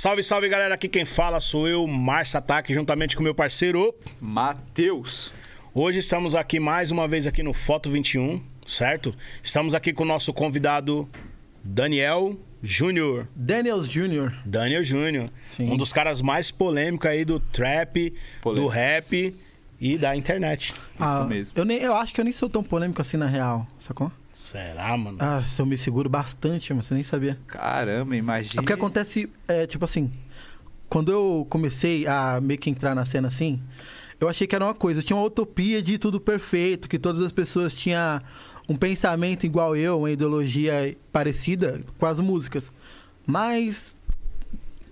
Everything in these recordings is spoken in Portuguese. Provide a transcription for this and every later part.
Salve, salve, galera. Aqui quem fala sou eu, Márcio Ataque, juntamente com meu parceiro. Matheus. Hoje estamos aqui mais uma vez aqui no Foto 21, certo? Estamos aqui com o nosso convidado Daniel Júnior. Daniels Jr. Daniel Júnior. Sim. Um dos caras mais polêmicos aí do trap, do Polêmicos. rap e da internet. Ah, mesmo. Eu, nem, eu acho que eu nem sou tão polêmico assim na real, sacou? Será, mano? Ah, se eu me seguro bastante, mas você nem sabia. Caramba, É imagina. porque acontece, é, tipo assim, quando eu comecei a meio que entrar na cena assim, eu achei que era uma coisa, eu tinha uma utopia de tudo perfeito, que todas as pessoas tinham um pensamento igual eu, uma ideologia parecida com as músicas. Mas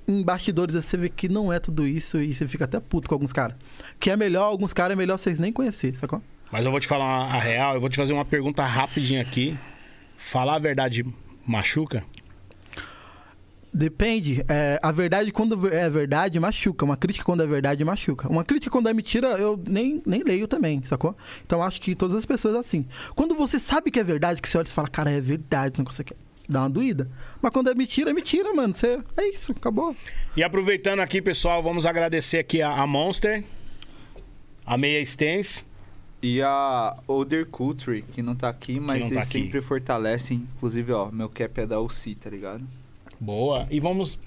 em bastidores você vê que não é tudo isso e você fica até puto com alguns caras. Que é melhor, alguns caras é melhor vocês nem conhecer, sacou? Mas eu vou te falar a real, eu vou te fazer uma pergunta rapidinha aqui. Falar a verdade machuca? Depende. É, a verdade, quando é verdade, machuca. Uma crítica, quando é verdade, machuca. Uma crítica, quando é mentira, eu nem, nem leio também, sacou? Então, acho que todas as pessoas é assim. Quando você sabe que é verdade, que você olha e fala, cara, é verdade, não consegue. Dá uma doída. Mas quando é mentira, é mentira, mano. Você, é isso, acabou. E aproveitando aqui, pessoal, vamos agradecer aqui a, a Monster, a Meia Stance. E a Older Culture, que não tá aqui, mas tá eles aqui. sempre fortalecem. Inclusive, ó, meu cap é da UC, tá ligado? Boa. E vamos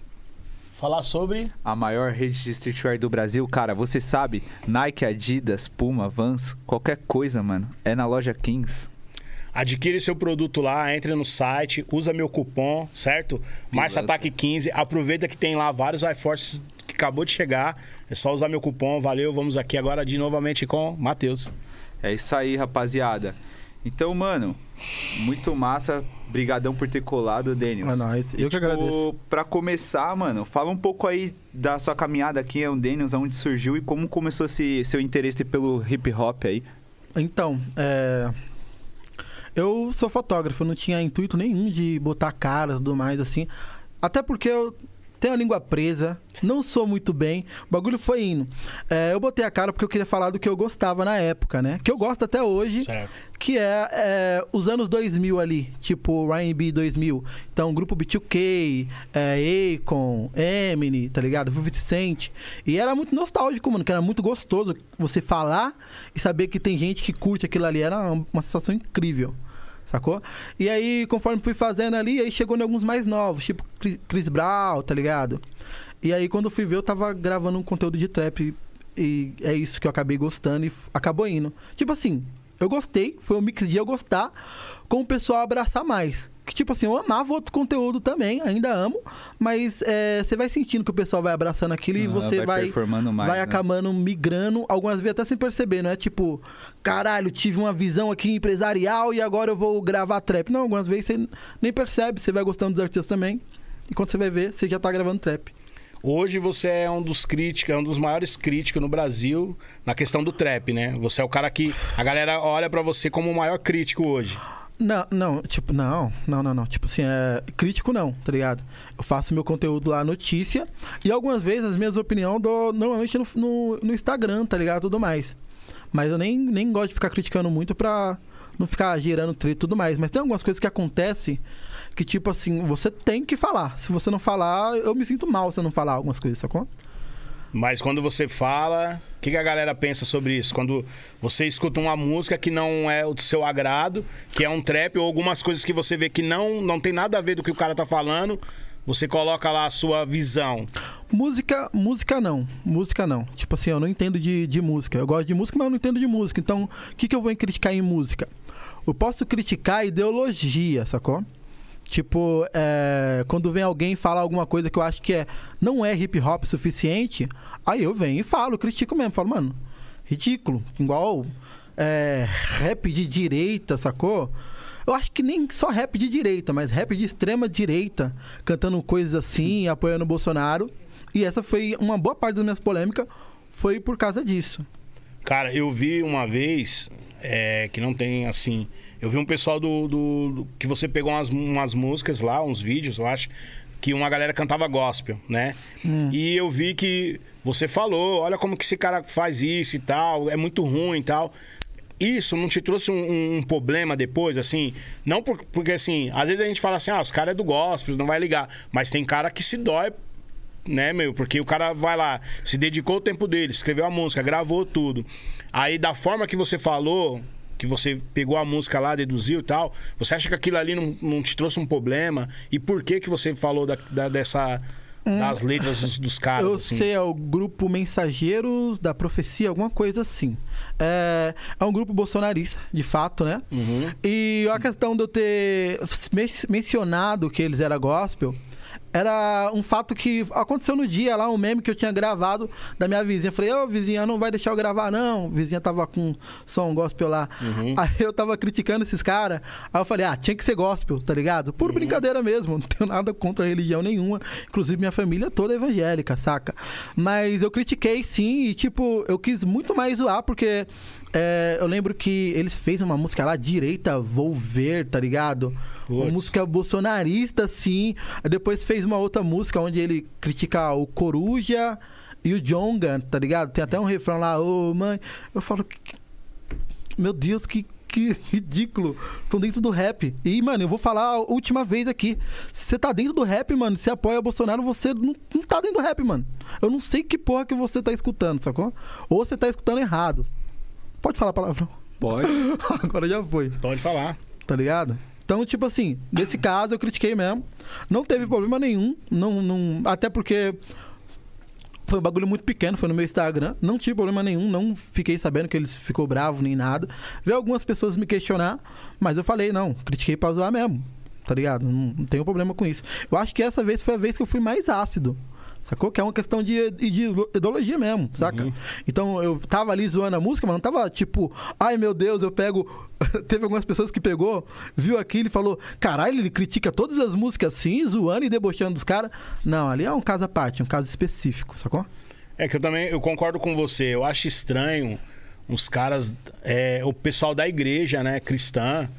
falar sobre. A maior rede de streetwear do Brasil, cara, você sabe, Nike, Adidas, Puma, Vans, qualquer coisa, mano, é na loja Kings. Adquire seu produto lá, entre no site, usa meu cupom, certo? Márcio Ataque 15. Aproveita que tem lá vários iForces que acabou de chegar. É só usar meu cupom. Valeu. Vamos aqui agora de novamente com Matheus. É isso aí, rapaziada. Então, mano, muito massa. Brigadão por ter colado, Daniels. É nóis. E, Eu que tipo, agradeço. Pra começar, mano, fala um pouco aí da sua caminhada aqui, é o Daniels, aonde surgiu e como começou esse seu interesse pelo hip hop aí. Então, é... Eu sou fotógrafo, não tinha intuito nenhum de botar cara e tudo mais, assim. Até porque eu tenho a língua presa, não sou muito bem. O bagulho foi indo. É, eu botei a cara porque eu queria falar do que eu gostava na época, né? Que eu gosto até hoje, Certo. que é, é, os anos 2000 ali, tipo R&B 2000. Então, grupo B2K, é, Akon, Eminem, tá ligado? 50 Cent. E era muito nostálgico, mano, que era muito gostoso você falar e saber que tem gente que curte aquilo ali. Era uma sensação incrível. Sacou? E aí, conforme fui fazendo ali, aí chegou em alguns mais novos, tipo Chris Brown, tá ligado? E aí, quando fui ver, eu tava gravando um conteúdo de trap. E é isso que eu acabei gostando e acabou indo. Tipo assim, eu gostei, foi um mix de eu gostar com o pessoal abraçar mais. Que tipo assim, eu amava outro conteúdo também, ainda amo, mas é, você vai sentindo que o pessoal vai abraçando aquilo e Ah, você vai vai, mais, vai né? acabando migrando, algumas vezes até sem perceber, não é tipo, caralho, tive uma visão aqui empresarial e agora eu vou gravar trap. Não, algumas vezes você nem percebe, você vai gostando dos artistas também, e quando você vai ver, você já tá gravando trap. Hoje você é um dos críticos, é um dos maiores críticos no Brasil na questão do trap, né? Você é o cara que a galera olha pra você como o maior crítico hoje. Não, não, tipo, não, não, não, não. Tipo assim, é. Crítico não, tá ligado? Eu faço meu conteúdo lá, notícia, e algumas vezes as minhas opiniões dou normalmente no, no, no Instagram, tá ligado? Tudo mais. Mas eu nem, nem gosto de ficar criticando muito pra não ficar gerando treta e tudo mais. Mas tem algumas coisas que acontecem que, tipo assim, você tem que falar. Se você não falar, eu me sinto mal se eu não falar algumas coisas, sacou? Mas quando você fala, o que, que a galera pensa sobre isso? Quando você escuta uma música que não é do seu agrado, que é um trap, ou algumas coisas que você vê que não, não tem nada a ver do que o cara tá falando, você coloca lá a sua visão. Música, música não. Música não. Tipo assim, eu não entendo de, de música. Eu gosto de música, mas eu não entendo de música. Então, o que, que eu vou criticar em música? Eu posso criticar ideologia, sacou? Tipo, é, quando vem alguém falar alguma coisa que eu acho que é, não é hip hop suficiente, aí eu venho e falo, critico mesmo. Falo, mano, ridículo. Igual é, rap de direita, sacou? Eu acho que nem só rap de direita, mas rap de extrema direita, cantando coisas assim, apoiando o Bolsonaro. E essa foi uma boa parte das minhas polêmicas, foi por causa disso. Cara, eu vi uma vez é, que não tem assim. Eu vi um pessoal do. do- do- que você pegou umas, umas músicas lá, uns vídeos, eu acho, que uma galera cantava gospel, né? E eu vi que você falou, olha como que esse cara faz isso e tal, é muito ruim e tal. Isso não te trouxe um, um problema depois, assim? Não por- porque, assim, às vezes a gente fala assim, ah, os caras é do gospel, não vai ligar. Mas tem cara que se dói né, meu? Porque o cara vai lá, se dedicou o tempo dele, escreveu a música, gravou tudo. Aí, da forma que você falou, que você pegou a música lá, deduziu e tal, você acha que aquilo ali não, não te trouxe um problema? E por que que você falou da, da- dessa... Das letras dos, dos caras, Eu assim? sei, é o grupo Mensageiros da Profecia, alguma coisa assim. É, é um grupo bolsonarista, de fato, né? Uhum. E a questão de eu ter men- mencionado que eles eram gospel era um fato que aconteceu no dia lá, um meme que eu tinha gravado da minha vizinha. Eu falei, ô vizinha, não vai deixar eu gravar, não. A vizinha tava com som gospel lá. Aí eu tava criticando esses caras. Aí eu falei, ah, tinha que ser gospel, tá ligado? Por brincadeira mesmo, não tenho nada contra religião nenhuma. Inclusive, minha família toda é evangélica, saca? Mas eu critiquei sim, e tipo, eu quis muito mais zoar, porque é, eu lembro que eles fez uma música lá, Direita Vou Ver, tá ligado? Uma música bolsonarista, sim. Depois fez uma outra música onde ele critica o Coruja e o Jonga, tá ligado? Tem até um refrão lá, ô mãe. Eu falo, meu Deus, que, que ridículo. Estão dentro do rap. E, mano, eu vou falar a última vez aqui. Se você tá dentro do rap, mano, se apoia Bolsonaro, você não, não tá dentro do rap, mano. Eu não sei que porra que você tá escutando, sacou? Ou você tá escutando errado. Pode falar palavrão. Pode. Agora já foi Pode falar. tá ligado? Então, tipo assim, nesse caso eu critiquei mesmo. Não teve problema nenhum. Não, não, até porque foi um bagulho muito pequeno, foi no meu Instagram. Não tive problema nenhum, não fiquei sabendo que eles ficou bravo nem nada. Veio algumas pessoas me questionar, mas eu falei, não, critiquei pra zoar mesmo. Tá ligado? Não, não tenho problema com isso. Eu acho que essa vez foi a vez que eu fui mais ácido. Sacou? Que é uma questão de, de ideologia mesmo, saca? Então eu tava ali zoando a música, mas não tava tipo, ai meu Deus, eu pego. Teve algumas pessoas que pegou, viu aquilo e falou: caralho, ele critica todas as músicas assim, zoando e debochando dos caras. Não, ali é um caso à parte, um caso específico, sacou? É que eu também eu concordo com você. Eu acho estranho os caras, é, o pessoal da igreja, né, cristã,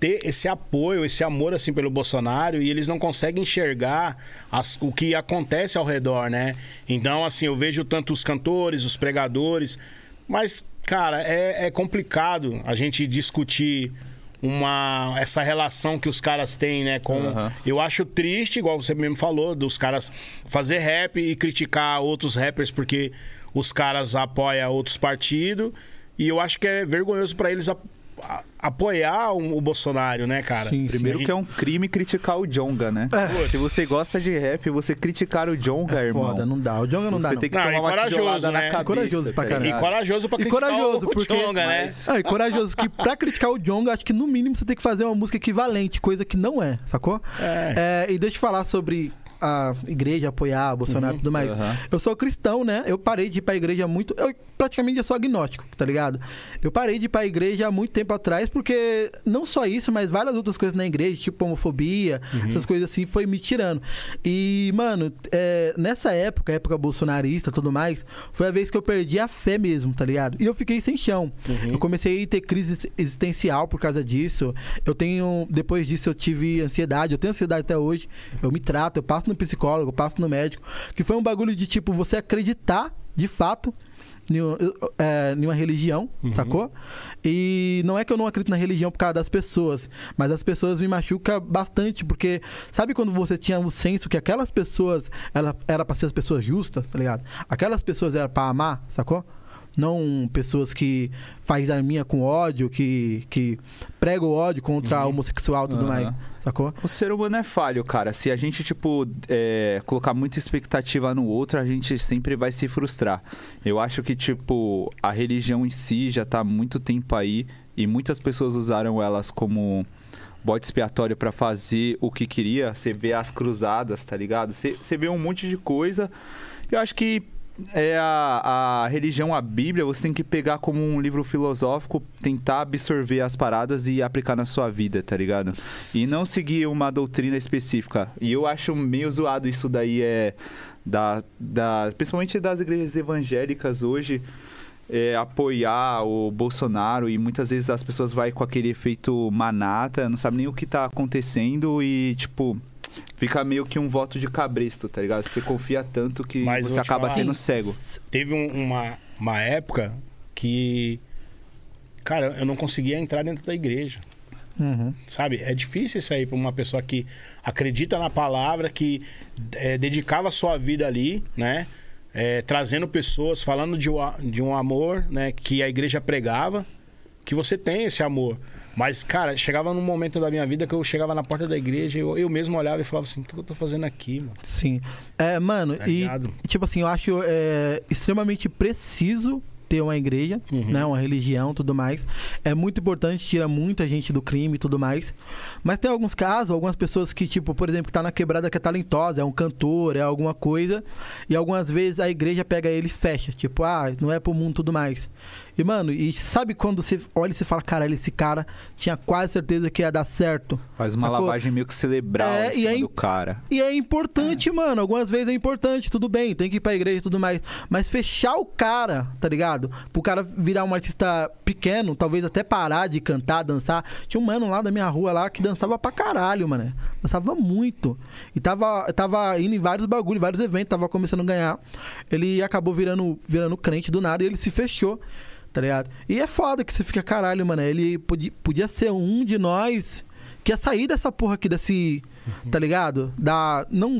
ter esse apoio, esse amor assim pelo Bolsonaro e eles não conseguem enxergar as- o que acontece ao redor, né? Então, assim, eu vejo tanto os cantores, os pregadores, mas, cara, é, é complicado a gente discutir uma essa relação que os caras têm, né, com Aham. eu acho triste, igual você mesmo falou, dos caras fazer rap e criticar outros rappers porque os caras apoiam outros partidos. E eu acho que é vergonhoso pra eles a- apoiar o, o Bolsonaro, né, cara? Sim, sim. Primeiro A que é um crime criticar o Jonga, né? É. Se você gosta de rap, você criticar o Jonga, É irmão. foda, não dá. O Jonga não dá. você tem que Não, tomar uma corajoso, né? na cabeça. Corajoso pra tá caralho. E corajoso pra criticar corajoso, o, o porque- Djonga, né? Mas- Ah, e corajoso que pra criticar o Jonga, acho que no mínimo você tem que fazer uma música equivalente, coisa que não é, sacou? É. É, e deixa eu falar sobre a igreja apoiar Bolsonaro e tudo mais. Aham. Eu sou cristão, né? Eu parei de ir pra igreja muito. Eu praticamente eu sou agnóstico, tá ligado? Eu parei de ir pra igreja há muito tempo atrás, porque não só isso, mas várias outras coisas na igreja, tipo homofobia, essas coisas assim, foi me tirando. E, mano, é, nessa época, época bolsonarista e tudo mais, foi a vez que eu perdi a fé mesmo, tá ligado? E eu fiquei sem chão. Eu comecei a ter crise existencial por causa disso. Eu tenho. Depois disso, eu tive ansiedade. Eu tenho ansiedade até hoje. Eu me trato, eu passo no psicólogo, passo no médico. Que foi um bagulho de tipo, você acreditar de fato em um- é, em uma religião, sacou? E não é que eu não acredito na religião por causa das pessoas, mas as pessoas me machucam bastante, porque sabe quando você tinha o senso que aquelas pessoas ela, era pra ser as pessoas justas, tá ligado? Aquelas pessoas eram pra amar, sacou? Não pessoas que faz a minha com ódio, que, que prega o ódio contra homossexual e tudo Aham. mais, sacou? O ser humano é falho, cara. Se a gente, tipo, é, colocar muita expectativa no outro, a gente sempre vai se frustrar. Eu acho que, tipo, a religião em si já tá há muito tempo aí e muitas pessoas usaram elas como bode expiatório pra fazer o que queria. Você vê as cruzadas, tá ligado? Você você vê um monte de coisa. Eu acho que é a, a religião, a Bíblia, você tem que pegar como um livro filosófico, tentar absorver as paradas e aplicar na sua vida, tá ligado? E não seguir uma doutrina específica. E eu acho meio zoado isso daí, é. Da, da, principalmente das igrejas evangélicas hoje, é, apoiar o Bolsonaro e muitas vezes as pessoas vai com aquele efeito manata, não sabe nem o que tá acontecendo e, tipo. Fica meio que um voto de cabresto, tá ligado? Você confia tanto que Mas você acaba falar- sendo cego. Teve um- uma, uma época que. Cara, eu não conseguia entrar dentro da igreja. Uhum. Sabe? É difícil isso aí pra uma pessoa que acredita na palavra, que é, dedicava a sua vida ali, né? É, trazendo pessoas, falando de, um de um amor, né? Que a igreja pregava, que você tem esse amor. Mas, cara, chegava num momento da minha vida que eu chegava na porta da igreja e eu, eu mesmo olhava e falava assim, o que eu tô fazendo aqui, mano? Sim. É, mano, Tá e ligado? tipo assim, eu acho é, extremamente preciso ter uma igreja, Uhum. né, uma religião, tudo mais. É muito importante, tira muita gente do crime e tudo mais. Mas tem alguns casos, algumas pessoas que, tipo, por exemplo, que tá na quebrada que é talentosa, é um cantor, é alguma coisa, e algumas vezes a igreja pega ele e fecha, tipo, ah, não é pro mundo tudo mais. E, mano, e sabe quando você olha e você fala, caralho, esse cara tinha quase certeza que ia dar certo. Faz uma Sacou? lavagem meio que cerebral É, em e aí- do cara. E é importante, mano. Algumas vezes é importante, tudo bem, tem que ir pra igreja e tudo mais. Mas fechar o cara, tá ligado? Pro cara virar um artista pequeno, talvez até parar de cantar, dançar. Tinha um mano lá da minha rua lá que dançava pra caralho, mano. Dançava muito. E tava, tava indo em vários bagulhos, vários eventos, tava começando a ganhar. Ele acabou virando, virando crente do nada e ele se fechou. Tá ligado? E é foda que você fica caralho, mano. Ele podia, podia ser um de nós que ia sair dessa porra aqui, desse. Tá ligado? Da. Não.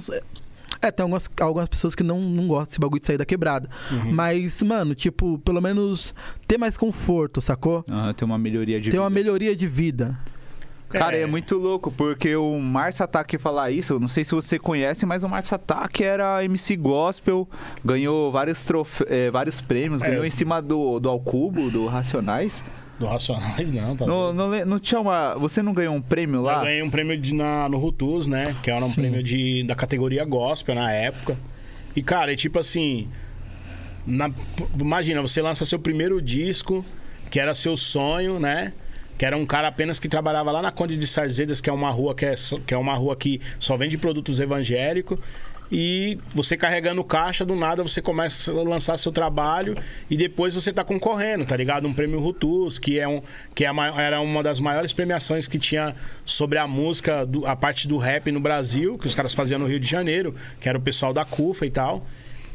É, tem algumas, algumas pessoas que não, não gostam desse bagulho de sair da quebrada. Mas, mano, tipo, pelo menos ter mais conforto, sacou? Aham, tem uma melhoria de Ter uma vida. melhoria de vida. Cara, é. É. muito louco, porque o Márcio Ataque falar isso, eu não sei se você conhece, mas o Márcio Ataque era MC Gospel, ganhou vários, trofe... eh, vários prêmios, É. ganhou em cima do, do Alcubo, do Racionais. Do Racionais, não, tá Não, doido. não, não tinha uma. Você não ganhou um prêmio Eu lá? ganhei um prêmio de, na, no Rutus, né? Que era um Sim. prêmio de, da categoria gospel na época. E, cara, é tipo assim. na- imagina, você lança seu primeiro disco, que era seu sonho, né? Que era um cara apenas que trabalhava lá na Conde de Sarzedas, que é uma rua que é, que é uma rua que só vende produtos evangélicos. E você carregando caixa, do nada você começa a lançar seu trabalho e depois você tá concorrendo, tá ligado? Um prêmio Rutus, que, é um, que é a mai- era uma das maiores premiações que tinha sobre a música, do- a parte do rap no Brasil, que os caras faziam no Rio de Janeiro, que era o pessoal da CUFA e tal.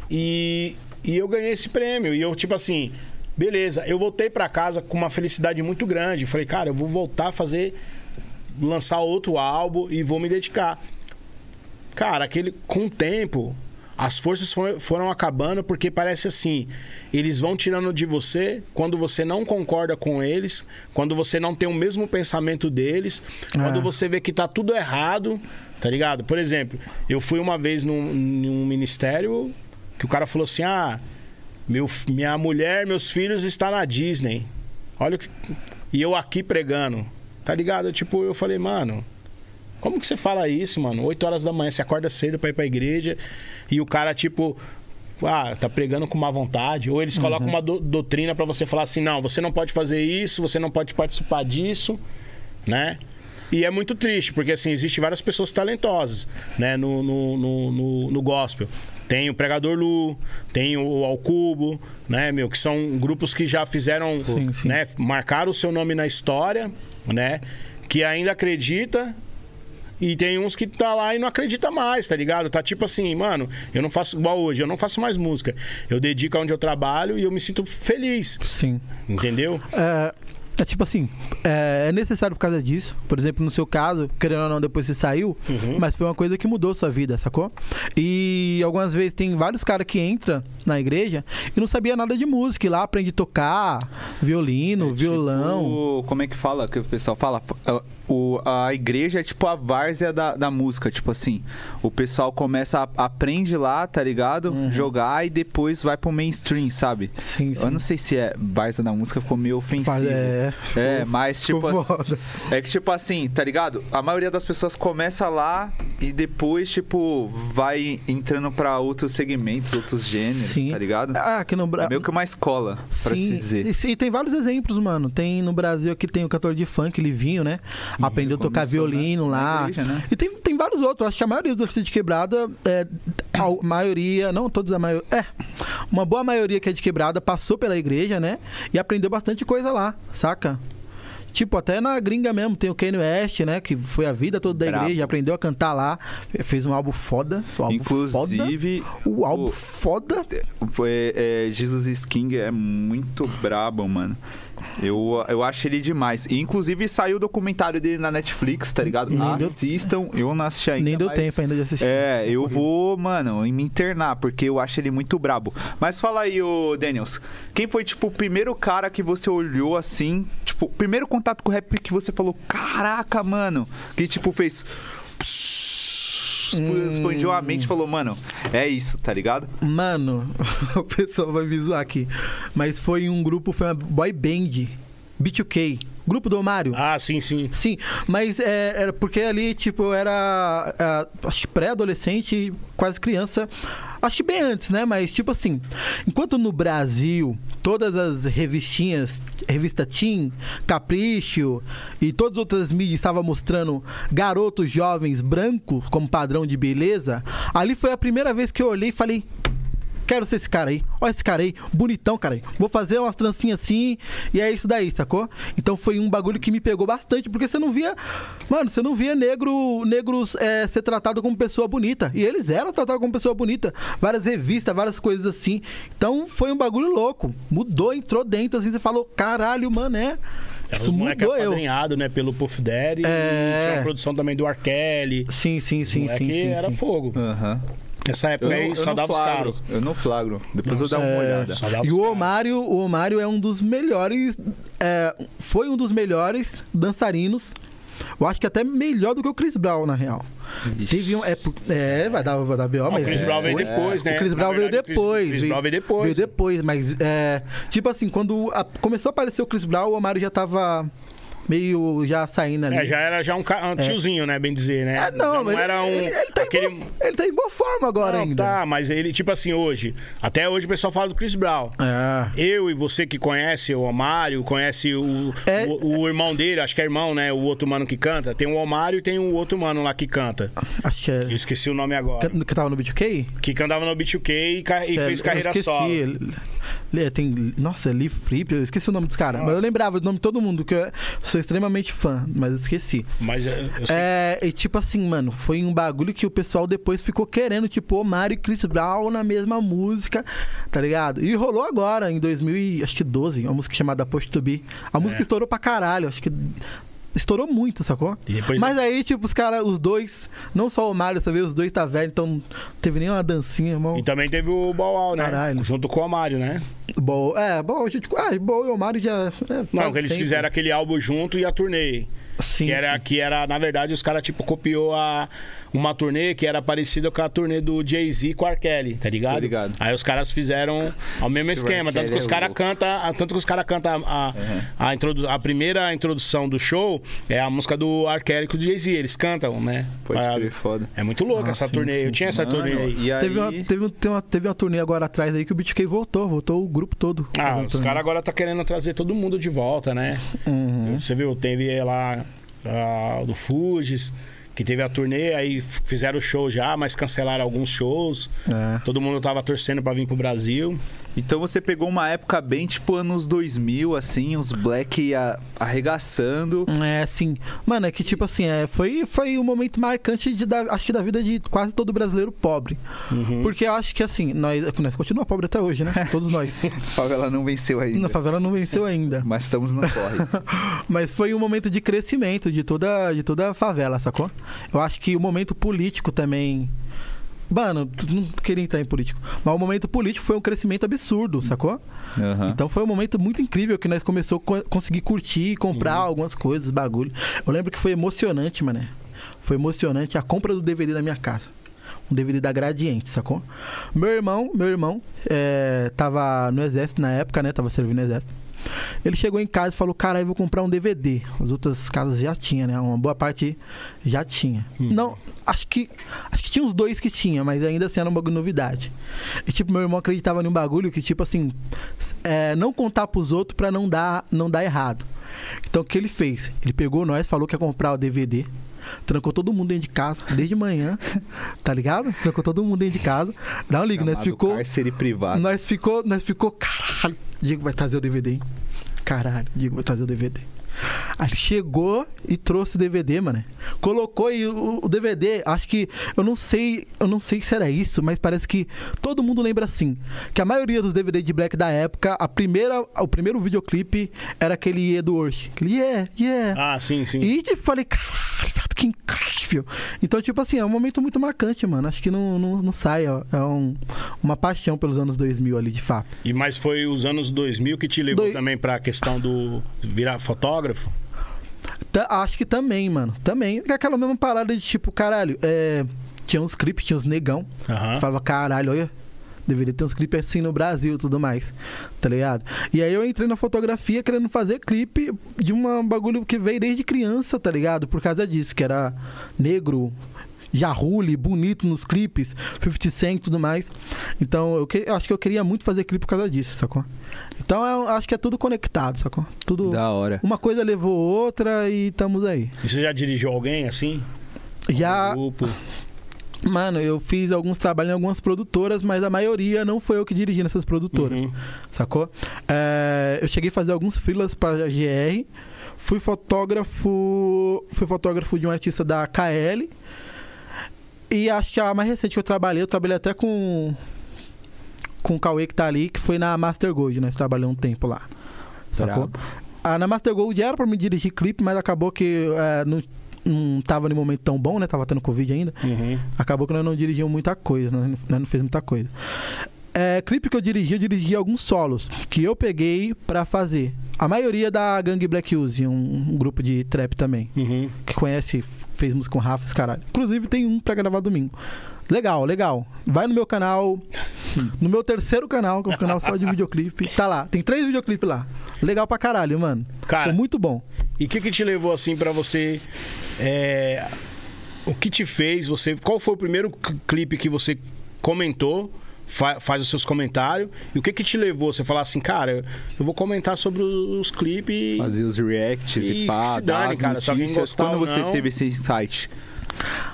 E, e eu ganhei esse prêmio. E eu, tipo assim, beleza, eu voltei pra casa com uma felicidade muito grande. Falei, cara, eu vou voltar a fazer, lançar outro álbum e vou me dedicar. Cara, aquele, com o tempo, as forças foram, foram acabando porque parece assim: eles vão tirando de você quando você não concorda com eles, quando você não tem o mesmo pensamento deles, quando Ah. você vê que tá tudo errado, tá ligado? Por exemplo, eu fui uma vez num, num ministério que o cara falou assim: ah, meu, minha mulher, meus filhos estão na Disney. Olha o que. E eu aqui pregando. Tá ligado? Tipo, eu falei, mano. Como que você fala isso, mano? 8 horas da manhã, você acorda cedo pra ir pra igreja e o cara, tipo, ah, tá pregando com má vontade. Ou eles colocam uma do- doutrina pra você falar assim: não, você não pode fazer isso, você não pode participar disso, né? E é muito triste, porque assim, existem várias pessoas talentosas, né, no, no, no, no, no gospel. Tem o Pregador Lu, tem o Alcubo, né, meu, que são grupos que já fizeram, Sim, sim. né, marcaram o seu nome na história, né, que ainda acredita e tem uns que tá lá e não acredita mais, tá ligado? Tá tipo assim, mano, eu não faço igual hoje, eu não faço mais música. Eu dedico aonde eu trabalho e eu me sinto feliz, Sim. entendeu? É, é tipo assim, é, é necessário por causa disso. Por exemplo, no seu caso, querendo ou não, depois você saiu, Uhum. mas foi uma coisa que mudou sua vida, sacou? E algumas vezes tem vários caras que entram na igreja e não sabia nada de música, e lá aprende a tocar violino, violão. Tipo, como é que fala? Que o pessoal fala? A- O, a igreja é tipo a várzea da, da música. Tipo assim, o pessoal começa, a, aprende lá, tá ligado? Jogar e depois vai pro mainstream, sabe? Sim, sim. Eu não sei se é várzea da música, ficou meio ofensivo. Faz- é, É, ficou- mas tipo assim, é que tipo assim, tá ligado? A maioria das pessoas começa lá e depois tipo vai entrando pra outros segmentos, outros gêneros, Sim. tá ligado? Ah, aqui no É Brasil. meio que uma escola, pra se dizer. E, sim, tem vários exemplos, mano. Tem no Brasil aqui tem o cantor de funk, Livinho, né? Aprendeu a tocar começou violino na- na lá. igreja, né? E tem, tem vários outros. Acho que a maioria dos de quebrada, é, a maioria, não todos a maioria, é, uma boa maioria que é de quebrada passou pela igreja, né? E aprendeu bastante coisa lá, saca? Tipo, até na gringa mesmo, tem o Kanye West, né? Que foi a vida toda da Brabo. igreja, aprendeu a cantar lá, fez um álbum foda. Um álbum Inclusive, foda. O álbum o- foda. Foi, é, Jesus is King é muito brabo, mano. Eu, eu acho ele demais. E, inclusive saiu o documentário dele na Netflix, tá ligado? Nem deu- Assistam, eu não assisti ainda. Nem deu mas- tempo ainda de assistir. É, eu vou, mano, me internar, porque eu acho ele muito brabo. Mas fala aí, ô Daniels, quem foi, tipo, o primeiro cara que você olhou assim, tipo, o primeiro contato com o rap que você falou, caraca, mano, que tipo fez. Expandiu a mente e falou, mano, é isso, tá ligado? Mano, o pessoal vai me zoar aqui. Mas foi um grupo, foi uma boy band. B2K. Grupo do Mário. Ah, sim, sim. Sim, mas é, era porque ali, tipo, eu era ah, acho que pré-adolescente, quase criança. Acho que bem antes, né? Mas, tipo assim, enquanto no Brasil todas as revistinhas, revista Teen, Capricho e todas as outras mídias estavam mostrando garotos jovens brancos como padrão de beleza, ali foi a primeira vez que eu olhei e falei. Quero ser esse cara aí. Olha esse cara aí. Bonitão, cara aí. Vou fazer umas trancinhas assim. E é isso daí, sacou? Então foi um bagulho que me pegou bastante. Porque você não via. Mano, você não via negro, negros é, ser tratado como pessoa bonita. E eles eram tratados como pessoa bonita. Várias revistas, várias coisas assim. Então foi um bagulho louco. Mudou, entrou dentro assim. Você falou, caralho, mano, é. Era Isso os moleques mudou eu. apadrinhados, né, pelo Puff Daddy. É. E tinha a produção também do R. Kelly. Sim, sim, sim, sim, sim. era sim. fogo. Aham. Nessa Eu, época não- aí eu só dava os flagro. caras. Eu não flagro. Depois eu Nossa, dar uma É, olhada. E os o. Omário, o Omário é um dos melhores. é, foi um dos melhores dançarinos. Eu acho que até melhor do que o Chris Brown, na real. Ixi. Teve um. É, é, vai dar, vai dar B.O., mas. o Chris é, Brown veio foi. depois, né? O Chris Brown veio verdade, o Chris- depois. Chris Brown veio depois. Veio depois, mas. É, tipo assim, quando a- começou a aparecer o Chris Brown, o Omário já tava meio já saindo ali. É, já era já um, ca- um tiozinho, né, bem dizer, né? É, não, Já mas era um... ele, ele, tá aquele... em boa, ele tá em boa forma agora Não, ainda. tá, mas ele, tipo assim, hoje... Até hoje o pessoal fala do Chris Brown. É. Eu e você que conhece o Omário, conhece o, É- o, o irmão dele, acho que é irmão, né? O outro mano que canta. Tem o Omário e tem o outro mano lá que canta. Acho que é. Eu esqueci o nome agora. Que, que tava no B2K? Que cantava no B2K e, ca- e É, fez carreira solo. Tem, nossa, Lee Flip, eu esqueci o nome dos caras. Mas eu lembrava o nome de todo mundo, que eu sou extremamente fã, mas eu esqueci. Mas eu, eu sei É, e tipo assim, mano, foi um bagulho que o pessoal depois ficou querendo, tipo, Omar e Chris Brown na mesma música, tá ligado? E rolou agora, em 2012, uma música chamada Post to Be. A música É. estourou pra caralho, acho que estourou muito, sacou? Mas aí, tipo, os caras, os dois, não só o Omar dessa vez, os dois tá velho, então não teve nem uma dancinha, irmão. E também teve o Bow né? Caralho. Junto com o Amário, né? Bom, é, bom, a gente, ah, bom, e o Mário já. É, Não, eles sempre. fizeram aquele álbum junto e a turnê. Sim, que, era, sim. que era, na verdade, os caras, tipo, copiou a, uma turnê que era parecida com a turnê do Jay-Z com o R. Kelly, tá ligado? Tô ligado. Aí os caras fizeram ao mesmo Esse esquema. Tanto que os é caras louco. cantam, tanto que os caras cantam a, a, a, introdu- a primeira introdução do show é a música do R. Kelly com o Jay-Z. Eles cantam, né? Pode Ah, crer, foda. É muito louco Ah, essa sim, turnê. sim, Eu tinha essa Mano, turnê aí. E aí... Teve, uma, teve, um- tem uma, teve uma turnê agora atrás aí que o BTK voltou, voltou o grupo todo. Ah, os caras agora tá querendo trazer todo mundo de volta, né? Uhum. Você viu, teve lá ah, do Fugis, que teve a turnê, aí fizeram o show já, mas cancelaram alguns shows. É. Todo mundo tava torcendo pra vir pro Brasil. Então você pegou uma época bem tipo anos 2000, assim, os black a- arregaçando. É, assim. Mano, é que tipo assim, é, foi, foi um momento marcante de, da, acho que da vida de quase todo brasileiro pobre. Uhum. Porque eu acho que assim, nós, nós continuamos pobre até hoje, né? Todos nós. Favela não venceu ainda. Na favela não venceu ainda. Mas estamos no corre. Mas foi um momento de crescimento de toda, de toda a favela, sacou? Eu acho que o momento político também. Mano, não queria entrar em político. Mas o momento político foi um crescimento absurdo, sacou? Aham. Então foi um momento muito incrível que nós começou a co- conseguir curtir e comprar algumas coisas, bagulho. Eu lembro que foi emocionante, mané. Foi emocionante a compra do DVD da minha casa. Um DVD da Gradiente, sacou? Meu irmão, meu irmão, é, tava no exército na época, né? Tava servindo no exército. Ele chegou em casa e falou: Cara, eu vou comprar um DVD. As outras casas já tinha, né? Uma boa parte já tinha. Não, acho que acho que tinha uns dois que tinha, mas ainda assim era um bagulho novidade. E tipo, meu irmão acreditava num bagulho que, tipo assim, é, não contar pros outros pra não dar, não dar errado. Então o que ele fez? Ele pegou nós, falou que ia comprar o DVD. Trancou todo mundo dentro de casa, desde manhã, tá ligado? Trancou todo mundo dentro de casa. Dá um liga, nós ficou. Cárcere privado. Nós ficou, nós ficou, caralho, Diego vai trazer o DVD, hein? Caralho, Diego vai trazer o DVD. Aí ele chegou e trouxe o DVD, mano. Colocou e o, o DVD, acho que eu não sei, eu não sei se era isso, mas parece que todo mundo lembra assim, que a maioria dos DVD de Black da época, a primeira, o primeiro videoclipe era aquele Orch, aquele yeah, yeah. Ah, sim, sim. E tipo, falei, caralho, viado, que incrível. Então, tipo assim, é um momento muito marcante, mano. Acho que não, não, não sai, ó. É um, uma paixão pelos anos 2000 ali, de fato. E mas foi os anos 2000 que te levou Doi- também pra questão do virar fotógrafo? Acho que também, mano. Também. É aquela mesma parada de tipo, caralho, é, tinha uns clipes, tinha uns negão. Aham. Falava, caralho, olha. Deveria ter uns clipes assim no Brasil e tudo mais. Tá ligado? E aí eu entrei na fotografia querendo fazer clipe de um bagulho que veio desde criança, tá ligado? Por causa disso, que era negro, jarrule, bonito nos clipes, 50 Cent e tudo mais. Então eu, que- eu acho que eu queria muito fazer clipe por causa disso, sacou? Então eu acho que é tudo conectado, sacou? Tudo. Da hora. Uma coisa levou outra e estamos aí. E você já dirigiu alguém assim? Já, Um grupo? Mano, eu fiz alguns trabalhos em algumas produtoras, mas a maioria não foi eu que dirigi nessas produtoras, Uhum. sacou? É, eu cheguei a fazer alguns freelas pra GR, fui fotógrafo, fui fotógrafo de um artista da KL. E acho que a mais recente que eu trabalhei, eu trabalhei até com com o Cauê que tá ali, que foi na Master Gold, nós trabalhamos um tempo lá. Sacou? Ah, na Master Gold era pra me dirigir clipe, mas acabou que é, não, não tava no momento tão bom, né? Tava tendo Covid ainda. Uhum. Acabou que nós não dirigimos muita coisa, nós não, nós não fez muita coisa. É, clipe que eu dirigi, eu dirigi alguns solos que eu peguei pra fazer. A maioria da Gang Black Use, um, um grupo de trap também. Uhum. Que conhece, fez música com Rafa, caralho. Inclusive tem um pra gravar domingo. Legal, legal. Vai no meu canal, no meu terceiro canal, que é um canal só de videoclipe. Tá lá, tem três videoclipes lá. Legal pra caralho, mano. Cara, Foi muito bom. E o que, que te levou assim pra você. é, o que te fez? Você, qual foi o primeiro clipe que você comentou? fa- faz os seus comentários. E o que que te levou? Você falar assim, cara, eu vou comentar sobre os clipes. e- Fazer os reacts E e, pá, se dar dane, as cara, se alguém notícias. gostar Quando ou você não. teve esse insight?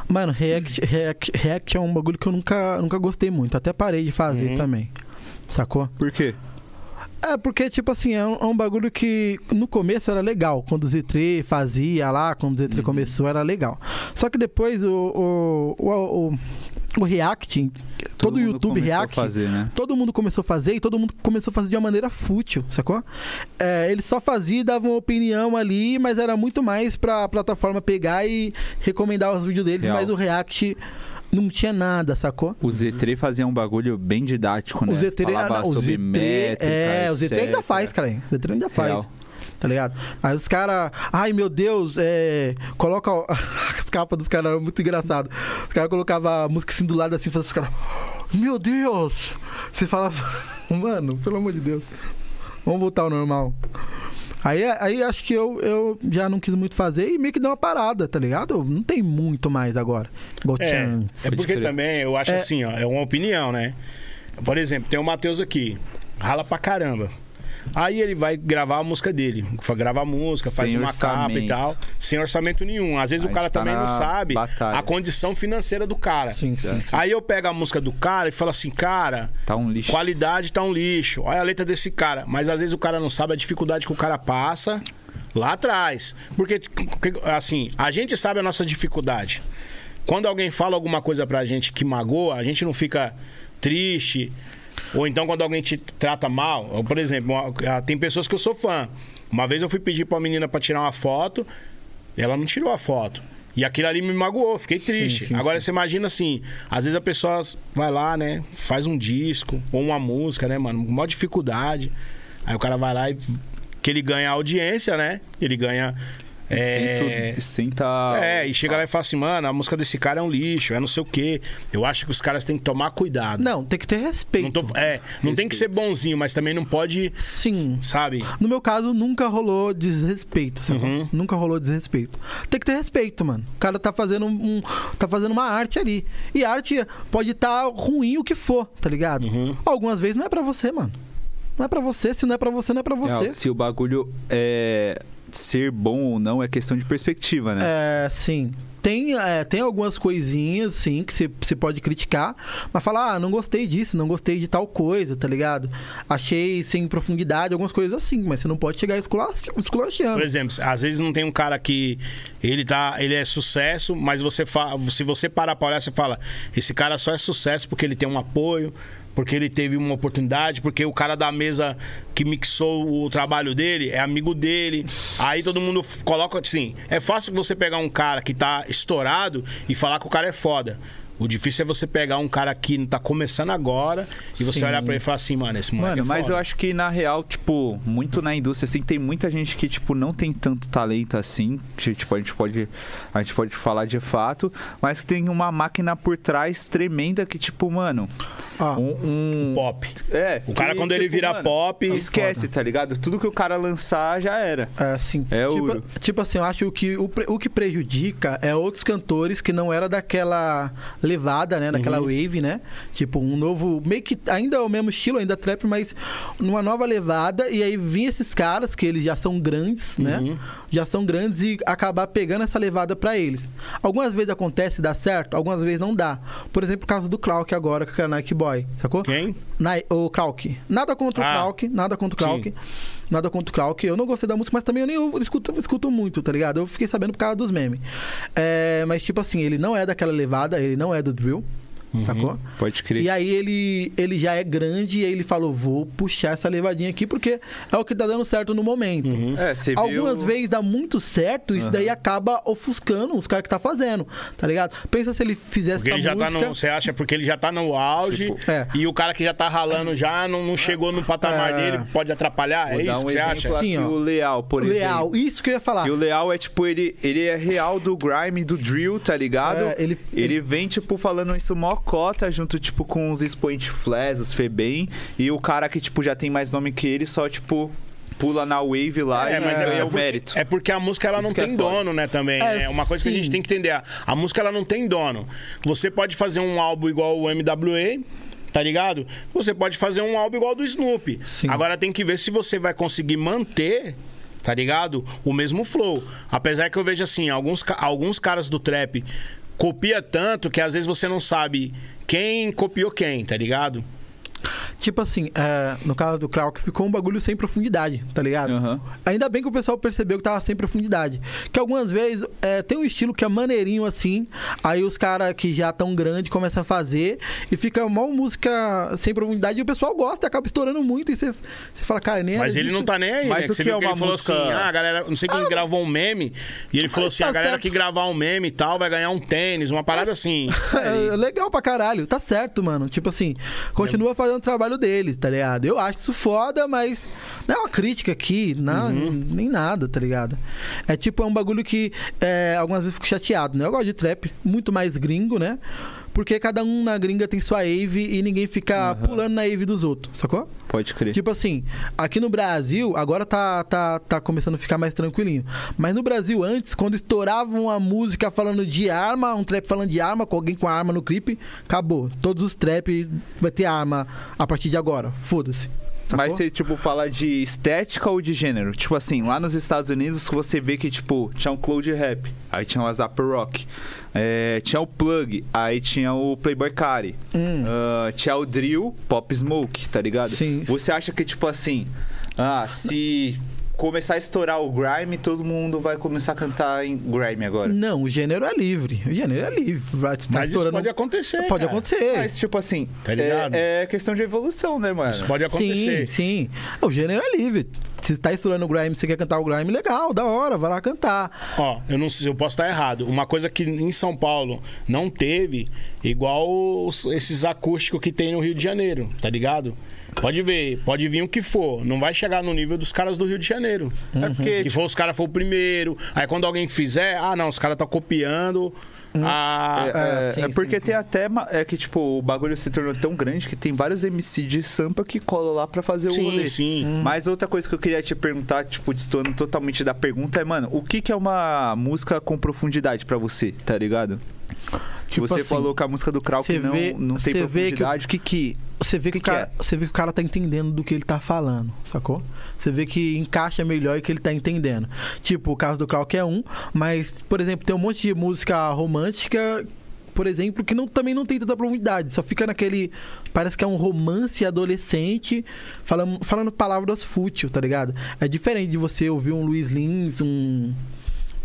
Mano, react, react, react é um bagulho que eu nunca, nunca gostei muito. Até parei de fazer Uhum. também. Sacou? Por quê? É, porque, tipo assim, é um, é um bagulho que no começo era legal. Quando o Z3 fazia lá, quando o Z3 Uhum. começou, era legal. Só que depois o, o, o, o, o React, todo, mundo YouTube começou a React, fazer, né? todo mundo começou a fazer e todo mundo começou a fazer de uma maneira fútil, sacou? É, ele só fazia e dava uma opinião ali, mas era muito mais pra plataforma pegar e recomendar os vídeos deles, Real. mas o React não tinha nada, sacou? O Z3 fazia um bagulho bem didático, né? O Z3, Falava ah, não, o sobre Z3 métrica, é, o Z3 ainda etc. faz, cara. O Z3 ainda faz. Real. Tá ligado? Aí os caras, ai meu Deus, é. Coloca. As capas dos caras eram muito engraçado. Os caras colocavam a música assim do lado assim, os caras. Meu Deus! Você falava, mano, pelo amor de Deus. Vamos voltar ao normal. Aí, aí acho que eu, eu já não quis muito fazer e meio que deu uma parada, tá ligado? Não tem muito mais agora. Igual É, é porque também eu acho É. assim, ó, é uma opinião, né? Por exemplo, tem o Matheus aqui, rala pra caramba. Aí ele vai gravar a música dele, vai gravar a música, faz Sem uma capa e orçamento. tal, sem orçamento nenhum. Às vezes Aí o cara também não sabe batalha. a condição financeira do cara. Sim, sim. sim. Aí eu pego a música do cara e falo assim, cara, Tá um lixo. qualidade tá um lixo. Olha a letra desse cara. Mas às vezes o cara não sabe a dificuldade que o cara passa lá atrás. Porque, assim, a gente sabe a nossa dificuldade. Quando alguém fala alguma coisa pra gente que magoa, a gente não fica triste. Ou então quando alguém te trata mal. Ou, por exemplo, uma- ah, tem pessoas que eu sou fã. Uma vez eu fui pedir pra menina pra tirar uma foto, ela não tirou a foto. E aquilo ali me magoou, fiquei triste. sim, Agora você imagina assim, às vezes a pessoa vai lá, né, faz um disco ou uma música, né, mano, com maior dificuldade. Aí o cara vai lá e que ele ganha audiência, né? Ele ganha é, Sem tá... é, e chega lá e fala assim, mano, a música desse cara é um lixo, é não sei o quê. Eu acho que os caras têm que tomar cuidado. Não, tem que ter respeito. Não tô- é, não tem que ser bonzinho, mas também não pode, Sim. sabe? No meu caso, nunca rolou desrespeito, sabe? Uhum. Nunca rolou desrespeito. Tem que ter respeito, mano. O cara tá fazendo um, tá fazendo uma arte ali. E arte pode estar ruim o que for, tá ligado? Uhum. Algumas vezes não é pra você, mano. Não é pra você, se não é pra você, não é pra você. Real, se o bagulho é, ser bom ou não é questão de perspectiva, né? É, sim. Tem, é, tem algumas coisinhas, sim, que você pode criticar, mas falar, ah, não gostei disso, não gostei de tal coisa, tá ligado? Achei sem profundidade, algumas coisas assim, mas você não pode chegar esculach- esculachando. Por exemplo, às vezes não tem um cara que ele tá, ele é sucesso, mas você fa... se você parar pra olhar, você fala, esse cara só é sucesso porque ele tem um apoio, porque ele teve uma oportunidade, porque o cara da mesa que mixou o trabalho dele é amigo dele. Aí todo mundo coloca assim, é fácil você pegar um cara que tá estourado e falar que o cara é foda. O difícil é você pegar um cara que tá começando agora e você Sim. olhar pra ele e falar assim, mano, esse moleque Mano, é mas foda. eu acho que na real, tipo, muito na indústria, assim, tem muita gente que, tipo, não tem tanto talento assim, que, tipo, a gente pode, a gente pode falar de fato, mas tem uma máquina por trás tremenda que, tipo, mano, Ah, um... um- Pop. É. O cara, que, quando ele tipo, vira mano, pop, Esquece, tá ligado? Tudo que o cara lançar já era. É, sim. É tipo, ouro. tipo assim, eu acho que o, o que prejudica é outros cantores que não era daquela levada, né? Daquela Uhum. wave, né? Tipo, um novo. Meio que ainda é o mesmo estilo, ainda trap, mas numa nova levada. E aí vinha esses caras, que eles já são grandes, né? Uhum. Já são grandes e acabar pegando essa levada pra eles. Algumas vezes acontece dá certo, algumas vezes não dá. Por exemplo, o caso do Krauk agora, com a Nike Boy, sacou? Quem? Na, o Krauk. Nada contra Ah. o Krauk, nada contra o Krauk. Sim. Nada contra o Krauk. Eu não gostei da música, mas também eu nem ouvo- escuto, escuto muito, tá ligado? Eu fiquei sabendo por causa dos memes. É, mas, tipo assim, ele não é daquela levada, ele não é do drill, sacou? Pode crer. E aí ele, ele já é grande e aí ele falou, vou puxar essa levadinha aqui porque é o que tá dando certo no momento. É, você Algumas viu... vezes dá muito certo, isso daí acaba ofuscando os caras que tá fazendo, tá ligado? Pensa se ele fizesse Porque ele essa já música... tá no. Você acha porque ele já tá no auge Tipo, é. e o cara que já tá ralando já não, não chegou no patamar É. dele, pode atrapalhar? Vou é isso um que você acha? Sim, ó. o Leal, por Leal, exemplo. isso que eu ia falar. E o Leal é tipo, ele, ele é real do grime, do drill, tá ligado? É, ele- ele vem, tipo, falando isso mó cota, junto, tipo, com os expoente flash, os Febem. E o cara que, tipo, já tem mais nome que ele, só, tipo, pula na wave lá É, e mas é, ganha é o porque, mérito. é porque a música ela Isso não é tem foda. dono, né, também. É, É, uma coisa que a gente sim. tem que entender. A, a música ela não tem dono. Você pode fazer um álbum igual o MWA, tá ligado? Você pode fazer um álbum igual do Snoopy. Sim. Agora tem que ver se você vai conseguir manter tá ligado? O mesmo flow. Apesar que eu vejo assim, alguns, alguns caras do trap copia tanto que às vezes você não sabe quem copiou quem, tá ligado? Tipo assim, é, no caso do Krauk, ficou um bagulho sem profundidade, tá ligado? Aham. Ainda bem que o pessoal percebeu que tava sem profundidade. Que algumas vezes é, tem um estilo que é maneirinho assim, aí os caras que já tão grande começam a fazer e fica uma música sem profundidade e o pessoal gosta, acaba estourando muito e você você fala, cara, nem Mas ele disso. não tá nem aí, Mas né? o você que viu é que uma ele falou música- assim, ah, a galera, não sei quem gravou um meme, e ele falou assim, tá a galera certo. que gravar um meme e tal vai ganhar um tênis, uma parada assim. É, legal pra caralho, tá certo, mano. Tipo assim, continua fazendo o trabalho deles, tá ligado? Eu acho isso foda, mas não é uma crítica aqui, não, nem nada, tá ligado? É tipo, é um bagulho que é, algumas vezes eu fico chateado, né? Eu gosto de trap, muito mais gringo, né? Porque cada um na gringa tem sua Ave e ninguém fica pulando na Ave dos outros, sacou? Pode crer. Tipo assim, aqui no Brasil, agora tá, tá, tá começando a ficar mais tranquilinho. Mas no Brasil, antes, quando estouravam uma música falando de arma, um trap falando de arma, com alguém com arma no clipe, acabou. Todos os trap vai ter arma a partir de agora. Foda-se. Sacou? Mas você, tipo, fala de estética ou de gênero? Tipo assim, lá nos Estados Unidos você vê que, tipo, tinha um Cloud Rap, aí tinha o Azap Rock, é, tinha o Plug, aí tinha o Playboy Cardi, Hum. ah, tinha o Drill, Pop Smoke, tá ligado? Sim. Você acha que, tipo assim, ah, se começar a estourar o grime, todo mundo vai começar a cantar em grime agora? Não, o gênero é livre. O gênero é livre. Vai, tá Mas isso estourando- pode acontecer. Pode cara. acontecer. Mas, tipo assim, Tá ligado? é, é questão de evolução, né, mano? Isso pode acontecer. Sim, sim. O gênero é livre. Se tá estourando o grime, você quer cantar o grime, legal, da hora, vai lá cantar. Ó, eu não sei, eu posso estar errado. Uma coisa que em São Paulo não teve, igual os- esses acústicos que tem no Rio de Janeiro, tá ligado? Pode ver, pode vir o que for. Não vai chegar no nível dos caras do Rio de Janeiro. É porque, Que for os caras for o primeiro. Aí quando alguém fizer, ah não, os caras estão copiando. a- É, É, sim, é porque sim, tem até. É que, tipo, o bagulho se tornou tão grande que tem vários MC de sampa que colam lá pra fazer o Sim, rolê. sim. Mas outra coisa que eu queria te perguntar, tipo, destoando totalmente da pergunta é, mano, o que, que é uma música com profundidade pra você, tá ligado? Tipo Você assim, falou que a música do Krauk não, vê- não tem vê que- profundidade. O que que... Você vê que, Que o que cara, você vê que o cara tá entendendo do que ele tá falando, sacou? Você vê que encaixa melhor e que ele tá entendendo. Tipo, o caso do Krauk é um, mas, por exemplo, tem um monte de música romântica, por exemplo, que não, também não tem tanta profundidade. Só fica naquele. Parece que é um romance adolescente falando, falando palavras fútil, tá ligado? É diferente de você ouvir um Luiz Lins, um.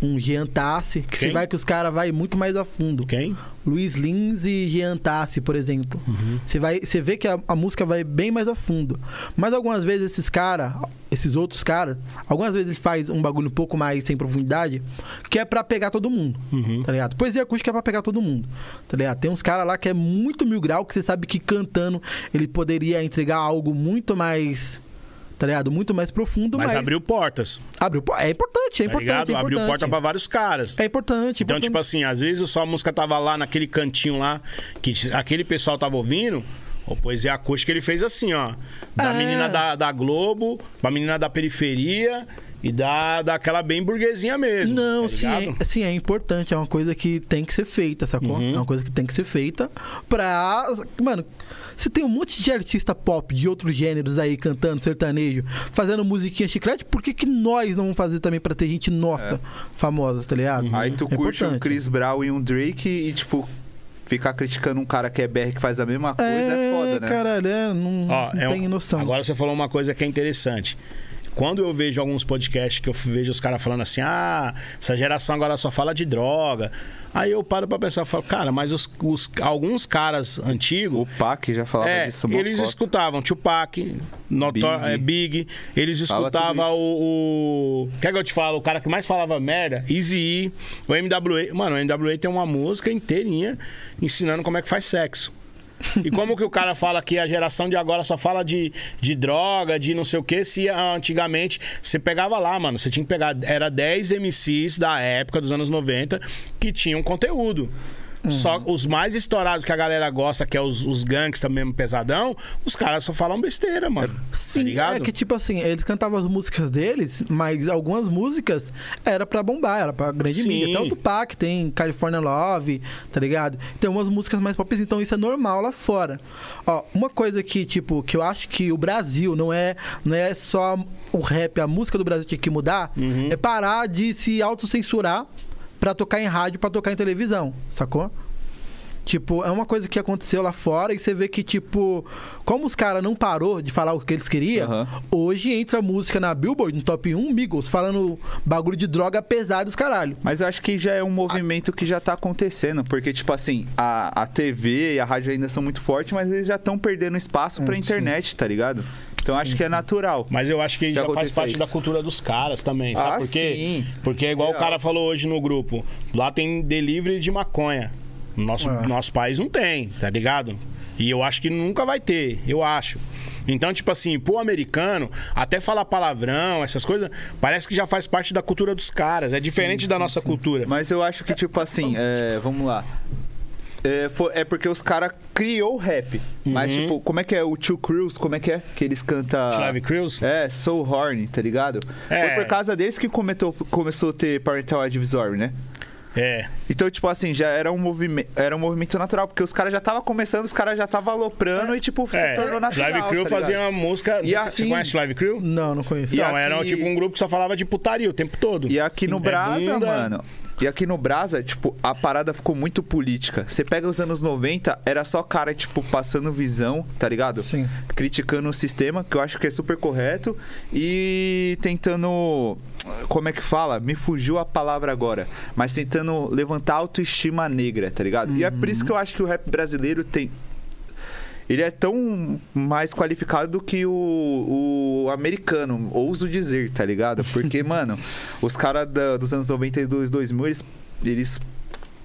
Um Jean Tassi, que você Quem? vai que os caras vai muito mais a fundo. Quem? Luiz Lins e Jean Tassi, por exemplo. Você vai, você vê que a, a música vai bem mais a fundo. Mas algumas vezes esses caras, esses outros caras, algumas vezes eles faz um bagulho um pouco mais sem profundidade, que é pra pegar todo mundo, tá ligado? Poesia acústica é pra pegar todo mundo, tá ligado? Tem uns caras lá que é muito mil grau, que você sabe que cantando ele poderia entregar algo muito mais, tá ligado? Muito mais profundo, Mas mas... abriu portas, abriu É importante, é tá importante, é Abriu importante. porta pra vários caras. É importante, Então, importante. tipo assim, às vezes só a música tava lá naquele cantinho lá, que aquele pessoal tava ouvindo. O Poesia Acústica ele fez assim, ó. Da É. menina da, da Globo, da menina da periferia e da, daquela bem burguesinha mesmo. Não, tá sim, é, sim, é importante. É uma coisa que tem que ser feita, sacou? Uhum. É uma coisa que tem que ser feita pra. Mano, você tem um monte de artista pop de outros gêneros aí cantando sertanejo, fazendo musiquinha chiclete, por que, que nós não vamos fazer também pra ter gente nossa famosa, tá ligado? Aí tu É curte um importante. Chris Brown e um Drake e, tipo, ficar criticando um cara que é BR que faz a mesma coisa é, foda, né? Caralho, é, não, Ó, não é um- tem noção. Agora você falou uma coisa que é interessante. Quando eu vejo alguns podcasts que eu vejo os caras falando assim, ah, essa geração agora só fala de droga. Aí eu paro pra pensar e falo, cara, mas os, os- alguns caras antigos. O Pac já falava É, disso. eles escutavam Tupac, Notor Big. é, Big, eles escutavam o, o. Quer que eu te falo? O cara que mais falava merda, Easy o MWA. Mano, o MWA tem uma música inteirinha ensinando como é que faz sexo. E como que o cara fala que a geração de agora só fala de, de droga, de não sei o que, se ah, antigamente você pegava lá, mano, você tinha que pegar, era 10 MCs da época dos anos 90 que tinham conteúdo. Só os mais estourados que a galera gosta, que é os, os gangsta mesmo pesadão, os caras só falam besteira, mano. Sim, tá é que tipo assim, eles cantavam as músicas deles, mas algumas músicas era pra bombar, era pra grande Sim. mídia. O Tupac tem California Love, tá ligado? Tem umas músicas mais pop, então isso é normal lá fora. Ó, uma coisa que, tipo, que eu acho que o Brasil não é, não é só o rap, a música do Brasil tinha que mudar, Uhum. é parar de se autocensurar pra tocar em rádio, pra tocar em televisão, sacou? Tipo, é uma coisa que aconteceu lá fora e você vê que, tipo, como os caras não parou de falar o que eles queriam, Aham. hoje entra música na Billboard, no top 1, Migos, falando bagulho de droga pesado os caralho. Mas eu acho que já é um movimento que já tá acontecendo, porque, tipo assim, a, a TV e a rádio ainda são muito fortes, mas eles já estão perdendo espaço pra Hum, internet, tá ligado? Então acho que é natural. Mas eu acho que Já já faz parte isso. da cultura dos caras também, sabe Ah, por quê? sim. Porque é igual o Real. cara falou hoje no grupo. Lá tem delivery de maconha. No Nosso, É. nosso país não tem, tá ligado? E eu acho que nunca vai ter, eu acho. Então, tipo assim, pro americano, até falar palavrão, essas coisas, parece que já faz parte da cultura dos caras. É diferente da nossa cultura. Mas eu acho que, tipo assim, é, vamos lá. É, fo- é porque os caras criou o rap. Mas, Uhum. tipo, como é que é o Two Crews? Como é que é? Que eles cantam. Slave Crews? É, Soul Horny, tá ligado? É. Foi por causa deles que cometou, começou a ter Parental Advisory, né? É. Então, tipo assim, já era um movimento, era um movimento natural, porque os caras já estavam começando, os caras já estavam aloprando e, tipo, se É. tornou natural. Live Crew tá fazia uma música. E você, assim- você conhece Live Crew? Não, não conheço. E não, aqui- era tipo um grupo que só falava de putaria o tempo todo. E aqui no Sim. Brasa, É bunda. mano. E aqui no Brasa, tipo, a parada ficou muito política. Você pega os anos 90, era só cara, tipo, passando visão, tá ligado? Sim. Criticando o sistema, que eu acho que é super correto. E tentando. Como é que fala? Me fugiu a palavra agora. Mas tentando levantar a autoestima negra, tá ligado? E é por isso que eu acho que o rap brasileiro tem. Ele é tão mais qualificado do que o, o americano, ouso dizer, tá ligado? Porque, mano, os caras dos anos 92, 2000, eles, eles,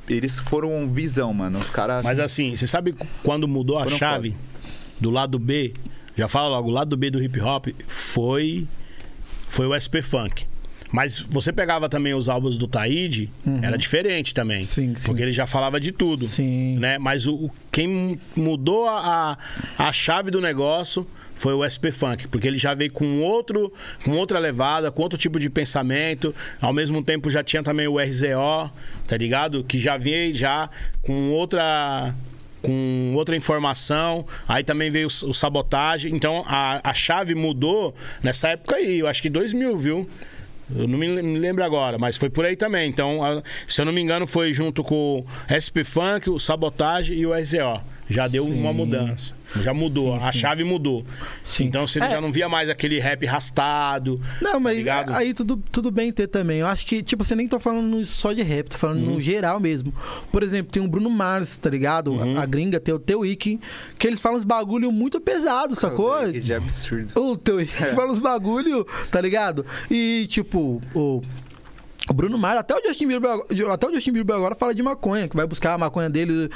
eles foram visão, mano. Os caras. Mas assim, você sabe quando mudou a chave do lado B? Já fala logo, o lado B do hip hop foi foi o SP Funk. Mas você pegava também os álbuns do Taíde, era diferente também. Uhum. Sim, sim. Porque ele já falava de tudo. Sim. Né? Mas o, o- quem mudou a, a chave do negócio foi o SP Funk, porque ele já veio com outro, com outra levada, com outro tipo de pensamento. Ao mesmo tempo já tinha também o RZO, tá ligado? Que já veio já com outra com outra informação. Aí também veio o, o sabotagem. Então a, a chave mudou nessa época aí. Eu acho que 2000, viu? Eu não me lembro agora, mas foi por aí também. Então, se eu não me engano, foi junto com o SP Funk, o Sabotagem e o RZO. Já deu Sim. uma mudança. Já mudou. Sim, a sim. chave mudou. Sim. Então você É. já não via mais aquele rap arrastado. Não, mas ligado? aí tudo, tudo bem ter também. Eu acho que, tipo, você nem tô falando só de rap, tô falando Uhum. no geral mesmo. Por exemplo, tem o Bruno Mars, tá ligado? Uhum. A, a gringa, tem o Teu Wiki, que eles falam uns bagulho muito pesado, sacou? Que de absurdo. O Teu Wiki fala uns bagulho, tá ligado? E, tipo, o. O Bruno Mars, até o Justin Bieber, agora- até o Justin Bieber agora fala de maconha, que vai buscar a maconha dele,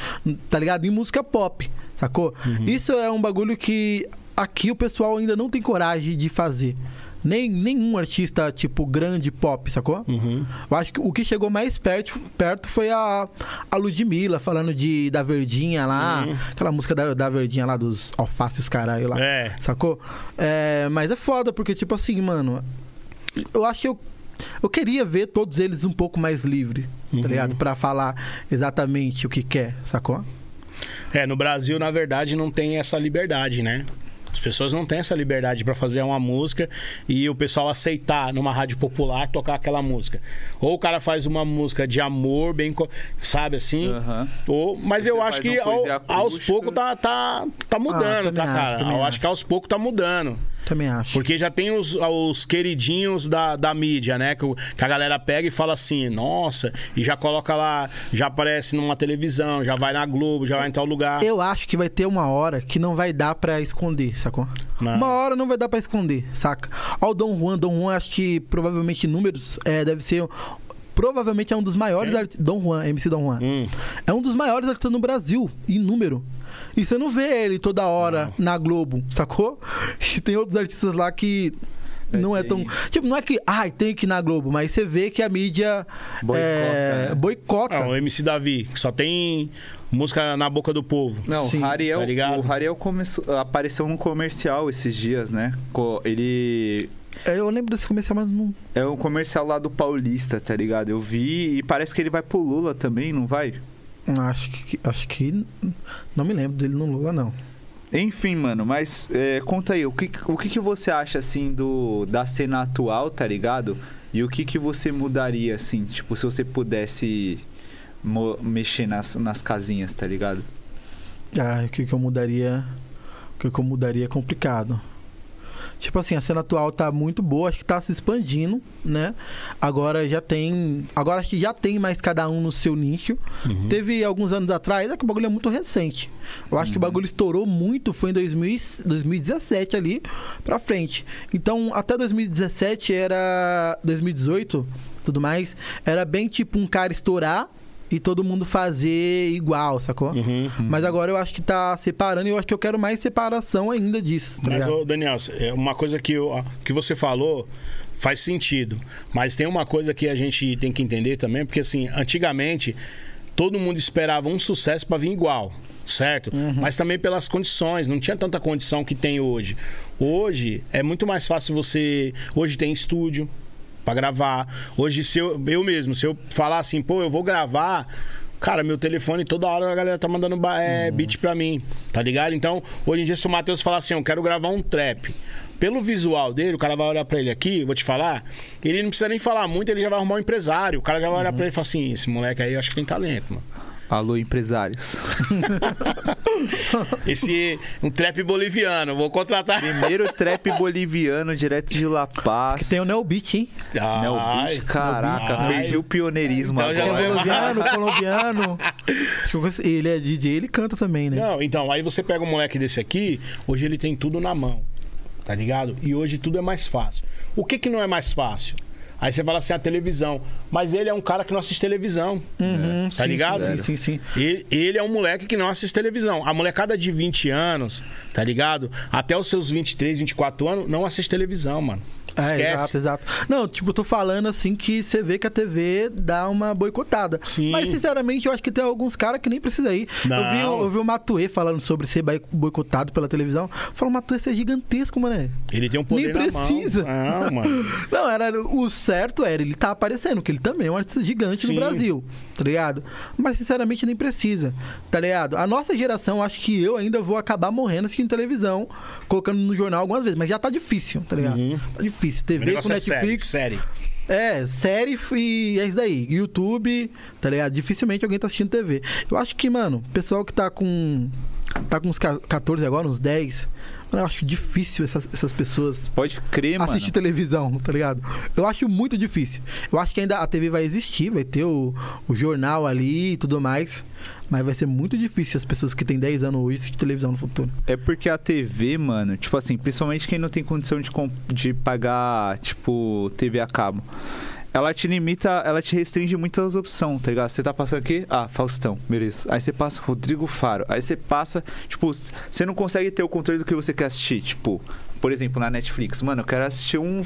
tá ligado? Em música pop, sacou? Isso é um bagulho que aqui o pessoal ainda não tem coragem de fazer. Nem, nenhum artista, tipo, grande pop, sacou? Uhum. Eu acho que o que chegou mais perto, perto foi a, a Ludmilla falando de, da Verdinha lá, aquela música da, da Verdinha lá, dos alfaces caralho lá. É. Sacou? É, mas é foda, porque, tipo assim, mano, eu acho que eu, eu queria ver todos eles um pouco mais livres, Uhum. tá ligado? Pra falar exatamente o que quer, sacou? É, no Brasil, na verdade, não tem essa liberdade, né? As pessoas não têm essa liberdade pra fazer uma música e o pessoal aceitar numa rádio popular tocar aquela música. Ou o cara faz uma música de amor, bem, sabe assim? Aham. Ou, mas Você eu acho que ao- aos poucos tá, tá, tá mudando, Ah, tá, acho, cara? eu acho acho. que aos poucos tá mudando. Também acho. Porque já tem os, os queridinhos da, da mídia, né? Que, que a galera pega e fala assim, nossa, e já coloca lá, já aparece numa televisão, já vai na Globo, já vai em tal lugar. Eu acho que vai ter uma hora que não vai dar pra esconder, sacou? Não. Uma hora não vai dar pra esconder, saca? Ó, o Dom Juan, Dom Juan, acho que provavelmente números é, deve ser. Provavelmente é um dos maiores artistas. Dom Juan, MC Dom Juan. Hum. É um dos maiores artistas no Brasil, em número. E você não vê ele toda hora na Globo, sacou? E tem outros artistas lá que. É, Não é tão. Tipo, não é que. Ai, tem que ir na Globo, mas você vê que a mídia. Boicota, é, né? boicota. Ah, o MC Davi, que só tem música na boca do povo. Não, Sim, o Hariel, tá ligado? o Hariel começou, apareceu num comercial esses dias, né? Co- Ele É, Eu lembro desse comercial, mas não. é um comercial lá do Paulista, tá ligado? Eu vi e parece que ele vai pro Lula também, não vai? Acho que, acho que. Não me lembro dele no Lula, não. Enfim, mano, mas é, conta aí, o que, o que, que você acha, assim, do, da cena atual, tá ligado? E o que, que você mudaria, assim, tipo, se você pudesse mexer nas, nas casinhas, tá ligado? Ah, o que, que eu mudaria. O que, que eu mudaria é complicado. Tipo assim, a cena atual tá muito boa, acho que tá se expandindo, né? Agora já tem. Agora acho que já tem mais cada um no seu nicho. Uhum. Teve alguns anos atrás, é que o bagulho é muito recente. Eu acho que o bagulho estourou muito, foi em 2000, e- 2017 ali pra frente. Então, até 2017 era. 2018, tudo mais, era bem tipo um cara estourar e todo mundo fazer igual, sacou? Uhum. Mas agora eu acho que tá separando e eu acho que eu quero mais separação ainda disso, tá Mas, ô, Daniel, é uma coisa que, eu- que você falou faz sentido. Mas tem uma coisa que a gente tem que entender também, porque assim, antigamente todo mundo esperava um sucesso pra vir igual. Certo? Mas também pelas condições, não tinha tanta condição que tem hoje. Hoje é muito mais fácil você. Hoje tem estúdio pra gravar. Hoje, se eu, eu mesmo, se eu falar assim, pô, eu vou gravar, Cara, meu telefone toda hora a galera tá mandando é, beat pra mim, tá ligado? Então, hoje em dia, se o Matheus falar assim, eu quero gravar um trap. Pelo visual dele, o cara vai olhar pra ele aqui, vou te falar, ele não precisa nem falar muito, ele já vai arrumar um empresário. O cara já vai olhar pra ele e falar assim: esse moleque aí eu acho que tem talento, mano. Alô, empresários. Esse um trap boliviano, vou contratar. Primeiro trap boliviano direto de La Paz. Que tem o Neobit, hein? Ai, bicho, caraca, ai. perdi o pioneirismo Então já é agora. é boliviano, colombiano. Conheci- Ele é DJ, ele canta também, né? Não, então, aí você pega um moleque desse aqui, hoje ele tem tudo na mão, tá ligado? E hoje tudo é mais fácil. O que que não é mais fácil? Aí você fala assim, a televisão. Mas ele é um cara que não assiste televisão. Uhum, Tá sim, ligado? Sim, sim, sim. Ele, ele é um moleque que não assiste televisão. A molecada de 20 anos, tá ligado? Até os seus 23, 24 anos, não assiste televisão, mano. É, Esquece. exato, exato. Não, tipo, tô falando assim que você vê que a TV dá uma boicotada. Sim. Mas, sinceramente, eu acho que tem alguns caras que nem precisa ir. Não. Eu vi, eu vi o Matuê falando sobre ser boi- boicotado pela televisão. Falou, o Matuê você é gigantesco, mano. Ele tem um poder Nem precisa. mão. Não, mano. Não, era o certo era ele tá aparecendo, que ele também é um artista gigante Sim. no Brasil, tá ligado? Mas sinceramente nem precisa, tá ligado? A nossa geração, acho que eu ainda vou acabar morrendo assistindo televisão, colocando no jornal algumas vezes, mas já tá difícil, tá ligado? Uhum. Tá difícil. TV com é Netflix. série, série. É, série e é isso daí. YouTube, tá ligado? Dificilmente alguém tá assistindo TV. Eu acho que, mano, pessoal que tá com. Tá com uns ca- 14 agora, uns 10. Mano, eu acho difícil essas, essas pessoas Pode crer, mano. assistir televisão, tá ligado? Eu acho muito difícil. Eu acho que ainda a TV vai existir, vai ter o, o jornal ali e tudo mais. Mas vai ser muito difícil as pessoas que têm 10 anos hoje assistir televisão no futuro. É porque a TV, mano, tipo assim, principalmente quem não tem condição de, de pagar, tipo, TV a cabo. Ela te limita, ela te restringe muitas opções, tá ligado? Você tá passando aqui, ah, Faustão, beleza. Aí você passa Rodrigo Faro. Aí você passa, tipo, você não consegue ter o controle do que você quer assistir. Tipo, por exemplo, na Netflix, mano, eu quero assistir um,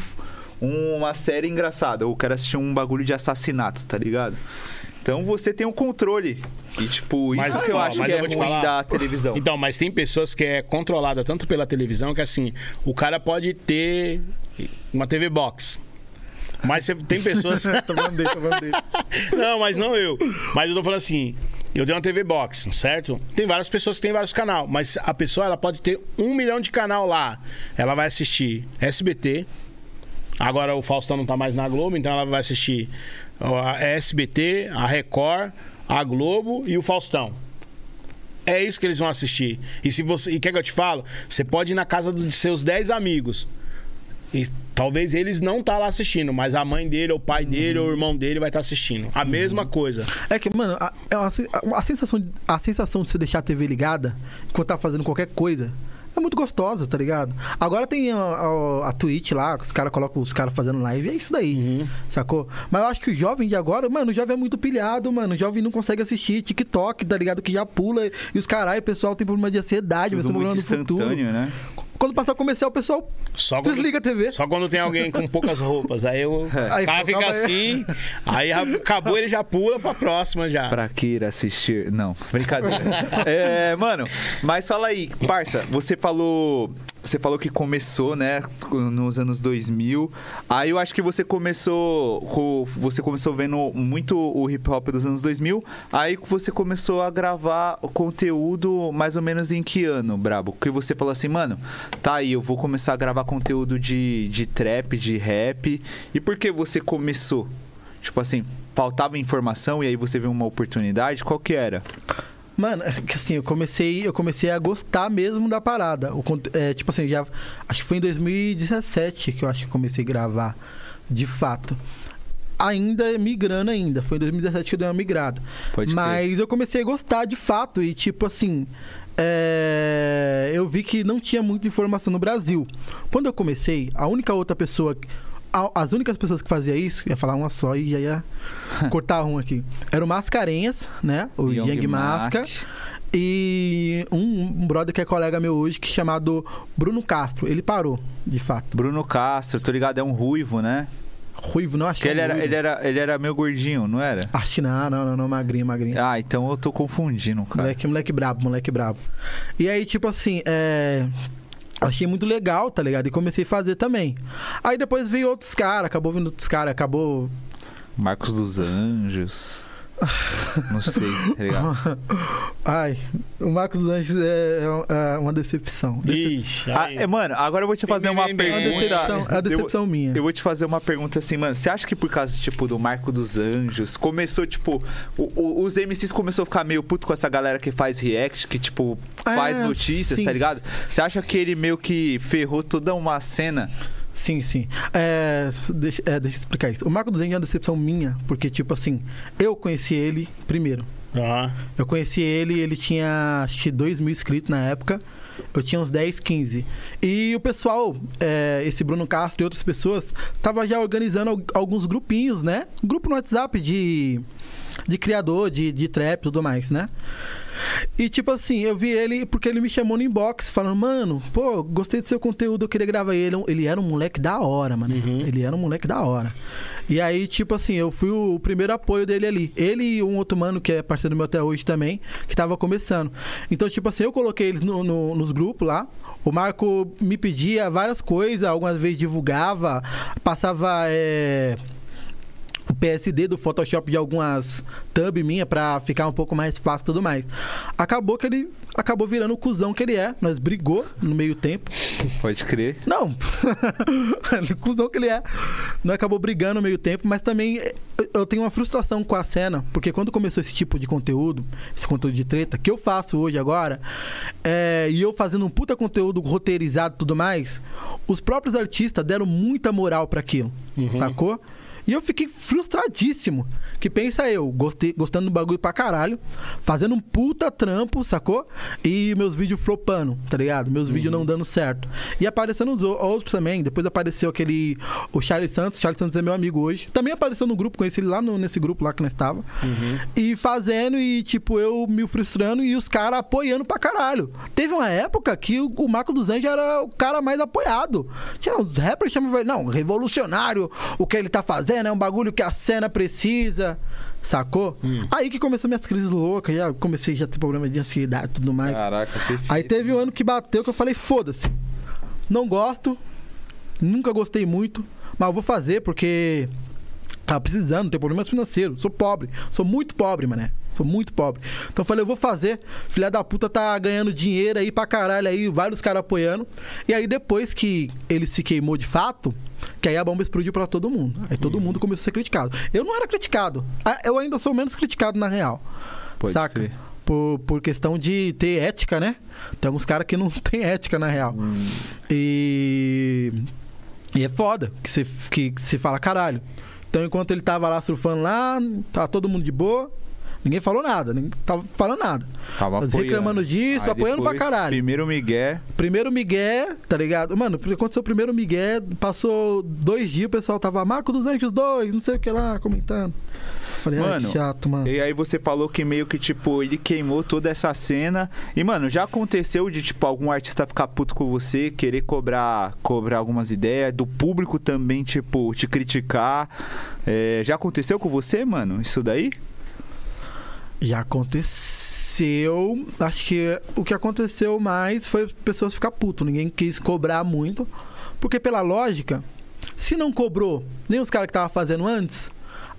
um- uma série engraçada, ou quero assistir um bagulho de assassinato, tá ligado? Então você tem o controle. E, tipo, isso Mas, que eu ó, acho que é ruim falar. da televisão. Então, mas tem pessoas que é controlada tanto pela televisão que assim, o cara pode ter uma TV box. Mas você- tem pessoas. tô falando dele, tô falando dele. não, mas não eu. Mas eu tô falando assim. Eu tenho uma TV box, certo? Tem várias pessoas que têm vários canais, mas a pessoa ela pode ter um milhão de canal lá. Ela vai assistir SBT. Agora o Faustão não tá mais na Globo, então ela vai assistir a SBT, a Record, a Globo e o Faustão. É isso que eles vão assistir. E se você, e quer que eu te falo? Você pode ir na casa dos seus 10 amigos. E talvez eles não tá lá assistindo, mas a mãe dele, ou o pai dele, ou o irmão dele vai estar assistindo. A mesma coisa. É que, mano, a, é a, a sensação, de- a sensação de você deixar a TV ligada enquanto tá fazendo qualquer coisa é muito gostosa, tá ligado? Agora tem a, a, a Twitch lá, os caras colocam os caras fazendo live, é isso daí, sacou? Mas eu acho que o jovem de agora, mano, o jovem é muito pilhado, mano. O jovem não consegue assistir TikTok, tá ligado? Que já pula e os caralho, o pessoal tem problema de ansiedade, vai ser um problema muito no futuro. instantâneo, né? Quando passar o comercial, o pessoal Só quando, desliga a TV. só quando tem alguém com poucas roupas. Aí o Aí cara fica aí. assim, aí acabou, ele já pula pra próxima já. Pra que ir assistir? Não, brincadeira. é, mano, mas fala aí, parça, você falou. Você falou que começou, né, nos anos 2000. Aí eu acho que você começou. com- Você começou vendo muito o hip hop dos anos 2000. Aí você começou a gravar o conteúdo mais ou menos em que ano, Brabo? Porque você falou assim, mano, tá aí, eu vou começar a gravar conteúdo de, de trap, de rap. E por que você começou? Tipo assim, faltava informação e aí você viu uma oportunidade? Qual que era? Mano, é assim, eu comecei, eu comecei a gostar mesmo da parada. O, é, tipo assim, já. Acho que foi em 2017 que eu acho que comecei a gravar, de fato. Ainda migrando ainda. Foi em 2017 que eu dei uma migrada. Pode. Mas eu comecei a gostar de fato. E tipo assim. é, eu vi que não tinha muita informação no Brasil. Quando eu comecei, a única outra pessoa. As únicas pessoas que faziam isso, ia falar uma só e ia cortar um aqui. Era o Mascarenhas, né? O Young Young, Masca. Mask. E um, um brother que é colega meu hoje, que é chamado Bruno Castro. Ele parou, de fato. Bruno Castro, tô ligado, é um ruivo, né? Ruivo, não acho Que ele era, ruivo. ele era, ele era meio gordinho, não era? Acho que não, não, não, não, magrinho, magrinho. Ah, então eu tô confundindo, cara. Moleque, moleque brabo, moleque brabo. E aí, tipo assim, é. Achei muito legal, tá ligado? E comecei a fazer também. Aí depois veio outros caras, acabou vindo outros caras, acabou. Marcos dos Anjos. Não sei, tá ligado? Ai, o Marco dos Anjos é, é uma decepção. Decep- Ixi, Ah, é, mano, agora eu vou te fazer Bem, uma bem, bem, É uma pergunta. decepção, é uma decepção minha. Eu vou te fazer uma pergunta assim, mano. Você acha que por causa, tipo, do Marco dos Anjos, começou, tipo, o- o- os MCs começou a ficar meio puto com essa galera que faz react, que, tipo, faz É, notícias, sim. tá ligado? Você acha que ele meio que ferrou toda uma cena Sim, sim. É, deixa, é, deixa eu explicar isso. O Marco dos Anjos é uma decepção minha, porque, tipo assim, eu conheci ele primeiro. Aham. Eu conheci ele, ele tinha acho que 2 mil inscritos na época. Eu tinha uns 10, 15. E o pessoal, é, esse Bruno Castro e outras pessoas, tava já organizando al- alguns grupinhos, né? Grupo no WhatsApp de, de criador, de, de trap e tudo mais, né? E tipo assim, eu vi ele porque ele me chamou no inbox, falando, mano, pô, gostei do seu conteúdo, eu queria gravar ele. Ele era um moleque da hora, mano. Ele era um moleque da hora. E aí, tipo assim, eu fui o primeiro apoio dele ali. Ele e um outro mano que é parceiro meu até hoje também, que tava começando. Então, tipo assim, eu coloquei eles no- no- nos grupos lá. O Marco me pedia várias coisas, algumas vezes divulgava, passava. é, o PSD do Photoshop de algumas thumb minha pra ficar um pouco mais fácil e tudo mais. Acabou que ele acabou virando o cuzão que ele é. Nós brigou no meio tempo. Pode crer. Não, o cuzão que ele é. Nós acabou brigando no meio tempo, mas também eh, eu tenho uma frustração com a cena, porque quando começou esse tipo de conteúdo, esse conteúdo de treta, que eu faço hoje agora, é, e eu fazendo um puta conteúdo roteirizado e tudo mais, os próprios artistas deram muita moral pra aquilo, sacou? E eu fiquei frustradíssimo. Que pensa eu, gostei, gostando do bagulho pra caralho, fazendo um puta trampo, sacou? E meus vídeos flopando, tá ligado? Meus vídeos não dando certo. E aparecendo os outros também. Depois apareceu aquele. O Charles Santos. Charles Santos é meu amigo hoje. Também apareceu no grupo, conheci ele lá no- nesse grupo lá que nós estava. E fazendo e, tipo, eu me frustrando e os caras apoiando pra caralho. Teve uma época que o, o Marco dos Anjos era o cara mais apoiado. Tinha os rappers chamavam não, revolucionário, o que ele tá fazendo é um bagulho que a cena precisa. Sacou? Aí que começou minhas crises loucas, já comecei já a ter problema de ansiedade e tudo mais. Caraca, perfeito. Aí teve um ano que bateu que eu falei, foda-se. Não gosto, nunca gostei muito, mas eu vou fazer porque tava precisando, tem problema financeiro, sou pobre, sou muito pobre, mané. Sou muito pobre. Então eu falei, eu vou fazer. Filha da puta tá ganhando dinheiro aí pra caralho aí, vários caras apoiando. E aí depois que ele se queimou de fato, que aí a bomba explodiu pra todo mundo. Aí todo mundo começou a ser criticado. Eu não era criticado. Ah, Eu ainda sou menos criticado na real. Pode saca? Por, por questão de ter ética, né? Tem alguns caras que não tem ética na real. E. E é foda que você que, que fala, caralho. Então enquanto ele tava lá surfando lá, tava todo mundo de boa. Ninguém falou nada, ninguém tava falando nada. Tava Mas apoiando. reclamando disso, Aí apoiando pra depois, caralho. Primeiro Miguel. Primeiro Miguel, tá ligado? Mano, porque aconteceu o primeiro Miguel, passou dois dias, o pessoal tava Marco dos Anjos 2, não sei o que lá, comentando. Falei, Mano, chato, mano. E aí você falou que meio que, tipo, ele queimou toda essa cena. E, mano, já aconteceu de, tipo, algum artista ficar puto com você, querer cobrar, cobrar algumas ideias, do público também, tipo, te criticar. É, já aconteceu com você, mano? Isso daí? Já aconteceu. Acho que o que aconteceu mais foi as pessoas ficar puto. Ninguém quis cobrar muito. Porque pela lógica, se não cobrou nem os caras que estavam fazendo antes,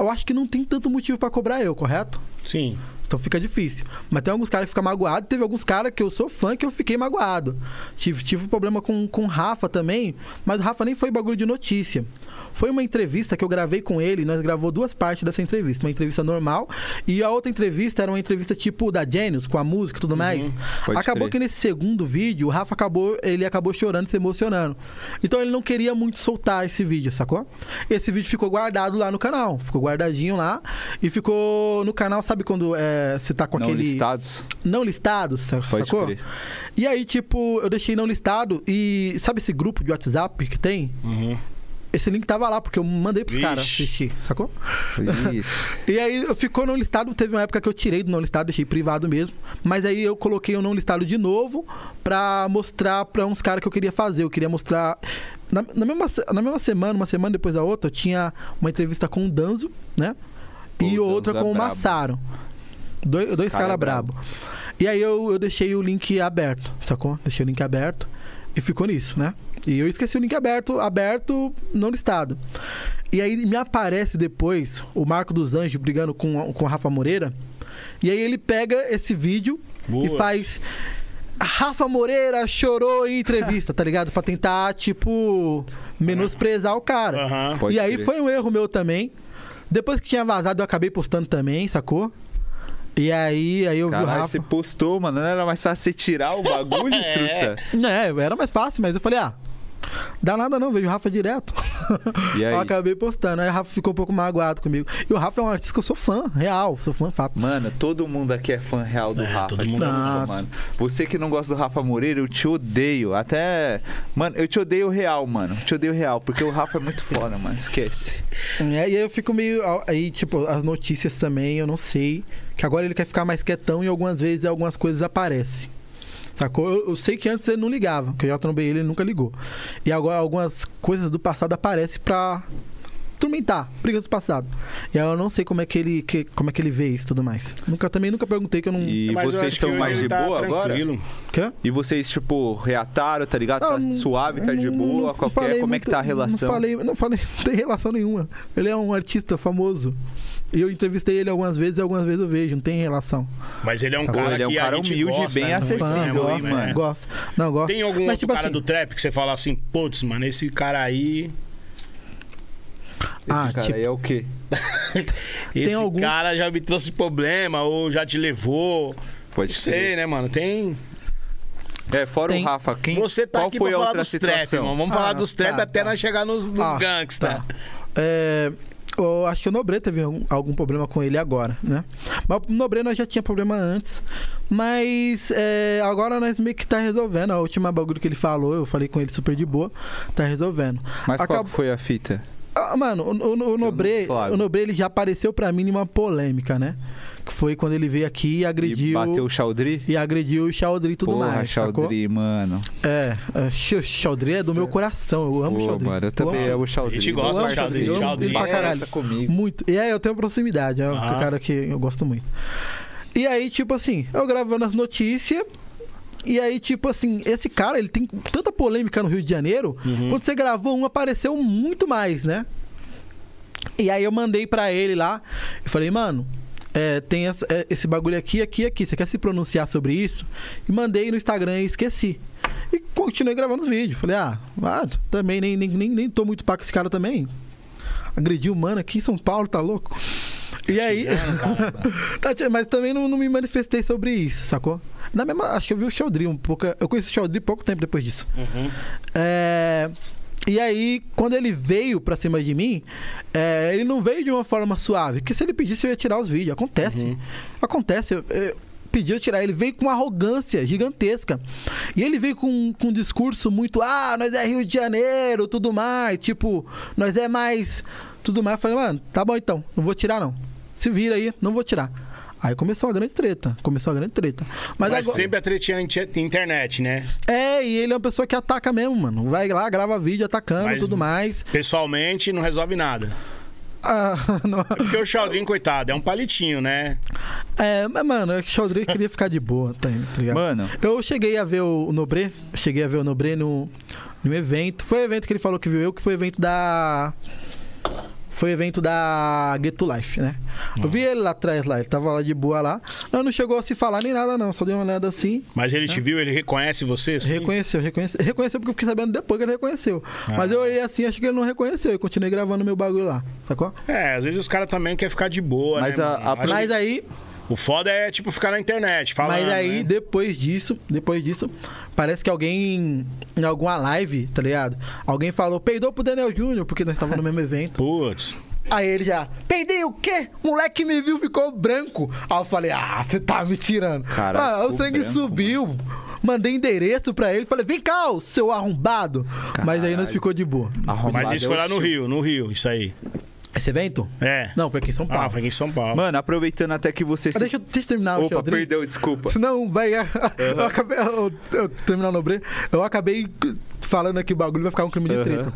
eu acho que não tem tanto motivo pra cobrar eu, correto? Sim. Então fica difícil. Mas tem alguns caras que ficam magoados. Teve alguns caras que eu sou fã que eu fiquei magoado. Tive, tive um problema com, com o Rafa também. Mas o Rafa nem foi bagulho de notícia. Foi uma entrevista que eu gravei com ele. Nós gravou duas partes dessa entrevista. Uma entrevista normal. E a outra entrevista era uma entrevista tipo da Genius, com a música e tudo mais. pode Acabou crer. que nesse segundo vídeo, o Rafa acabou, ele acabou chorando, se emocionando. Então ele não queria muito soltar esse vídeo, sacou? Esse vídeo ficou guardado lá no canal. Ficou guardadinho lá. E ficou no canal, sabe quando é, você tá com Não aquele listados? não listado, sa- Pode sacou? crer. E aí, tipo, eu deixei não listado e sabe esse grupo de WhatsApp que tem? Uhum. Esse link tava lá, porque eu mandei pros caras assistir, sacou? E aí ficou não listado, teve uma época que eu tirei do não listado, deixei privado mesmo. Mas aí eu coloquei o não listado de novo pra mostrar pra uns caras que eu queria fazer. Eu queria mostrar. Na, na mesma, se- na mesma semana, uma semana depois da outra, eu tinha uma entrevista com o Danzo, né? Pô, e outra é com o brabo. Massaro. Dois, dois cara caras é brabo. brabo. E aí eu, eu deixei o link aberto, sacou? Deixei o link aberto e ficou nisso, né? E eu esqueci o link aberto, aberto, não listado. E aí me aparece depois o Marco dos Anjos brigando com, com o Rafa Moreira. E aí ele pega esse vídeo e Boa. faz. Rafa Moreira chorou em entrevista, tá ligado? Pra tentar, tipo, menosprezar o cara. Aham. Pode e aí crer. foi um erro meu também. Depois que tinha vazado, eu acabei postando também, sacou? E aí, aí eu vi o Caralho, Rafa. você postou, mano. Não era mais fácil você tirar o bagulho, É. truta? É, era mais fácil, mas eu falei, ah, Dá nada não, vejo o Rafa direto. E aí? Eu acabei postando. Aí o Rafa ficou um pouco magoado comigo. E o Rafa é um artista que eu sou fã, real. Sou fã fato. Mano, todo mundo aqui é fã real do É, Rafa. todo mundo é fã. mano. Você que não gosta do Rafa Moreira, eu te odeio. Até. Mano, eu te odeio real, mano. Te odeio real, porque o Rafa é muito foda, mano. Esquece. É, e aí eu fico meio. Aí, tipo, as notícias também, eu não sei. Que agora ele quer ficar mais quietão e algumas vezes algumas coisas aparecem. Sacou? Eu, eu sei que antes ele não ligava, porque eu já trombei ele, ele nunca ligou. E agora algumas coisas do passado aparecem pra turmentar, brigas do passado. E aí eu não sei como é que ele, que, como é que ele vê isso e tudo mais. Nunca, também nunca perguntei que eu não. E Mas vocês estão mais de tá boa agora? tranquilo. Quê? E vocês, tipo, reataram, tá ligado? Tá Ah, não- suave, tá de não- boa? não Qualquer, falei como é que tá a relação? Não falei, não falei, não tem relação nenhuma. Ele é um artista famoso. E eu entrevistei ele algumas vezes e algumas vezes eu vejo, não tem relação. Mas ele é um Sacou? cara Ele é um que cara a gente humilde e gosta, bem né? acessível, gosta, mano? né? Gosto. Não, gosto. Tem algum Mas, outro tipo cara assim, do trap que você fala assim, putz, mano, esse cara aí. Esse Ah, cara tipo- aí é o quê? Esse algum- cara já me trouxe problema ou já te levou. Pode Não ser. sei, né, mano? Tem. É, fora Tem- o Rafa, quem, Você tá qual aqui foi pra a falar outra dos trap, mano. Vamos Ah, falar dos trap tá, até tá. nós chegar nos, nos Ah, gangsta. tá. É, eu acho que o Nobre teve algum, algum problema com ele agora, né? Mas o Nobre nós já tinha problema antes. Mas é, agora nós meio que tá resolvendo. A última bagulho que ele falou, eu falei com ele super de boa, tá resolvendo. Mas qual Acab- que foi a fita? Ah, mano, o, o, o Nobre, o Nobre ele já apareceu pra mim numa polêmica, né? Que foi quando ele veio aqui e agrediu. E bateu o Chaldri? E agrediu o Chaudry e tudo Porra, mais. sacou? Chaldri, mano. É, Chaudry é do meu coração. Eu amo Pô, Chaudry. mano, eu também amo. amo o Chaldri. A gente gosta Eu do Chaldri. eu amo Chaldri pra é caralho. comigo. Muito. E aí eu tenho proximidade, é um Aham. cara que eu gosto muito. E aí, tipo assim, eu gravando as notícias. E aí, tipo assim, esse cara, ele tem tanta polêmica no Rio de Janeiro. Uhum. Quando você gravou um, apareceu muito mais, né? E aí eu mandei pra ele lá. Eu falei, mano, é, tem essa- é, esse bagulho aqui, aqui, aqui. Você quer se pronunciar sobre isso? E mandei no Instagram e esqueci. E continuei gravando os vídeos. Falei, ah, ah, também nem, nem, nem, nem tô muito pá com esse cara também. Agrediu o mano aqui em São Paulo, tá louco? E aí. Tá, tia, mas também não, não me manifestei sobre isso, sacou? Na mesma, acho que eu vi o Chaudry um pouco. Eu conheci o Chaudry pouco tempo depois disso. Uhum. É, e aí, quando ele veio pra cima de mim, é, ele não veio de uma forma suave. Porque se ele pedisse, eu ia tirar os vídeos. Acontece. Uhum. Acontece. Eu, eu pedi eu tirar. Ele veio com uma arrogância gigantesca. E ele veio com, com um discurso muito: ah, nós é Rio de Janeiro, tudo mais. Tipo, nós é mais. Tudo mais. Eu falei, mano, tá bom então. Não vou tirar, não. Se vira aí, não vou tirar. Aí começou a grande treta. Começou a grande treta. Mas, Mas, agora... sempre a tretinha na inter- internet, né? É, e ele é uma pessoa que ataca mesmo, mano. Vai lá, grava vídeo atacando e tudo mais. Pessoalmente, não resolve nada. Ah, não- É porque o Chaldrin, coitado, é um palitinho, né? É, mas, mano, é que o Chaudry queria ficar de boa, tá, tá ligado? Mano, Eu cheguei a ver o Nobre, cheguei a ver o Nobre no, no evento. Foi o evento que ele falou que viu eu, que foi o evento da. Foi o evento da Get to Life, né? Eu vi ele lá atrás, lá, ele tava lá de boa lá. Não, não chegou a se falar nem nada, não. Só deu uma olhada assim. Mas ele te viu, ele reconhece você? assim? Reconheceu, reconheceu. Reconheceu porque eu fiquei sabendo depois que ele reconheceu. Ah. Mas eu olhei assim, acho que ele não reconheceu. Eu continuei gravando meu bagulho lá, sacou? É, às vezes os caras também querem ficar de boa, Mas né? a- a- Mas que aí, O foda é, tipo, ficar na internet, falando, mas aí, né? depois disso, depois disso, parece que alguém, em alguma live, tá ligado? Alguém falou, peidou pro Daniel Júnior, porque nós estávamos no mesmo evento. Putz. Aí ele já, peidei o quê? Moleque me viu, ficou branco. Aí eu falei, ah, você tá me tirando. Caralho, ah, o sangue branco, subiu. Mandei endereço pra ele, falei, vem cá, seu arrombado. Mas aí nós Caralho. ficou de boa. Arrombado Mas isso é foi lá no. Rio, no Rio, isso aí. Esse evento? É. Não, foi aqui em São Paulo. Ah, foi aqui em São Paulo. mano, aproveitando até que você Ah, se... deixa, eu- deixa eu terminar o Opa, Chaudry. perdeu, desculpa. Senão vai. Eu acabei. Eu, eu, terminar no bre, eu acabei falando aqui o bagulho, vai ficar um crime de Aham. treta.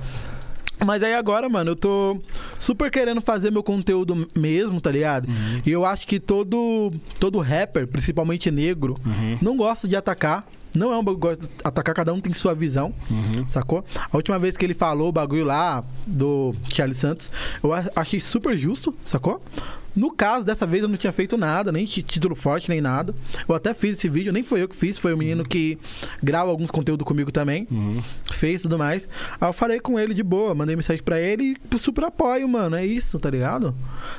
Mas aí agora, mano, eu tô super querendo fazer meu conteúdo mesmo, tá ligado? E eu acho que todo, todo rapper, principalmente negro, não gosta de atacar. Não é um bagulho de atacar, cada um tem sua visão, sacou? A última vez que ele falou o bagulho lá do Charlie Santos, eu achei super justo, sacou? No caso, dessa vez eu não tinha feito nada, nem título forte, nem nada. Eu até fiz esse vídeo, nem foi eu que fiz, foi o menino que grava alguns conteúdos comigo também. Fez tudo mais. Aí eu falei com ele de boa, mandei mensagem pra ele e super apoio, mano. É isso, tá ligado?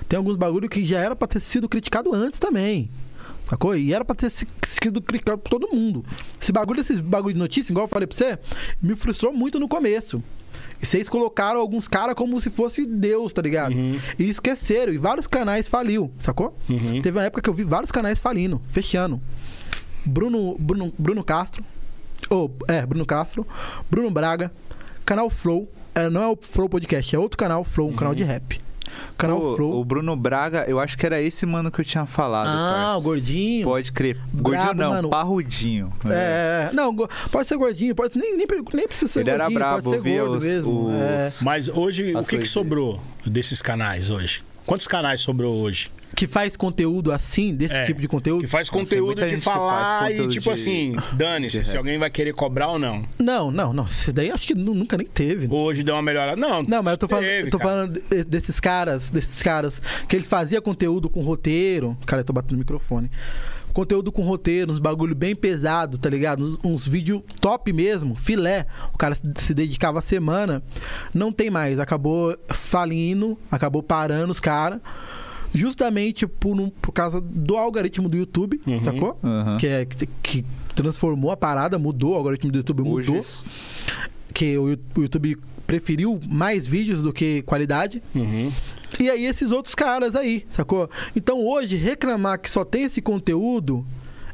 Tem alguns bagulho que já era pra ter sido criticado antes também. Sacou? E era pra ter sido clicado por todo mundo. Esse bagulho, esses bagulho de notícia, igual eu falei pra você, me frustrou muito no começo. E vocês colocaram alguns caras como se fosse Deus, tá ligado? E esqueceram. E vários canais faliu, sacou? Teve uma época que eu vi vários canais falindo, fechando. Bruno, Bruno, Bruno Castro. Ou, é, Bruno Castro. Bruno Braga. Canal Flow. É, não é o Flow Podcast, é outro canal, Flow, um canal de rap. Canal Pô, Flow. O Bruno Braga, eu acho que era esse mano que eu tinha falado. ah, parça. o gordinho. Pode crer. Brabo, Gordinho não, mano. parrudinho. É, é, não, go- pode ser gordinho, pode nem, nem, nem precisa ser Ele era gordinho, brabo, pode ser via gordo os- mesmo. é. os- Mas hoje, As o que, que sobrou desses canais hoje? Quantos canais sobrou hoje? Que faz conteúdo assim, desse É, tipo de conteúdo? Que faz conteúdo de falar e conteúdo tipo de- assim, dane-se, se alguém vai querer cobrar ou não. Não, não, não. Isso daí acho que nu- nunca nem teve. Hoje deu uma melhorada. Não, Não, mas eu tô falando, teve, eu tô cara. falando de- desses caras, desses caras que eles faziam conteúdo com roteiro. Cara, eu tô batendo no microfone. Conteúdo com roteiro, uns bagulho bem pesado, tá ligado? Uns, uns vídeos top mesmo, filé. O cara se dedicava a semana. Não tem mais. Acabou falindo, acabou parando os caras. Justamente por, um- por causa do algoritmo do YouTube, Uhum. sacou? Aham. Que, é, que, que transformou a parada, mudou, o algoritmo do YouTube Hoje, mudou que o YouTube preferiu mais vídeos do que qualidade. Uhum. E aí esses outros caras aí, sacou? Então hoje reclamar que só tem esse conteúdo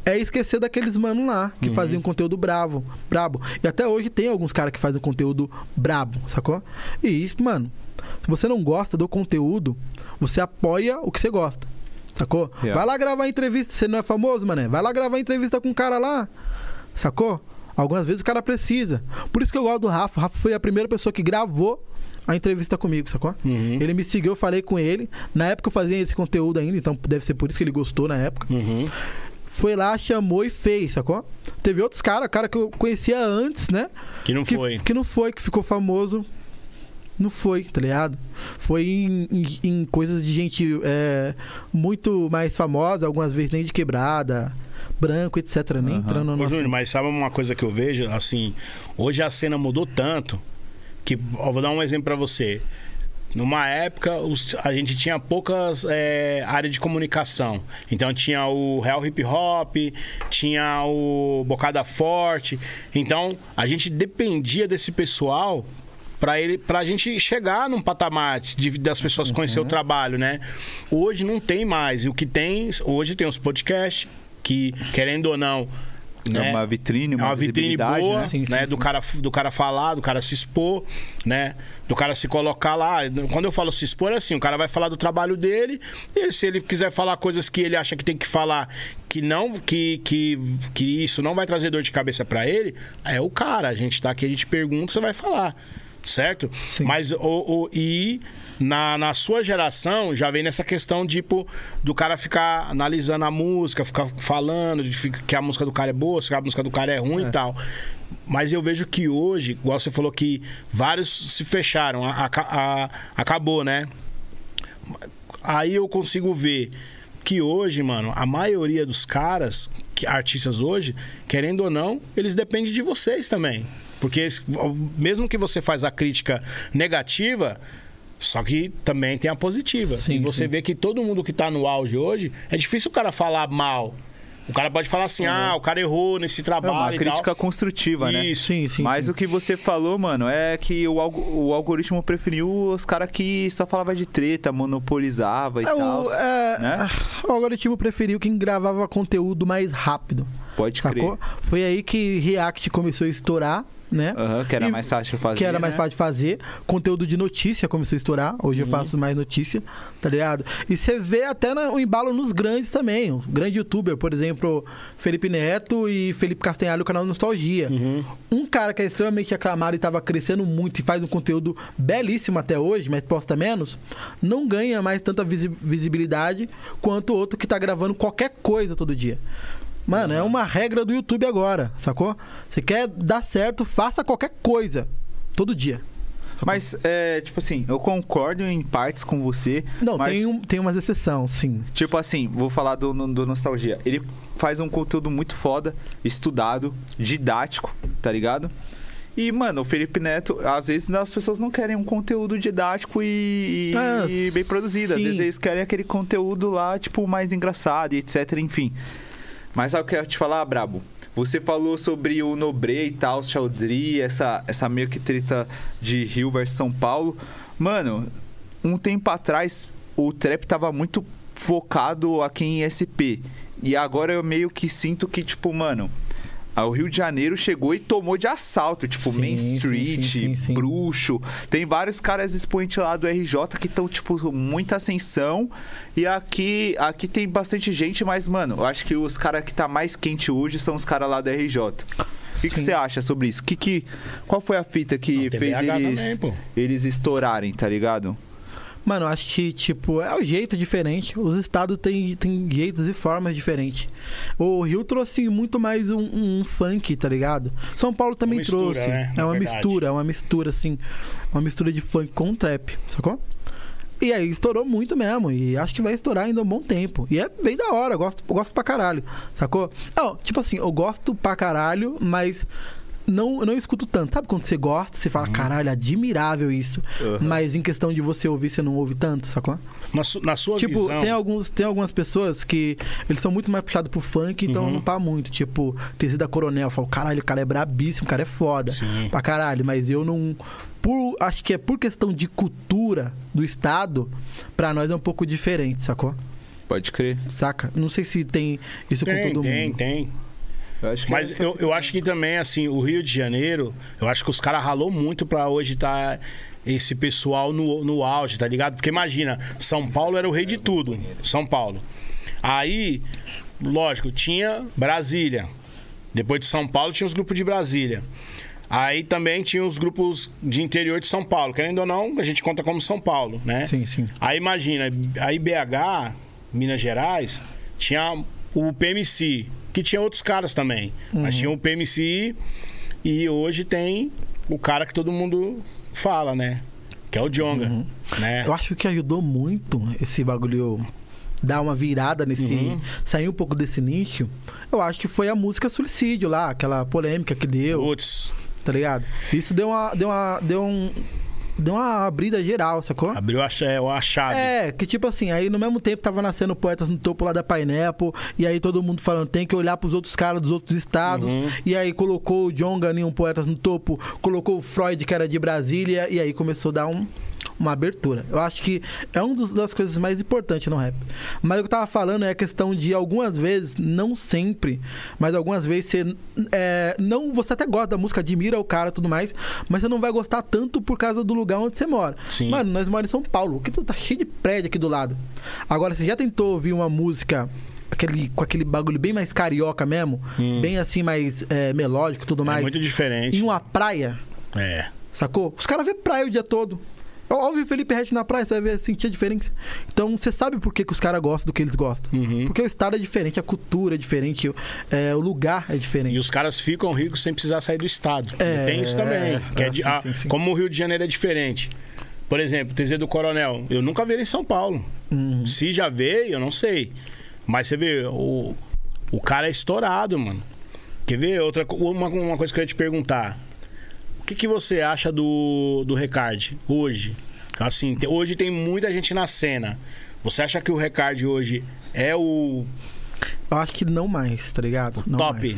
é esquecer daqueles mano lá que faziam conteúdo bravo, brabo. E até hoje tem alguns caras que fazem conteúdo brabo, sacou? E isso, mano, se você não gosta do conteúdo, você apoia o que você gosta. Sacou? Yeah. Vai lá gravar entrevista, você não é famoso, mané? Vai lá gravar entrevista com um cara lá. Sacou? Algumas vezes o cara precisa. Por isso que eu gosto do Rafa. O Rafa foi a primeira pessoa que gravou a entrevista comigo, sacou? Uhum. Ele me seguiu, eu falei com ele. Na época eu fazia esse conteúdo ainda, então deve ser por isso que ele gostou na época. Uhum. Foi lá, chamou e fez, sacou? Teve outros caras, cara que eu conhecia antes, né? Que não que, foi. Que não foi, que ficou famoso. Não foi, tá ligado? Foi em, em- em coisas de gente é, muito mais famosa, algumas vezes nem de quebrada, branco, etc. Nem Aham. entrando no Ô, nosso... Júnior, mas sabe uma coisa que eu vejo? Assim, hoje a cena mudou tanto que, ó, vou dar um exemplo pra você. Numa época, os- a gente tinha poucas é, áreas de comunicação. Então tinha o Real Hip Hop, tinha o Bocada Forte. Então a gente dependia desse pessoal para ele, pra gente chegar num patamar de, das pessoas conhecer o trabalho, né? Hoje não tem mais. E o que tem, hoje tem os podcasts que, querendo ou não, É né? uma vitrine, É uma, uma vitrine boa, né? Sim, sim, né? sim. Do, cara, do cara falar, do cara se expor, né? Do cara se colocar lá. Quando eu falo se expor, é assim, o cara vai falar do trabalho dele, e se ele quiser falar coisas que ele acha que tem que falar, que não, que, que, que isso não vai trazer dor de cabeça pra ele, é o cara. A gente tá aqui, a gente pergunta, você vai falar. Certo? Sim. Mas o, o- e na, na sua geração já vem nessa questão, tipo, do cara ficar analisando a música, ficar falando de que a música do cara é boa, se a música do cara é ruim e tal. Mas eu vejo que hoje, igual você falou que vários se fecharam, a- a- a- acabou, né? Aí eu consigo ver que hoje, mano, a maioria dos caras, que, artistas hoje, querendo ou não, eles dependem de vocês também. Porque es- mesmo que você faz a crítica negativa, só que também tem a positiva. Sim, e você sim. vê que todo mundo que tá no auge hoje, é difícil o cara falar mal. O cara pode falar assim, ah, o cara errou nesse É trabalho uma e crítica tal. construtiva, né? Isso. Sim, sim. Mas sim. o que você falou, mano, é que o, algo- o algoritmo preferiu os caras que só falava de treta, monopolizava e É, tal. o, é, né? o algoritmo preferiu quem gravava conteúdo mais rápido. Pode crer. Sacou? Foi aí que React começou a estourar, né? Aham, que era E- mais fácil de fazer. que era mais né? fácil de fazer. Conteúdo de notícia começou a estourar. Hoje eu Uhum. faço mais notícia, tá ligado? E você vê até o embalo nos grandes também. O grande youtuber, por exemplo, Felipe Neto e Felipe Castanhari, o canal Nostalgia. Uhum. Um cara que é extremamente aclamado e tava crescendo muito e faz um conteúdo belíssimo até hoje, mas posta menos, não ganha mais tanta visi- visibilidade quanto o outro que tá gravando qualquer coisa todo dia. Mano, é uma regra do YouTube agora, sacou? Você quer dar certo, faça qualquer coisa. Todo dia. Mas, é, tipo assim, eu concordo em partes com você. Não, mas, tem, um, tem umas exceções, sim. Tipo assim, vou falar do, do Nostalgia. Ele faz um conteúdo muito foda, estudado, didático, tá ligado? E, mano, o Felipe Neto, às vezes as pessoas não querem um conteúdo didático e, Ah, e bem produzido. Às sim. vezes eles querem aquele conteúdo lá, tipo, mais engraçado e etc, enfim. Mas sabe o que eu te falar, Brabo? Você falou sobre o Nobre e tal, Chaudry, essa, essa meio que treta de Rio versus São Paulo. Mano, um tempo atrás, o trap tava muito focado aqui em SP. E agora eu meio que sinto que, tipo, mano, ah, o Rio de Janeiro chegou e tomou de assalto, tipo, Sim, Main Street, sim, sim. Bruxo. Tem vários caras expoentes lá do RJ que estão, tipo, muita ascensão. E aqui, aqui tem bastante gente, mas, mano, eu acho que os caras que tá mais quente hoje são os caras lá do RJ. O que você acha sobre isso? Que que, qual foi a fita que Não, fez eles, também, eles estourarem, tá ligado? Mano, acho que, tipo, é o jeito diferente. Os estados têm, têm jeitos e formas diferentes. O Rio trouxe muito mais um, um funk, tá ligado? São Paulo também mistura, trouxe. né? É uma Verdade. mistura, é uma mistura, assim. Uma mistura de funk com trap, sacou? E aí estourou muito mesmo. E acho que vai estourar ainda um bom tempo. E é bem da hora, eu gosto, eu gosto pra caralho, sacou? Não, tipo assim, eu gosto pra caralho, mas. Não, eu não escuto tanto. Sabe quando você gosta, você fala, caralho, admirável isso. Uhum. Mas em questão de você ouvir, você não ouve tanto, sacou? Na, su- na sua Tipo, visão. tem, alguns, tem algumas pessoas que eles são muito mais puxados pro funk, então Uhum. não pá muito. Tipo, Tecido Coronel, eu falo, caralho, o cara é brabíssimo, o cara é foda. Sim. Pra caralho, mas eu não. Por, acho que é por questão de cultura do Estado, pra nós é um pouco diferente, sacou? Pode crer. Saca? Não sei se tem isso com Tem, todo tem, mundo. tem. Eu acho que Mas eu, eu acho que também, assim, o Rio de Janeiro, eu acho que os caras ralou muito pra hoje estar esse pessoal no, no auge, tá ligado? Porque imagina, São Paulo era o rei de tudo. São Paulo. Aí, lógico, tinha Brasília. Depois de São Paulo tinha os grupos de Brasília. Aí também tinha os grupos de interior de São Paulo. Querendo ou não, a gente conta como São Paulo, né? Sim, sim. Aí imagina, aí BH, Minas Gerais, tinha o PMC, que tinha outros caras também. Mas tinha o PMC e hoje tem o cara que todo mundo fala, né? Que é o Jonga, né? Eu acho que ajudou muito esse bagulho dar uma virada nesse. Uhum. sair um pouco desse nicho. Eu acho que foi a música Suicídio lá, aquela polêmica que deu. Putz, tá ligado? Isso deu uma. Deu uma. Deu um. Deu uma abrida geral, sacou? abriu a, cha- a chave. É, que tipo assim, aí no mesmo tempo tava nascendo poetas no topo lá da Pineapple, e aí todo mundo falando, tem que olhar pros outros caras dos outros estados, Uhum. e aí colocou o John um poetas no topo, colocou o Freud, que era de Brasília, e aí começou a dar um, uma abertura. Eu acho que é uma das coisas mais importantes no rap. Mas o que eu tava falando é a questão de algumas vezes, não sempre, mas algumas vezes você é, não, você até gosta da música, admira o cara e tudo mais, mas você não vai gostar tanto por causa do lugar onde você mora. Sim. Mano, nós moramos em São Paulo, que tá cheio de prédio aqui do lado. Agora, você já tentou ouvir uma música aquele, com aquele bagulho bem mais carioca mesmo? Bem assim, mais é, melódico e tudo É mais? muito diferente. Em uma praia, É. sacou? Os caras vê praia o dia todo. Ouve Felipe Rett na praia, você vai ver, sentir a diferença. Então, você sabe por que, que os caras gostam do que eles gostam. Uhum. Porque o estado é diferente, a cultura é diferente, é, o lugar é diferente. E os caras ficam ricos sem precisar sair do estado. É, Tem isso também. é é, de- sim, ah, sim, sim. Como o Rio de Janeiro é diferente. Por exemplo, TZ do Coronel. Eu nunca vi ele em São Paulo. Uhum. Se já veio, eu não sei. Mas você vê, o, o cara é estourado, mano. Quer ver? Outra, uma, uma coisa que eu ia te perguntar. O que, que você acha do, do Recard hoje? Assim, te- hoje tem muita gente na cena. Você acha que o Recard hoje é o Eu acho que não mais, tá ligado? Não top? mais.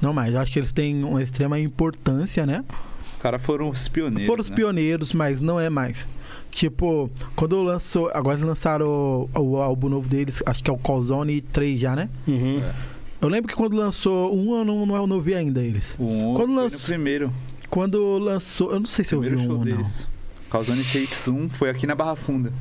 Não mais. Eu acho que eles têm uma extrema importância, né? Os caras foram os pioneiros. Foram os né? pioneiros, mas não é mais. Tipo, quando lançou. Agora eles lançaram o, o álbum novo deles, acho que é o Calzone 3 já, né? Uhum. É. Eu lembro que quando lançou um, eu não, não, não vi ainda eles. O um Quando foi lançou- no primeiro. Quando lançou. Eu não sei se eu vi um show ou não. deles. Causone Takes 1 foi aqui na Barra Funda.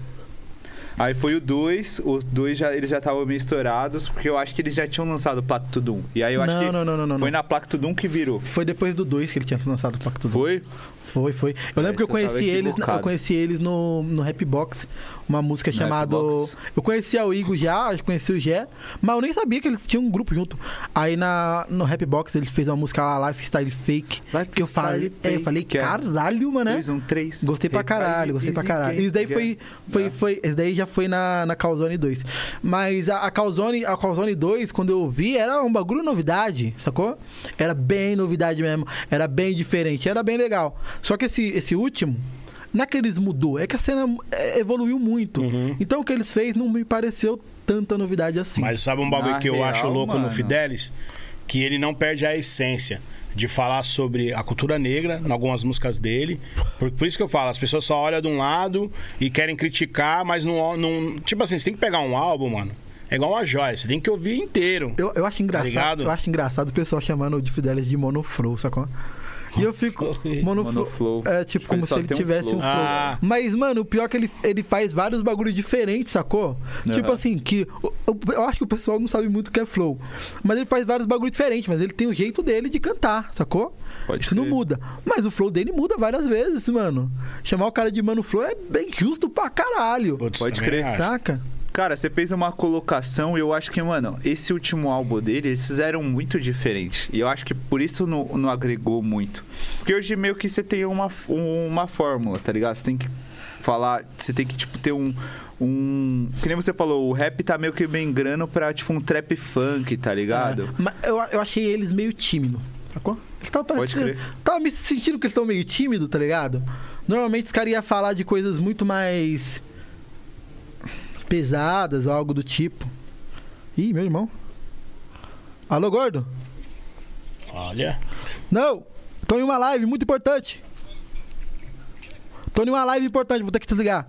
Aí foi o 2, o 2 já, eles já estavam meio estourados, porque eu acho que eles já tinham lançado o Pacto Doom. E aí eu acho não, que não, não, não, foi na Pacto Doom que virou. Foi depois do 2 que ele tinha lançado o Pacto do Foi? Foi, foi. Eu lembro que eu conheci eles, eu conheci eles no, no Rap Box, uma música No chamada. Eu conhecia o Igor já, conheci o Gé, mas eu nem sabia que eles tinham um grupo junto. Aí na, no Rap Box eles fez uma música lá, Lifestyle Fake. que eu falei, é, eu falei, que é caralho, mano, né? 2, 1, 3. Gostei pra caralho, gostei pra caralho. Isso daí foi, foi, foi, isso daí já foi na, na Calzone 2. Mas a, a, Calzone, a Calzone 2, quando eu vi, era um bagulho novidade, sacou? Era bem novidade mesmo. Era bem diferente, era bem legal. Só que esse, esse último, não é que eles mudou, é que a cena é, evoluiu muito. Uhum. Então o que eles fez não me pareceu tanta novidade assim. Mas sabe um bagulho Na que eu real, acho louco no mano. Fidelis? Que ele não perde a essência de falar sobre a cultura negra em algumas músicas dele. Por, por isso que eu falo, as pessoas só olham de um lado e querem criticar, mas não, não. Tipo assim, você tem que pegar um álbum, mano. É igual uma joia, você tem que ouvir inteiro. Eu, eu acho engraçado. ligado? eu acho engraçado o pessoal chamando o de Fidelis de monoflow, sacou? E eu fico. Monoflow. É tipo Tipo, como ele se ele tem um tivesse um flow. flow. Ah. Mas, mano, o pior é que ele, ele faz vários bagulhos diferentes, sacou? Tipo Aham. assim, que. Eu, eu acho que o pessoal não sabe muito o que é flow. Mas ele faz vários bagulhos diferentes, mas ele tem o jeito dele de cantar, sacou? Pode Isso não crer. muda. Mas o flow dele muda várias vezes, mano. Chamar o cara de Mano Flow é bem justo pra caralho. Pode também crer. acho. Saca? Cara, você fez uma colocação e eu acho que, mano, esse último álbum dele, eles fizeram muito diferente. E eu acho que por isso não, não agregou muito. Porque hoje meio que você tem uma, uma fórmula, tá ligado? Você tem que falar, você tem que, tipo, ter um. Um. Que nem você falou, o rap tá meio que migrando pra, tipo, um trap funk, tá ligado? É, mas eu, eu achei eles meio tímidos, sacou? Eles Pode parecendo. crer. Tava me sentindo que eles estão meio tímidos, tá ligado? Normalmente os caras iam falar de coisas muito mais. Pesadas ou algo do tipo. Ih, meu irmão. Alô, gordo? Olha. Não! Tô em uma live muito importante. Tô em uma live importante, vou ter que desligar.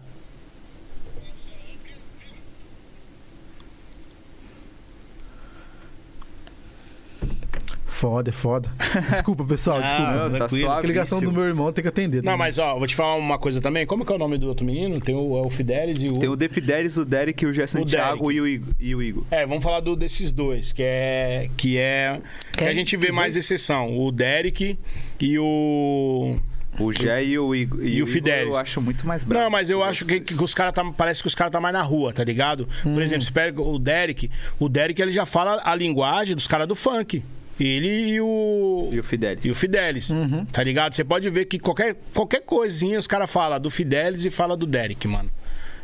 Foda, é foda. Desculpa, pessoal, desculpa. Não, tá suave. A ligação do meu irmão tem que atender. Não, tá? mas ó, vou te falar uma coisa também. Como que é o nome do outro menino? Tem o, é o Fidelis e o. Tem o The Fidelis, o Derek, o Gé Santiago e o, Igor, e o Igor. É, vamos falar do, desses dois, que é. Que é. Que a gente vê mais exceção. O Derek e o. O Gé e o Igor. E o Igor Fidelis. Eu acho muito mais bravo. Não, mas eu acho que, que os caras tá. Parece que os caras tá mais na rua, tá ligado? Hum. Por exemplo, você pega o Derek, o Derek ele já fala a linguagem dos caras do funk. Ele e o. E o Fidelis. E o Fidelis, Uhum. tá ligado? Você pode ver que qualquer, qualquer coisinha os caras falam do Fidelis e fala do Derek, mano.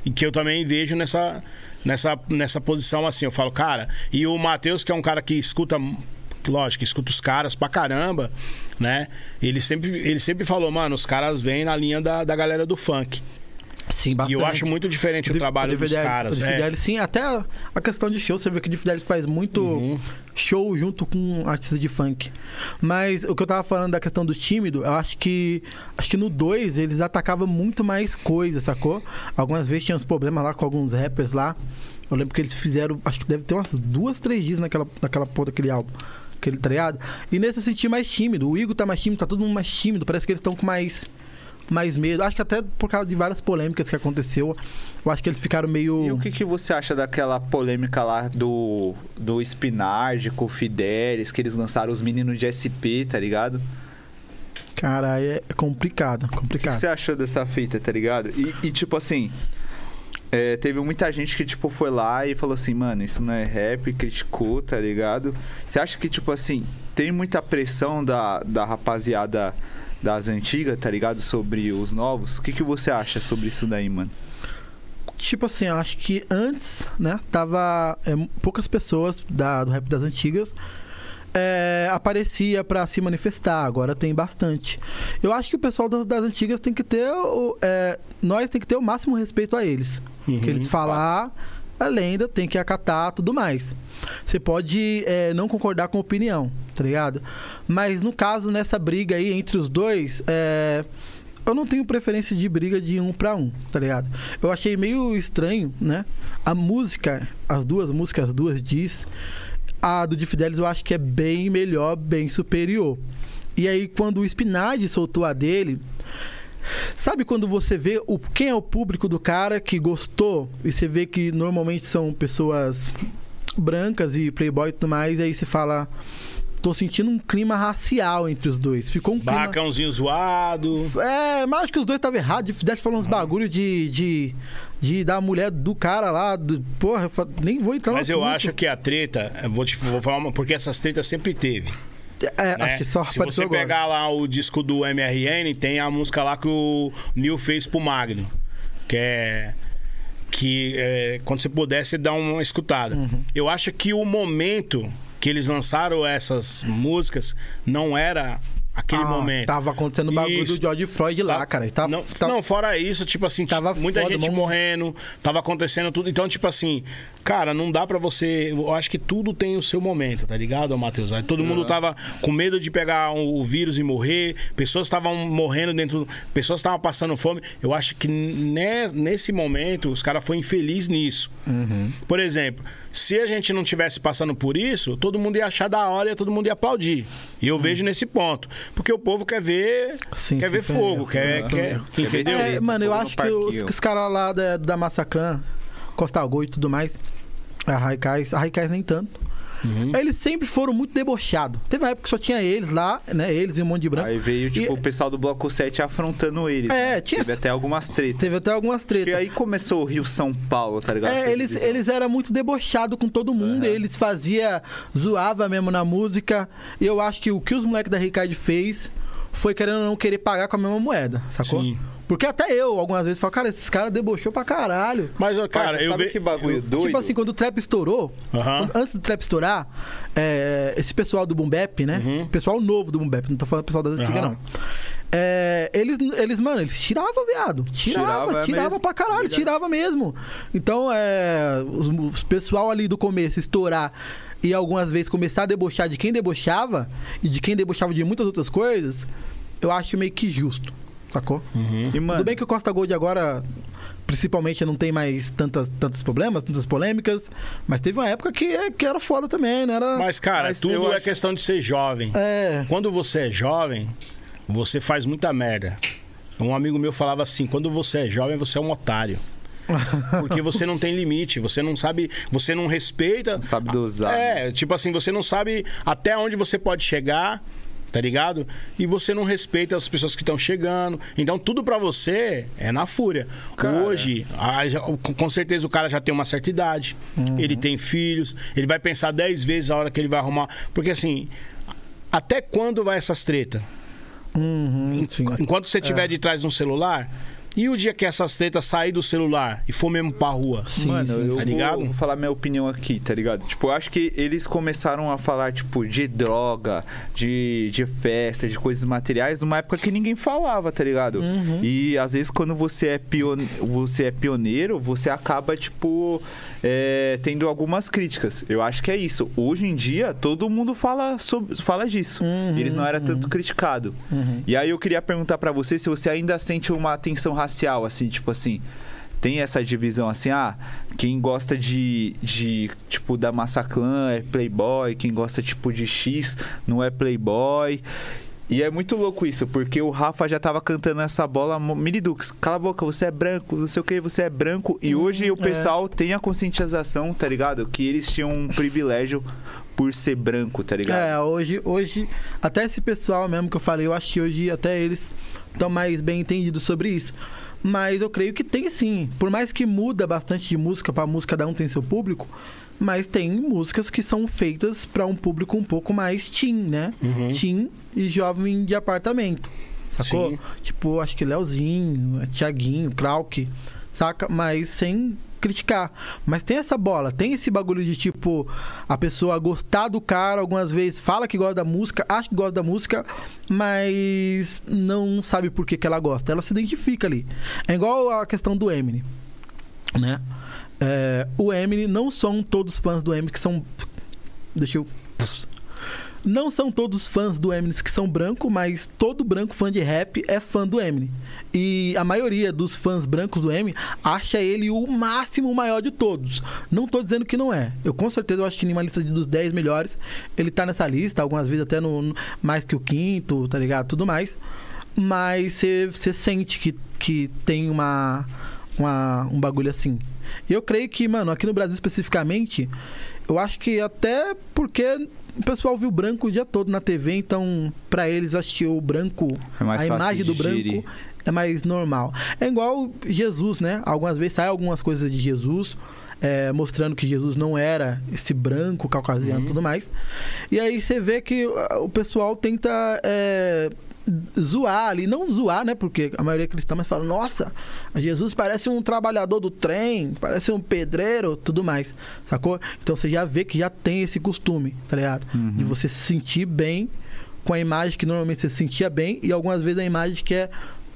E que eu também vejo nessa, nessa, nessa posição assim. Eu falo, cara. E o Matheus, que é um cara que escuta, lógico, escuta os caras pra caramba, né? Ele sempre, ele sempre falou, mano, os caras vêm na linha da, da galera do funk. Sim, E bastante. eu acho muito diferente o, de- trabalho de dos Fidelis- caras. de é. Fidelis, sim, até a questão de show, você vê que o de Fidelis faz muito Uhum. show junto com artistas de funk. Mas o que eu tava falando da questão do tímido, eu acho que acho que no 2 eles atacavam muito mais coisa, sacou? Algumas vezes tinha uns problemas lá com alguns rappers lá. Eu lembro que eles fizeram, acho que deve ter umas duas, três dias naquela, naquela porra daquele álbum. Aquele tá ligado? E nesse eu senti mais tímido. O Igor tá mais tímido, tá todo mundo mais tímido. Parece que eles estão com mais, mais medo. Acho que até por causa de várias polêmicas que aconteceu. Eu acho que eles ficaram meio. E o que, que você acha daquela polêmica lá do, do Spinardi com o Fidelis, que eles lançaram os meninos de SP, tá ligado? Cara, é complicado, O que, complicado. que você achou dessa fita, tá ligado? E, e, tipo assim, é, teve muita gente que, tipo, foi lá e falou assim, mano, isso não é rap, criticou, tá ligado? Você acha que, tipo assim, tem muita pressão da, da rapaziada das antigas, tá ligado? Sobre os novos? O que, que você acha sobre isso daí, mano? Tipo assim, eu acho que antes, né, tava é, poucas pessoas da, do rap das antigas é, aparecia pra se manifestar, agora tem bastante. Eu acho que o pessoal do- das antigas tem que ter o, é, nós tem que ter o máximo respeito a eles. Uhum. que eles falar a lenda, tem que acatar tudo mais. Você pode é, não concordar com a opinião, tá ligado? Mas no caso, nessa briga aí entre os dois, é, eu não tenho preferência de briga de um pra um, tá ligado? Eu achei meio estranho, né? A música, as duas músicas, as duas diz. A do de Fidelis eu acho que é bem melhor, bem superior. E aí, quando o Spinardi soltou a dele, Sabe quando você vê o, quem é o público do cara que gostou e você vê que normalmente são pessoas brancas e playboy e tudo mais, e aí você fala. Tô sentindo um clima racial entre os dois. Ficou um clima. Bacãozinho zoado. É, mas acho que os dois estavam errados. De Fidesz falando uns bagulho de, de. de da mulher do cara lá. do- porra, nem vou entrar no Mas eu assunto. acho que a treta, vou te vou falar uma, porque essas tretas sempre teve. É, né? acho que só Se você agora. pegar lá o disco do MRN, tem a música lá que o Neil fez pro Magno. Que é. que é, quando você pudesse dar uma escutada. Uhum. Eu acho que o momento que eles lançaram essas músicas não era aquele Ah, momento. Tava acontecendo o bagulho Isso. do George Floyd lá, cara. E Tá, não, tá- não, fora isso, tipo assim, Tava muita foda, gente mano. morrendo, tava acontecendo tudo. Então, tipo assim, cara, não dá pra você. Eu acho que tudo tem o seu momento, tá ligado, Matheus? Aí todo mundo tava com medo de pegar o o vírus e morrer, pessoas estavam morrendo dentro, pessoas estavam passando fome. Eu acho que ne- nesse momento os caras foram infelizes nisso. Uhum. Por exemplo, se a gente não tivesse passando por isso, todo mundo ia achar da hora e todo mundo ia aplaudir. E eu vejo nesse ponto. Porque o povo quer ver, Sim, quer sim, ver sim, fogo, sim, quer, sim. quer, Quer entendeu? É, mano, eu acho que os, os caras lá da, da Massacran, Costa Gol e tudo mais, a Raikais, a Raikais nem tanto. Uhum. Eles sempre foram muito debochados. Teve uma época que só tinha eles lá, né? Eles e um monte de branco. Aí veio, tipo, E- o pessoal do Bloco 7 afrontando eles. É, né? tinha Teve até algumas tretas. Teve até algumas E tretas. aí começou o Rio São Paulo, tá ligado? É, eles, eles eram muito debochados com todo mundo, eles fazia zoava mesmo na música. E eu acho que o que os moleques da Ricardo fez foi querendo ou não querer pagar com a mesma moeda, sacou? Sim. Porque até eu, algumas vezes, falo, cara, esses caras debochou pra caralho. Mas, ó, cara, Parça, eu sabe vejo. que bagulho doido? Tipo assim, quando o trap estourou, quando- antes do trap estourar, é, esse pessoal do Boom Bap, né? Uhum. Pessoal novo do Boom Bap, não tô falando pessoal das antigas, não. É, eles, eles, mano, eles tiravam, viado. Tirava, Tirava tirava, mesmo. pra caralho, Verdade. tirava mesmo. Então, é, os, os pessoal ali do começo estourar e algumas vezes começar a debochar de quem debochava e de quem debochava de muitas outras coisas, eu acho meio que justo, sacou? E, mano, Tudo bem que o Costa Gold agora, principalmente, não tem mais tantas, tantos problemas, tantas polêmicas, mas teve uma época que, que era foda também, não era... Mas, cara, Mas tudo é acho- questão de ser jovem. É, Quando você é jovem, você faz muita merda. Um amigo meu falava assim: quando você é jovem, você é um otário. Porque você não tem limite, você não sabe, você não respeita. Não sabe dosar, né? É, tipo assim, você não sabe até onde você pode chegar, tá ligado? E você não respeita as pessoas que estão chegando. Então tudo pra você é na fúria. Cara. Hoje, já- com certeza o cara já tem uma certa idade, ele tem filhos, ele vai pensar dez vezes a hora que ele vai arrumar. Porque assim, até quando vai essas tretas? uhum. Enquanto você estiver de trás de um celular, e o dia que essas tretas sair do celular e for mesmo pra rua? Sim, Mano, sim, eu tá vou, ligado? vou falar minha opinião aqui, tá ligado? Tipo, eu acho que eles começaram a falar, tipo, de droga, de, de festa, de coisas materiais, numa época que ninguém falava, tá ligado? Uhum. E às vezes quando você é, pion... você é pioneiro, você acaba, tipo, é, tendo algumas críticas. Eu acho que é isso. Hoje em dia, todo mundo fala, sobre... fala disso. Uhum, Eles não eram tanto criticado. Uhum. E aí eu queria perguntar pra você se você ainda sente uma tensão racial, assim, tipo assim. Tem essa divisão assim, ah, quem gosta de, de tipo, da Massaclan é playboy, quem gosta, tipo, de X não é playboy. E é muito louco isso, porque o Rafa já tava cantando essa bola, mo- Minidux, cala a boca, você é branco, não sei o que, você é branco. E hoje o é. pessoal tem a conscientização, tá ligado? Que eles tinham um privilégio por ser branco, tá ligado? É, hoje, hoje, até esse pessoal mesmo que eu falei, eu acho que hoje até eles estão mais bem entendidos sobre isso. Mas eu creio que tem sim. Por mais que muda bastante de música para música, cada um tem seu público, mas tem músicas que são feitas para um público um pouco mais teen, né? Uhum. Teen e jovem de apartamento. Sacou? Sim. Tipo, acho que Leozinho, Tiaguinho, Krauk, saca? Mas sem criticar. Mas tem essa bola, tem esse bagulho de tipo, a pessoa gostar do cara, algumas vezes fala que gosta da música, acha que gosta da música, mas não sabe por que, que ela gosta. Ela se identifica ali. É igual a questão do Eminem, né? É, o Eminem, não são todos fãs do Eminem que são. Deixa eu. Não são todos fãs do Eminem que são branco, mas todo branco fã de rap é fã do Eminem. E a maioria dos fãs brancos do Eminem acha ele o máximo maior de todos. Não tô dizendo que não é. Eu com certeza eu acho que em uma lista dos 10 melhores, ele tá nessa lista, algumas vezes até no, no- mais que o quinto, tá ligado? Tudo mais. Mas você sente que, que tem uma, uma, um bagulho assim. E eu creio que, mano, aqui no Brasil especificamente, eu acho que até porque o pessoal viu branco o dia todo na TV, então pra eles assistir o branco, É mais a imagem do branco é mais normal. É igual Jesus, né? Algumas vezes sai algumas coisas de Jesus. é, mostrando que Jesus não era esse branco caucasiano e tudo mais. E aí você vê que o pessoal tenta é, zoar ali, não zoar, né? Porque a maioria é cristã, mas fala, nossa, Jesus parece um trabalhador do trem, parece um pedreiro, tudo mais, sacou? Então você já vê que já tem esse costume, tá ligado? De você se sentir bem com a imagem que normalmente você se sentia bem e algumas vezes a imagem que é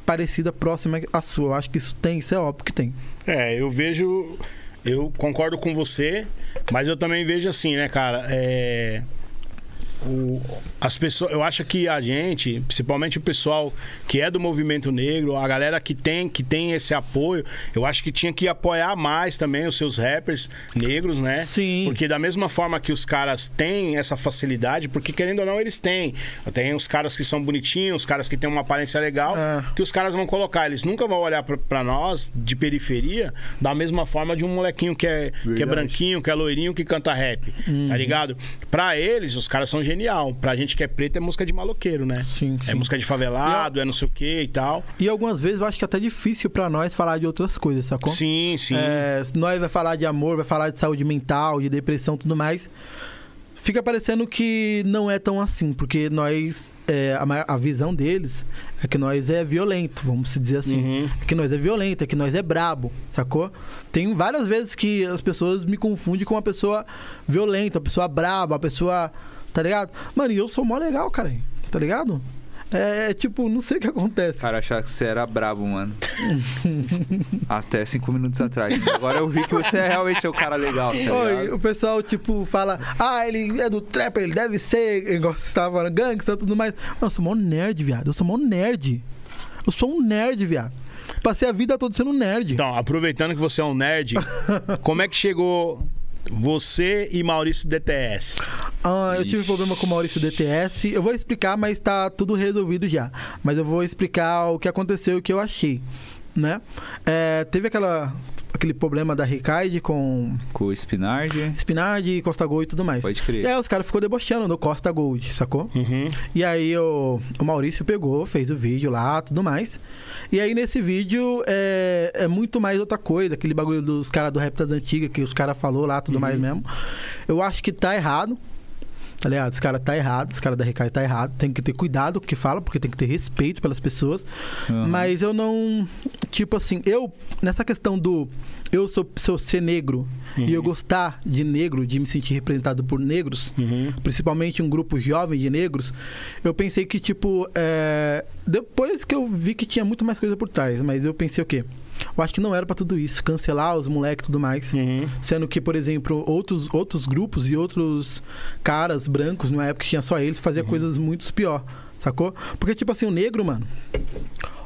parecida, próxima à sua. Eu acho que isso tem, isso é óbvio que tem. É, eu vejo. Eu concordo com você, mas eu também vejo assim, né, cara? É. o- as pessoas, eu acho que a gente, principalmente o pessoal que é do movimento negro, a galera que tem, que tem esse apoio, eu acho que tinha que apoiar mais também os seus rappers negros, né? Sim. Porque da mesma forma que os caras têm essa facilidade, porque querendo ou não eles têm. Tem os caras que são bonitinhos, os caras que têm uma aparência legal, É. que os caras vão colocar. Eles nunca vão olhar pra- pra nós de periferia da mesma forma de um molequinho que é, que é branquinho, que é loirinho, que canta rap. Tá ligado? Pra eles, os caras são genial. Pra gente que é preto, é música de maloqueiro, né? Sim, É sim. música de favelado, é não sei o que e tal. E algumas vezes eu acho que é até difícil pra nós falar de outras coisas, sacou? Sim, sim. É, nós vai falar de amor, vai falar de saúde mental, de depressão e tudo mais. Fica parecendo que não é tão assim, porque nós. é, a, a visão deles é que nós é violento, vamos se dizer assim. Uhum. É que nós é violento, é que nós é brabo, sacou? Tem várias vezes que as pessoas me confundem com uma pessoa violenta, uma pessoa braba, uma pessoa. Tá ligado? Mano, e eu sou mó legal, cara. Tá ligado? É, é tipo, não sei o que acontece. Cara, achava que você era brabo, mano. Até cinco minutos atrás. Agora eu vi que você é realmente o cara legal, tá Oi, o pessoal, tipo, fala, ah, ele é do trap, ele deve ser, igual você estava falando, gangsta e tudo mais. Mano, eu sou mó nerd, viado. Eu sou mó nerd. Eu sou um nerd, viado. Passei a vida toda sendo um nerd. Então, aproveitando que você é um nerd, como é que chegou você e Maurício DTS? Ah, eu tive problema com o Maurício DTS. Eu vou explicar, mas tá tudo resolvido já. Mas eu vou explicar o que aconteceu e o que eu achei, né? É, teve aquela, aquele problema da Ricaide com Com o Spinard. Spinard, Costa Gold e tudo mais. Pode crer. E aí os caras ficou debochando do Costa Gold, sacou? Uhum. E aí o, o Maurício pegou, fez o vídeo lá, tudo mais. E aí nesse vídeo é, é muito mais outra coisa, aquele bagulho dos caras do rap das antigas que os caras falou lá, tudo mais mesmo. Eu acho que tá errado. Tá ligado? Os caras tá errado, os caras da Recai tá errado. Tem que ter cuidado com o que fala, porque tem que ter respeito pelas pessoas. Uhum. Mas eu não. Tipo assim, eu. Nessa questão do. Eu sou, sou ser negro e eu gostar de negro, de me sentir representado por negros, Uhum. principalmente um grupo jovem de negros, eu pensei que, tipo, é, depois que eu vi que tinha muito mais coisa por trás, mas eu pensei o quê? Eu acho que não era pra tudo isso, cancelar os moleques e tudo mais. Uhum. Sendo que, por exemplo, outros, outros grupos e outros caras brancos, numa época que tinha só eles, fazia coisas muito pior, sacou? Porque, tipo assim, o negro, mano,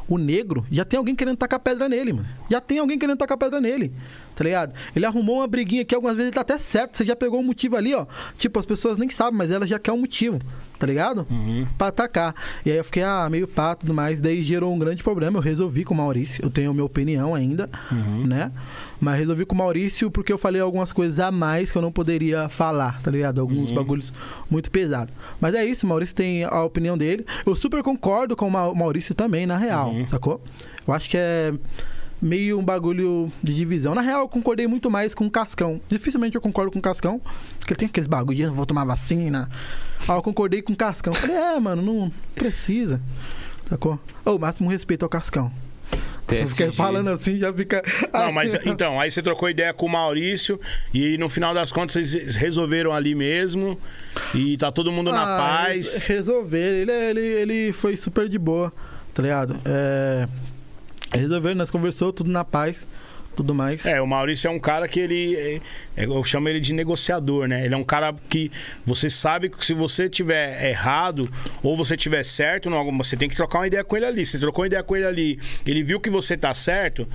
o negro, já tem alguém querendo tacar pedra nele, mano. Já tem alguém querendo tacar pedra nele, tá ligado? Ele arrumou uma briguinha aqui, algumas vezes ele tá até certo, você já pegou um motivo ali, ó. Tipo, as pessoas nem sabem, mas ela já quer um motivo, tá ligado? Uhum. Pra atacar. E aí eu fiquei, ah, meio pá, tudo mais. Daí gerou um grande problema. Eu resolvi com o Maurício. Eu tenho a minha opinião ainda, né? Mas resolvi com o Maurício porque eu falei algumas coisas a mais que eu não poderia falar, tá ligado? Alguns bagulhos muito pesados. Mas é isso, o Maurício tem a opinião dele. Eu super concordo com o Ma- Maurício também, na real, sacou? Eu acho que é meio um bagulho de divisão. Na real, eu concordei muito mais com o Cascão. Dificilmente eu concordo com o Cascão, porque ele tem aqueles bagulho de "Eu vou tomar vacina. Aí eu concordei com o Cascão. Falei, é, mano, não precisa. Sacou? Ô, máximo respeito ao Cascão. TSG. Falando assim já fica. Não, mas então, aí você trocou ideia com o Maurício e no final das contas vocês resolveram ali mesmo e tá todo mundo na Ah, paz. res- Resolver. Ele, ele, ele foi super de boa, tá ligado? É. Resolveram, nós conversou, tudo na paz, tudo mais. É, o Maurício é um cara que ele. é- é- eu chamo ele de negociador, né? Ele é um cara que você sabe que se você tiver errado ou você tiver certo, não, você tem que trocar uma ideia com ele ali. Você trocou uma ideia com ele ali, ele viu que você tá certo,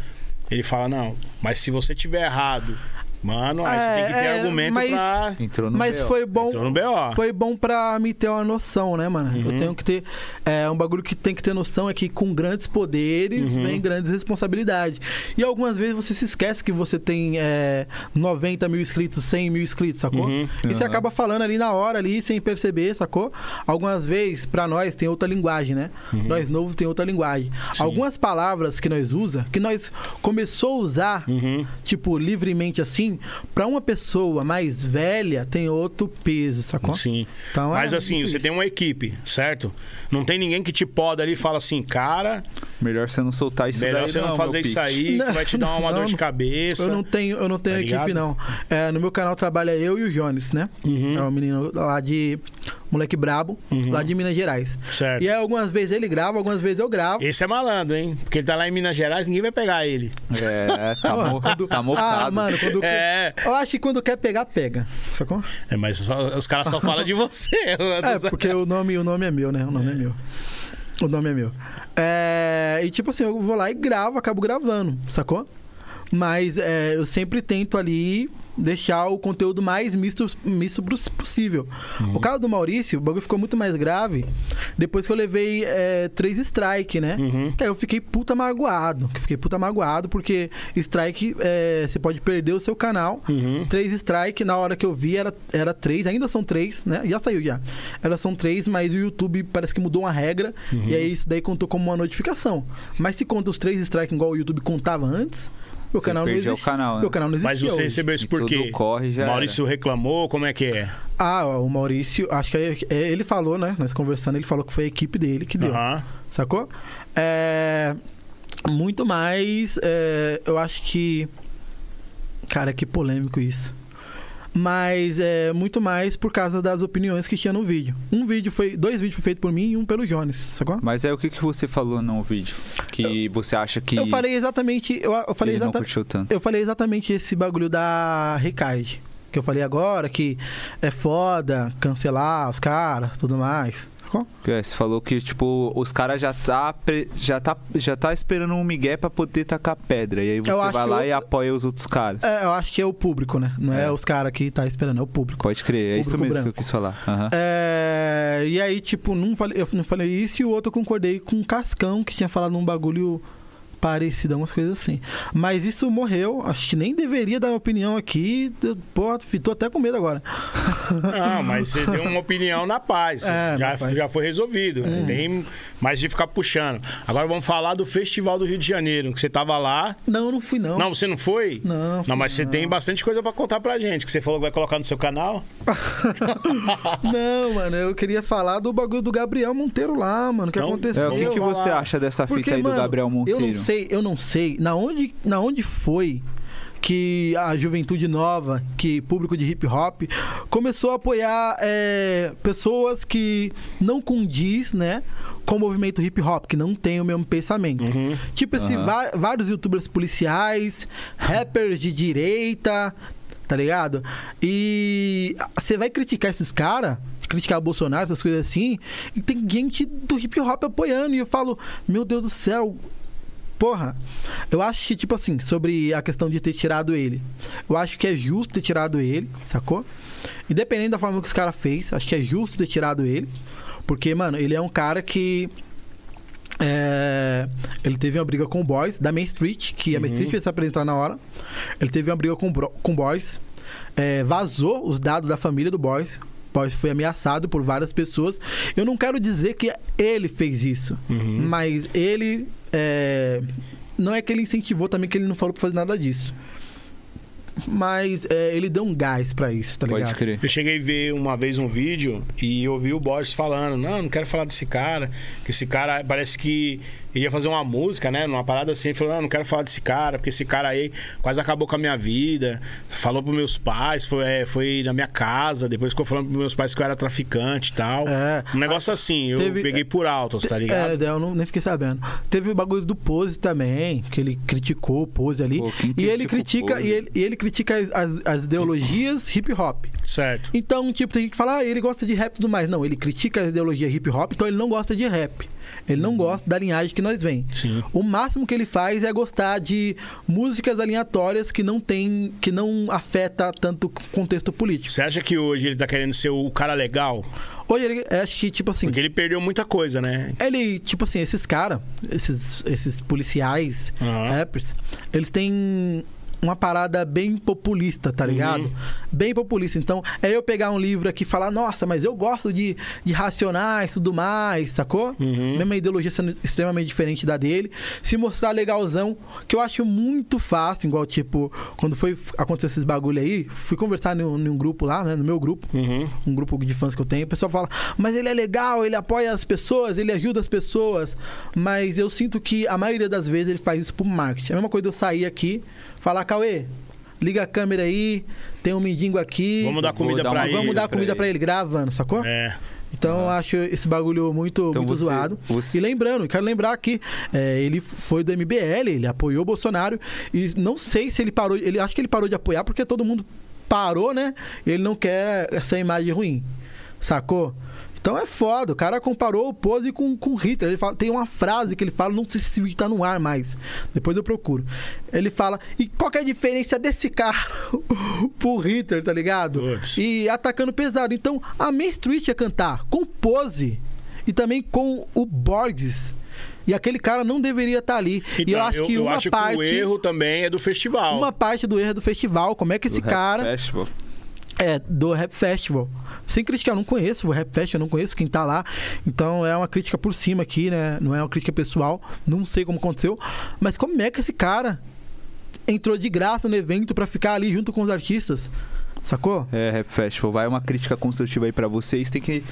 ele fala: não, mas se você tiver errado, mano, aí você tem que ter É, é, argumento mas- pra. Entrou no Mas BO. foi bom. Entrou no BO. Foi bom pra me ter uma noção, né, mano? Uhum. Eu tenho que ter. É, um bagulho que tem que ter noção é que com grandes poderes Uhum. vem grandes responsabilidades. E algumas vezes você se esquece que você tem é, 90 mil inscritos, 100 mil inscritos, sacou? Uhum. E você acaba falando ali na hora, ali, sem perceber, sacou? Algumas vezes, pra nós, tem outra linguagem, né? Uhum. Nós novos tem outra linguagem. Algumas palavras que nós usa, que nós começou a usar, Uhum. tipo, livremente assim, assim, pra uma pessoa mais velha, tem outro peso, sacou? Sim. Então, Mas é assim, você tem uma equipe, certo? Não tem ninguém que te poda ali e fala assim, cara, Melhor você não soltar isso melhor daí, você não, meu fazer isso aí, que vai te dar uma Não, dor de não. cabeça. Eu não tenho, eu não tenho Tá equipe, ligado? não. É, no meu canal trabalha eu e o Jones, né? Uhum. É um menino lá de. Moleque brabo, Uhum. lá de Minas Gerais. Certo. E aí, algumas vezes ele grava, algumas vezes eu gravo. Esse é malandro, hein? Porque ele tá lá em Minas Gerais, ninguém vai pegar ele. É, tá, Ó, mo quando- tá mocado. Ah, mano, quando. É. Eu acho que quando quer pegar, pega. Sacou? É, mas só- os caras só falam de você. É, porque o nome, o nome é meu, né? O nome é, meu. O nome é meu. É, e tipo assim, eu vou lá e gravo, acabo gravando, sacou? Mas é, eu sempre tento ali deixar o conteúdo mais misto, misto pos- possível. O caso do Maurício, o bagulho ficou muito mais grave depois que eu levei é, três strike, né? Uhum. Que aí eu fiquei puta magoado. que Fiquei puta magoado porque strike, é, você pode perder o seu canal. Uhum. Três strike, na hora que eu vi, era, era três, ainda são três, né? Já saiu já. Elas são três, mas o YouTube parece que mudou uma regra. Uhum. E aí isso daí contou como uma notificação. Mas se conta os três strikes igual o YouTube contava antes, meu Você canal não perdeu o existia. canal, né? Meu canal não existia. Mas você hoje. recebeu isso por quê? corre, já O Maurício reclamou, como é que é? Ah, o Maurício, acho que é- é- ele falou, né? Nós conversando, ele falou que foi a equipe dele que deu. Sacou? É. Muito mais. é, eu acho que. Cara, que polêmico isso. Mas é muito mais por causa das opiniões que tinha no vídeo. Um vídeo foi. Dois vídeos foi feito por mim e um pelo Jones, sacou? Mas é o que, que você falou no vídeo? Que você acha que Eu falei exatamente. Eu, eu falei exatamente. Eu falei exatamente esse bagulho da Recaide. Que eu falei agora, que é foda cancelar os caras, tudo mais. É, você falou que, tipo, os caras já tá, já, tá, já tá esperando um migué pra poder tacar pedra. E aí você Eu vai lá e apoia os outros caras. É, eu acho que é o público, né? Não é, É. os caras que tá esperando, é o público. Pode crer, é isso mesmo que eu branco. quis falar. Aham. É, e aí, tipo, não falei, eu não falei isso e o outro eu concordei com o Cascão, que tinha falado um bagulho parecido, umas coisas assim. Mas isso morreu, acho que nem deveria dar opinião aqui. Pô, tô até com medo agora. Não, mas você deu uma opinião na paz. É, já, na paz. já foi resolvido. Não tem mais de ficar puxando. Agora vamos falar do Festival do Rio de Janeiro, que você tava lá. Não, não fui não. Não, você não foi? Não, fui Não, mas você não. tem bastante coisa pra contar pra gente, que você falou que vai colocar no seu canal. Não, mano, eu queria falar do bagulho do Gabriel Monteiro lá, mano, o que Então, aconteceu. É, o que, que você acha dessa fita Porque, aí do mano, Gabriel Monteiro? Eu não sei, eu não sei. Na onde, na onde foi que a juventude nova, que público de hip hop, começou a apoiar é, pessoas que não condiz, né? Com o movimento hip hop, que não tem o mesmo pensamento. Tipo, esse Aham. va- vários youtubers policiais, rappers de direita, tá ligado? E você vai criticar esses caras, criticar o Bolsonaro, essas coisas assim, e tem gente do hip hop apoiando, e eu falo, meu Deus do céu. Porra, eu acho que, tipo assim, sobre a questão de ter tirado ele. Eu acho que é justo ter tirado ele, sacou? Independente da forma que os caras fez, acho que é justo ter tirado ele. Porque, mano, ele é um cara que. é, ele teve uma briga com o Boys, da Main Street, que a Main Street fez se apresentar na hora. Ele teve uma briga com, com o Boys. é, vazou os dados da família do Boys. O Boys foi ameaçado por várias pessoas. Eu não quero dizer que ele fez isso, mas ele. É, não é que ele incentivou também, que ele não falou pra fazer nada disso. Mas é, ele deu um gás pra isso, tá ligado? Pode crer. Eu cheguei a ver uma vez um vídeo e ouvi o Boris falando: Não, não quero falar desse cara. Que esse cara parece que ia fazer uma música, né? Numa parada assim. Ele falou: Não, não quero falar desse cara, porque esse cara aí quase acabou com a minha vida. Falou pros meus pais, foi, é, foi na minha casa. Depois ficou falando pros meus pais que eu era traficante e tal. É. Um negócio assim, eu Teve- peguei por alto, tá ligado? É, eu não, nem fiquei sabendo. Teve o bagulho do Pose também, que ele criticou o Pose ali. Pô, e ele critica critica, Pose? e ele, e ele critica as, as- as ideologias hip hop. Certo. Então, tipo, tem gente que fala, ah, ele gosta de rap e tudo mais. Não, ele critica as ideologias hip hop, então ele não gosta de rap. Ele não gosta da linhagem que nós vem. Sim. O máximo que ele faz é gostar de músicas aleatórias que não tem, que não afeta tanto o contexto político. Você acha que hoje ele tá querendo ser o cara legal? Hoje ele que tipo assim, Porque ele perdeu muita coisa, né? Ele, tipo assim, esses caras, esses, esses policiais, Aham. rappers, eles têm uma parada bem populista, tá ligado? Uhum. Bem populista. Então, é eu pegar um livro aqui e falar, nossa, mas eu gosto de, de racionais e tudo mais, sacou? Uhum. Mesma ideologia sendo extremamente diferente da dele. Se mostrar legalzão, que eu acho muito fácil, igual, tipo, quando foi acontecer esses bagulho aí, fui conversar num, num grupo lá, né? No meu grupo Uhum. um grupo de fãs que eu tenho, o pessoal fala, mas ele é legal, ele apoia as pessoas, ele ajuda as pessoas. Mas eu sinto que a maioria das vezes ele faz isso por marketing. É a mesma coisa eu sair aqui, falar, Cauê, liga a câmera aí, tem um mendigo aqui. Vamos dar comida dar pra ele. Vamos dar pra comida ele. pra ele, gravando, sacou? É. Então eu acho esse bagulho muito, Então muito você- zoado. você- E lembrando, quero lembrar aqui, é, ele foi do MBL, ele apoiou o Bolsonaro e não sei se ele parou, ele acho que ele parou de apoiar porque todo mundo parou, né? Ele não quer essa imagem ruim, sacou? Então é foda, o cara comparou o Pose com, com Hitler. Ele fala, tem uma frase que ele fala, não sei se esse vídeo tá no ar mais. Depois eu procuro. Ele fala, e qual que é a diferença desse cara pro Hitler, tá ligado? Putz. E atacando pesado. Então, a Main Street ia cantar com Pose e também com o Borges. E aquele cara não deveria estar ali. e Então, eu acho que uma acho parte. que o erro também é do festival. Uma parte do erro é do festival. Como é que esse Do cara. Festival. É, do Rap Festival. Sem criticar, eu não conheço o Rap Festival, eu não conheço quem tá lá. Então é uma crítica por cima aqui, né? Não é uma crítica pessoal. Não sei como aconteceu. Mas como é que esse cara entrou de graça no evento pra ficar ali junto com os artistas? Sacou? É, Rap Festival. Vai uma crítica construtiva aí pra vocês. Tem que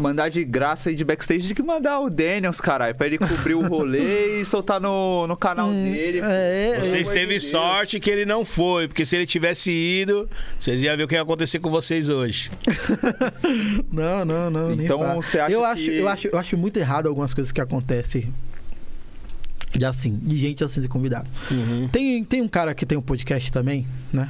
mandar de graça e de backstage. Tem que mandar o Daniels, caralho, pra ele cobrir o rolê e soltar no, no canal Hum, dele. é, Pelo Vocês de teve Deus. sorte que ele não foi, porque se ele tivesse ido, vocês iam ver o que ia acontecer com vocês hoje. Não, não, não. Então, você acha eu que- acho, eu acho, eu acho muito errado algumas coisas que acontecem. De assim, de gente assim de convidado. Tem, tem um cara que tem um podcast também, né?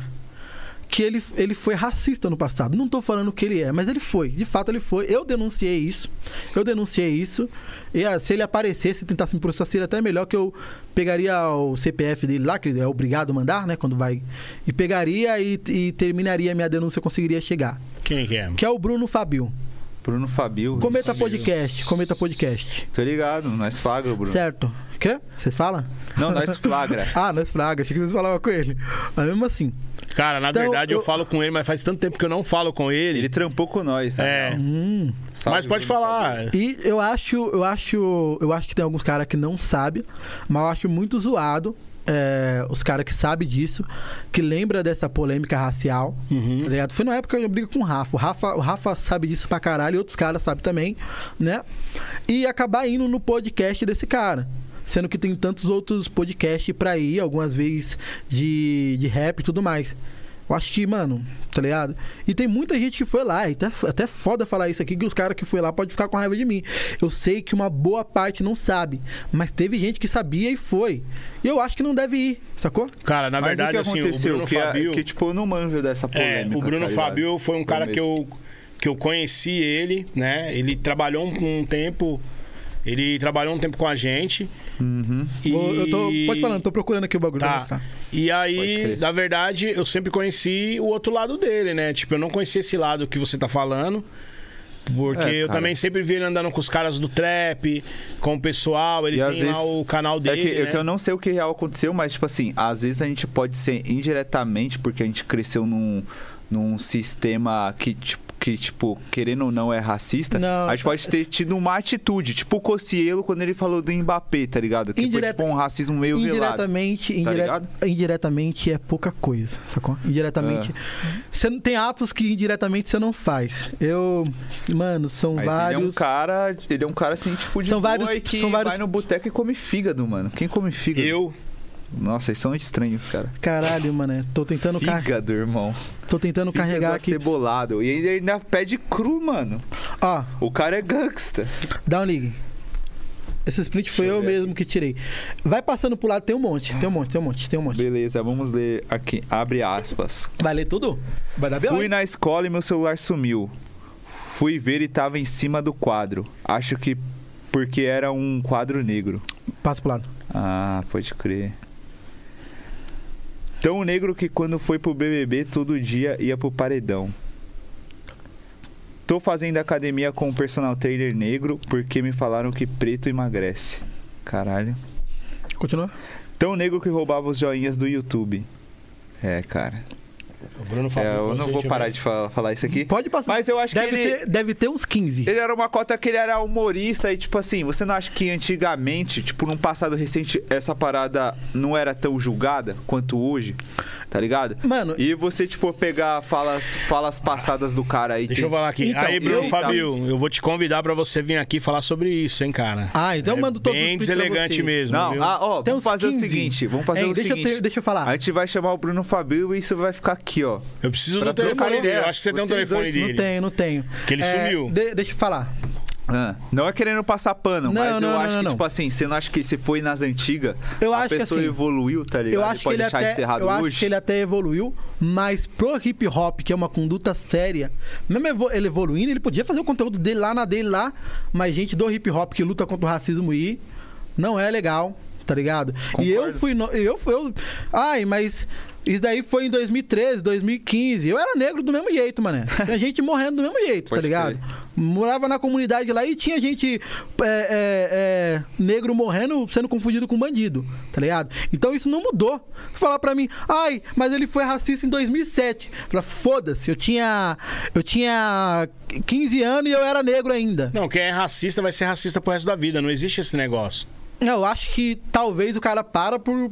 Que ele, ele foi racista no passado. Não tô falando que ele é, mas ele foi. De fato, ele foi. Eu denunciei isso. Eu denunciei isso. E ah, se ele aparecesse e tentasse me processar, seria até melhor que eu pegaria o CPF dele lá, que é obrigado a mandar, né? Quando vai. E pegaria e, e terminaria a minha denúncia, eu conseguiria chegar. Quem que é? Que é o Bruno Fabio. Bruno Fabio. Cometa Podcast. Cometa Podcast. Tô ligado, nós flagra, Bruno. Certo. Quê? Vocês falam? Não, nós flagra. ah, nós fraga. Achei que vocês falavam com ele. Mas mesmo assim. Cara, na Então, verdade eu... eu- falo com ele, mas faz tanto tempo que eu não falo com ele. Ele trampou com nós, tá? É. Hum. Salve, mas pode Bruno falar. E eu acho, eu acho, eu acho que tem alguns caras que não sabem, mas eu acho muito zoado é, os caras que sabem disso, que lembra dessa polêmica racial, Uhum. tá ligado? Foi na época que eu brigo com o Rafa. O Rafa, o Rafa sabe disso pra caralho e outros caras sabem também, né? E acabar indo no podcast desse cara. Sendo que tem tantos outros podcasts pra ir, algumas vezes de, de rap e tudo mais. Eu acho que, mano, tá ligado? E tem muita gente que foi lá, e até, até foda falar isso aqui, que os caras que foi lá podem ficar com raiva de mim. Eu sei que uma boa parte não sabe, mas teve gente que sabia e foi. E eu acho que não deve ir, sacou? Cara, na Mas verdade, o que assim, o aconteceu? Bruno que, a- Fabio... que, tipo, eu não manjo dessa É, polêmica. o Bruno tá? Fabio foi um cara que eu, que eu conheci ele, né? Ele trabalhou um, um tempo. Ele trabalhou um tempo com a gente. Uhum. E... Eu tô, pode falar, eu tô procurando aqui o bagulho Tá. E aí, na verdade, eu sempre conheci o outro lado dele, né? Tipo, eu não conhecia esse lado que você tá falando. Porque É, eu também sempre vi ele andando com os caras do trap, com o pessoal. Ele E às tem lá vezes- o canal É dele. que, é né? que eu não sei o que real aconteceu, mas, tipo assim, às vezes a gente pode ser indiretamente, porque a gente cresceu num, num sistema que, tipo, que, tipo, querendo ou não é racista, Não. a gente pode ter tido uma atitude, tipo o Cocielo quando ele falou do Mbappé, tá ligado? Que Indireta- foi tipo um racismo meio velado. Indiretamente, Tá indire- ligado? indiretamente é pouca coisa, sacou? Indiretamente. É. Você não tem atos que indiretamente você não faz. Eu, mano, são Mas vários. ele é um cara, ele é um cara assim, tipo, de São boa vários- e que são vários- vai no boteco e come fígado, mano. Quem come fígado? Eu. Nossa, eles são estranhos, cara. Caralho, mano. Tô tentando, car... Fígado, irmão. Tô tentando Fígado carregar aqui. acebolado. E ele ainda pede cru, mano. Ó, O cara é gangsta. dá um ligue. Esse sprint foi Deixa eu ver mesmo que tirei. Vai passando pro lado, tem um monte, tem um monte, tem um monte, tem um monte. Beleza, vamos ler aqui. Abre aspas. Vai ler tudo? Vai dar B.O. Fui na escola e meu celular sumiu. Fui ver e tava em cima do quadro. Acho que porque era um quadro negro. Passa pro lado. Ah, pode crer. Tão negro que quando foi pro BBB todo dia ia pro paredão. Tô fazendo academia com um personal trainer negro porque me falaram que preto emagrece. Caralho. Continua. Tão negro que roubava os joinhas do YouTube. É, cara. O Bruno É, Fabio, eu não vou parar de falar, falar isso aqui. Pode passar. Mas eu acho deve que ele... Ter, deve ter uns 15. Ele era uma cota que ele era humorista e, tipo assim, você não acha que antigamente, tipo, num passado recente, essa parada não era tão julgada quanto hoje? Tá ligado? Mano, E você, tipo, pegar falas, falas passadas do cara aí. Deixa tem- eu falar aqui. Então, Aí, Bruno eu- Fabio, eu vou te convidar pra você vir aqui falar sobre isso, hein, cara. Ah, então eu É mando todos os Bem deselegante mesmo, Não, viu? ah, ó, Tem vamos fazer 15. o seguinte, vamos fazer Hein, o deixa eu seguinte. ter- deixa eu falar. A gente vai chamar o Bruno Fabio e isso vai ficar aqui, ó. Eu preciso do telefone ideia. Eu acho que você tem um Vocês telefone dois dele. Não tenho, não tenho. Que ele É, sumiu. de- deixa eu falar. Ah, não é querendo passar pano, Não, mas não, eu não, acho que, tipo assim, você não acha que se foi nas antigas, Eu a acho que pessoa assim, evoluiu, tá ligado? Eu E acho, que ele até, eu acho que ele até evoluiu, mas pro hip hop, que é uma conduta séria, mesmo ele evoluindo, ele podia fazer o conteúdo dele lá na dele lá, mas gente do hip hop que luta contra o racismo aí, não é legal, tá ligado? E eu Concordo. fui, no- eu fui, eu, ai, mas isso daí foi em 2013, 2015. Eu era negro do mesmo jeito, mané. Tinha gente morrendo do mesmo jeito, tá ligado? crer. Morava na comunidade lá e tinha gente é, é, é, negro morrendo, sendo confundido com bandido, tá ligado? Então isso não mudou. Falar pra mim, ai, mas ele foi racista em 2007. Fala, foda-se, eu tinha, eu tinha 15 anos e eu era negro ainda. Não, quem é racista vai ser racista pro resto da vida. Não existe esse negócio. Eu acho que talvez o cara para por,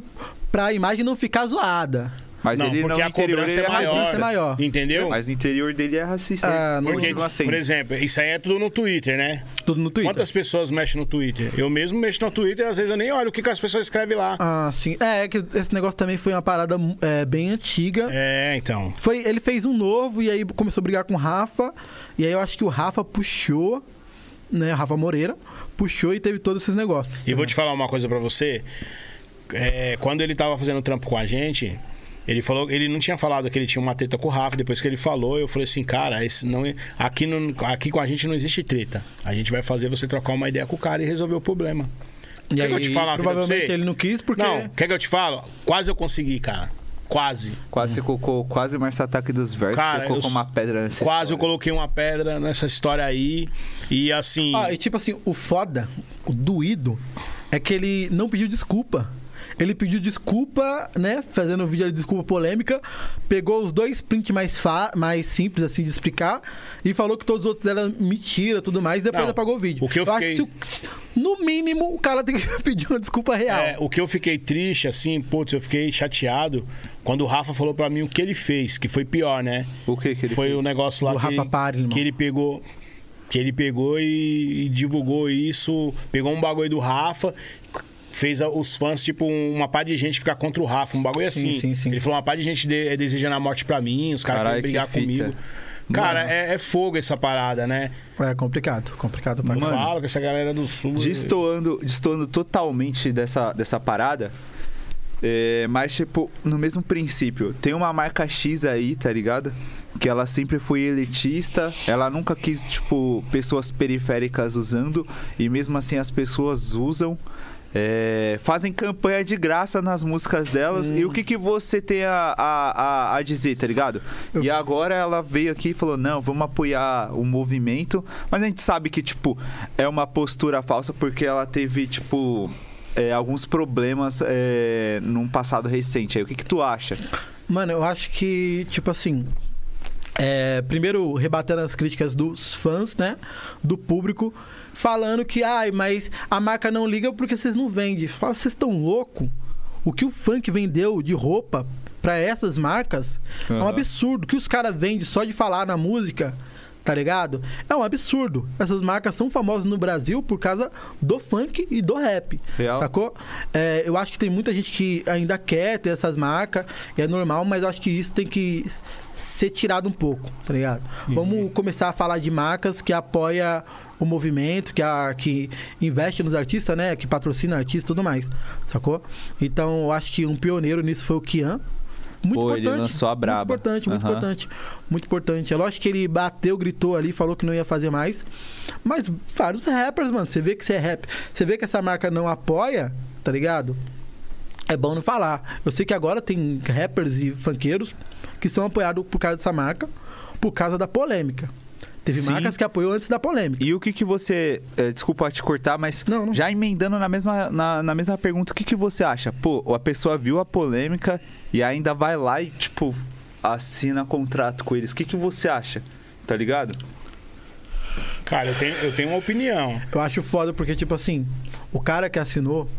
pra imagem não ficar zoada. Mas não, ele porque no a interior cobrança ele é maior. racista, é maior. Entendeu? Mas o interior dele é racista. Ah, não- Porque, continua sendo. por exemplo, isso aí é tudo no Twitter, né? Tudo no Twitter. Quantas pessoas mexem no Twitter? Eu mesmo mexo no Twitter e às vezes eu nem olho o que, que as pessoas escrevem lá. Ah, sim. É, é que esse negócio também foi uma parada é, bem antiga. É, então. Foi, ele fez um novo e aí começou a brigar com o Rafa. E aí eu acho que o Rafa puxou, né? Rafa Moreira, puxou e teve todos esses negócios. E vou te falar uma coisa pra você. É, quando ele tava fazendo trampo com a gente, ele falou, ele não tinha falado que ele tinha uma treta com o Rafa. Depois que ele falou, eu falei assim, cara, esse não, é- aqui, não, aqui com a gente não existe treta. A gente vai fazer você trocar uma ideia com o cara e resolver o problema. E Quer aí, que eu te pra provavelmente você? ele não quis porque. Não, quer que eu te falo? Quase eu consegui, cara. Quase. Quase colocou quase o Marcio Ataque dos Versos. Cara, você colocou eu- uma pedra nessa Quase eu história. coloquei uma pedra nessa história aí. E assim. Ah, e tipo assim, o foda, o doído, é que ele não pediu desculpa. Ele pediu desculpa, né? Fazendo um vídeo de desculpa polêmica. Pegou os dois prints mais, mais simples, assim, de explicar. E falou que todos os outros eram mentira e tudo mais. E depois Não, apagou o vídeo. o que eu acho fiquei- que se o- no mínimo, o cara tem que pedir uma desculpa real. É, o que eu fiquei triste, assim, putz, eu fiquei chateado quando o Rafa falou pra mim o que ele fez, que foi pior, né? O que que ele Foi fez? o negócio lá Do que, Rafa ele, que ele pegou. Que ele pegou e, e divulgou isso, pegou um bagulho do Rafa, fez os fãs, tipo, uma par de gente ficar contra o Rafa, um bagulho Sim, assim. sim, sim. Ele falou uma par de gente de, desejando a morte pra mim, os caras querem brigar comigo. Cara, é, é fogo essa parada, né? É complicado, complicado pra Eu Mano, falo que essa galera do sul. Destoando, destoando totalmente dessa, dessa parada. É, mas, tipo, no mesmo princípio, tem uma marca X aí, tá ligado? Que ela sempre foi elitista, ela nunca quis, tipo, pessoas periféricas usando, e mesmo assim as pessoas usam. É, fazem campanha de graça nas músicas delas. E o que, que você tem a, a, a, a dizer, tá ligado? Eu- E agora ela veio aqui e falou: não, vamos apoiar o movimento. Mas a gente sabe que, tipo, é uma postura falsa porque ela teve, tipo, é, alguns problemas é, num passado recente. Aí, o que, que tu acha? Mano, eu acho que, tipo assim. é, primeiro, rebatendo as críticas dos fãs, né? Do público, falando que, ai, mas a marca não liga porque vocês não vendem. Fala, vocês estão louco? O que o funk vendeu de roupa pra essas marcas é um absurdo. O que os caras vendem só de falar na música, tá ligado? É um absurdo. Essas marcas são famosas no Brasil por causa do funk e do rap. Real. Sacou? É, eu acho que tem muita gente que ainda quer ter essas marcas, e é normal, mas eu acho que isso tem que ser tirado um pouco, tá ligado? Vamos começar a falar de marcas que apoia o movimento, que, a, que investe nos artistas, né? Que patrocina artistas e tudo mais, sacou? Então, eu acho que um pioneiro nisso foi o Kian. Muito Pô, ele importante. lançou a braba. Muito importante, muito Aham. importante. Muito importante. É lógico que ele bateu, gritou ali, falou que não ia fazer mais. Mas vários rappers, mano, você vê que você é rap. Você vê que essa marca não apoia, tá ligado? É bom não falar. Eu sei que agora tem rappers e funkeiros que são apoiados por causa dessa marca, por causa da polêmica. Teve Sim. marcas que apoiou antes da polêmica. E o que que você... é, desculpa te cortar, mas Não, não. já emendando na mesma, na, na mesma pergunta, o que que você acha? Pô, a pessoa viu a polêmica e ainda vai lá e, tipo, assina contrato com eles. O que que você acha? Tá ligado? Cara, eu tenho, eu tenho uma opinião. Eu acho foda porque, tipo assim, o cara que assinou,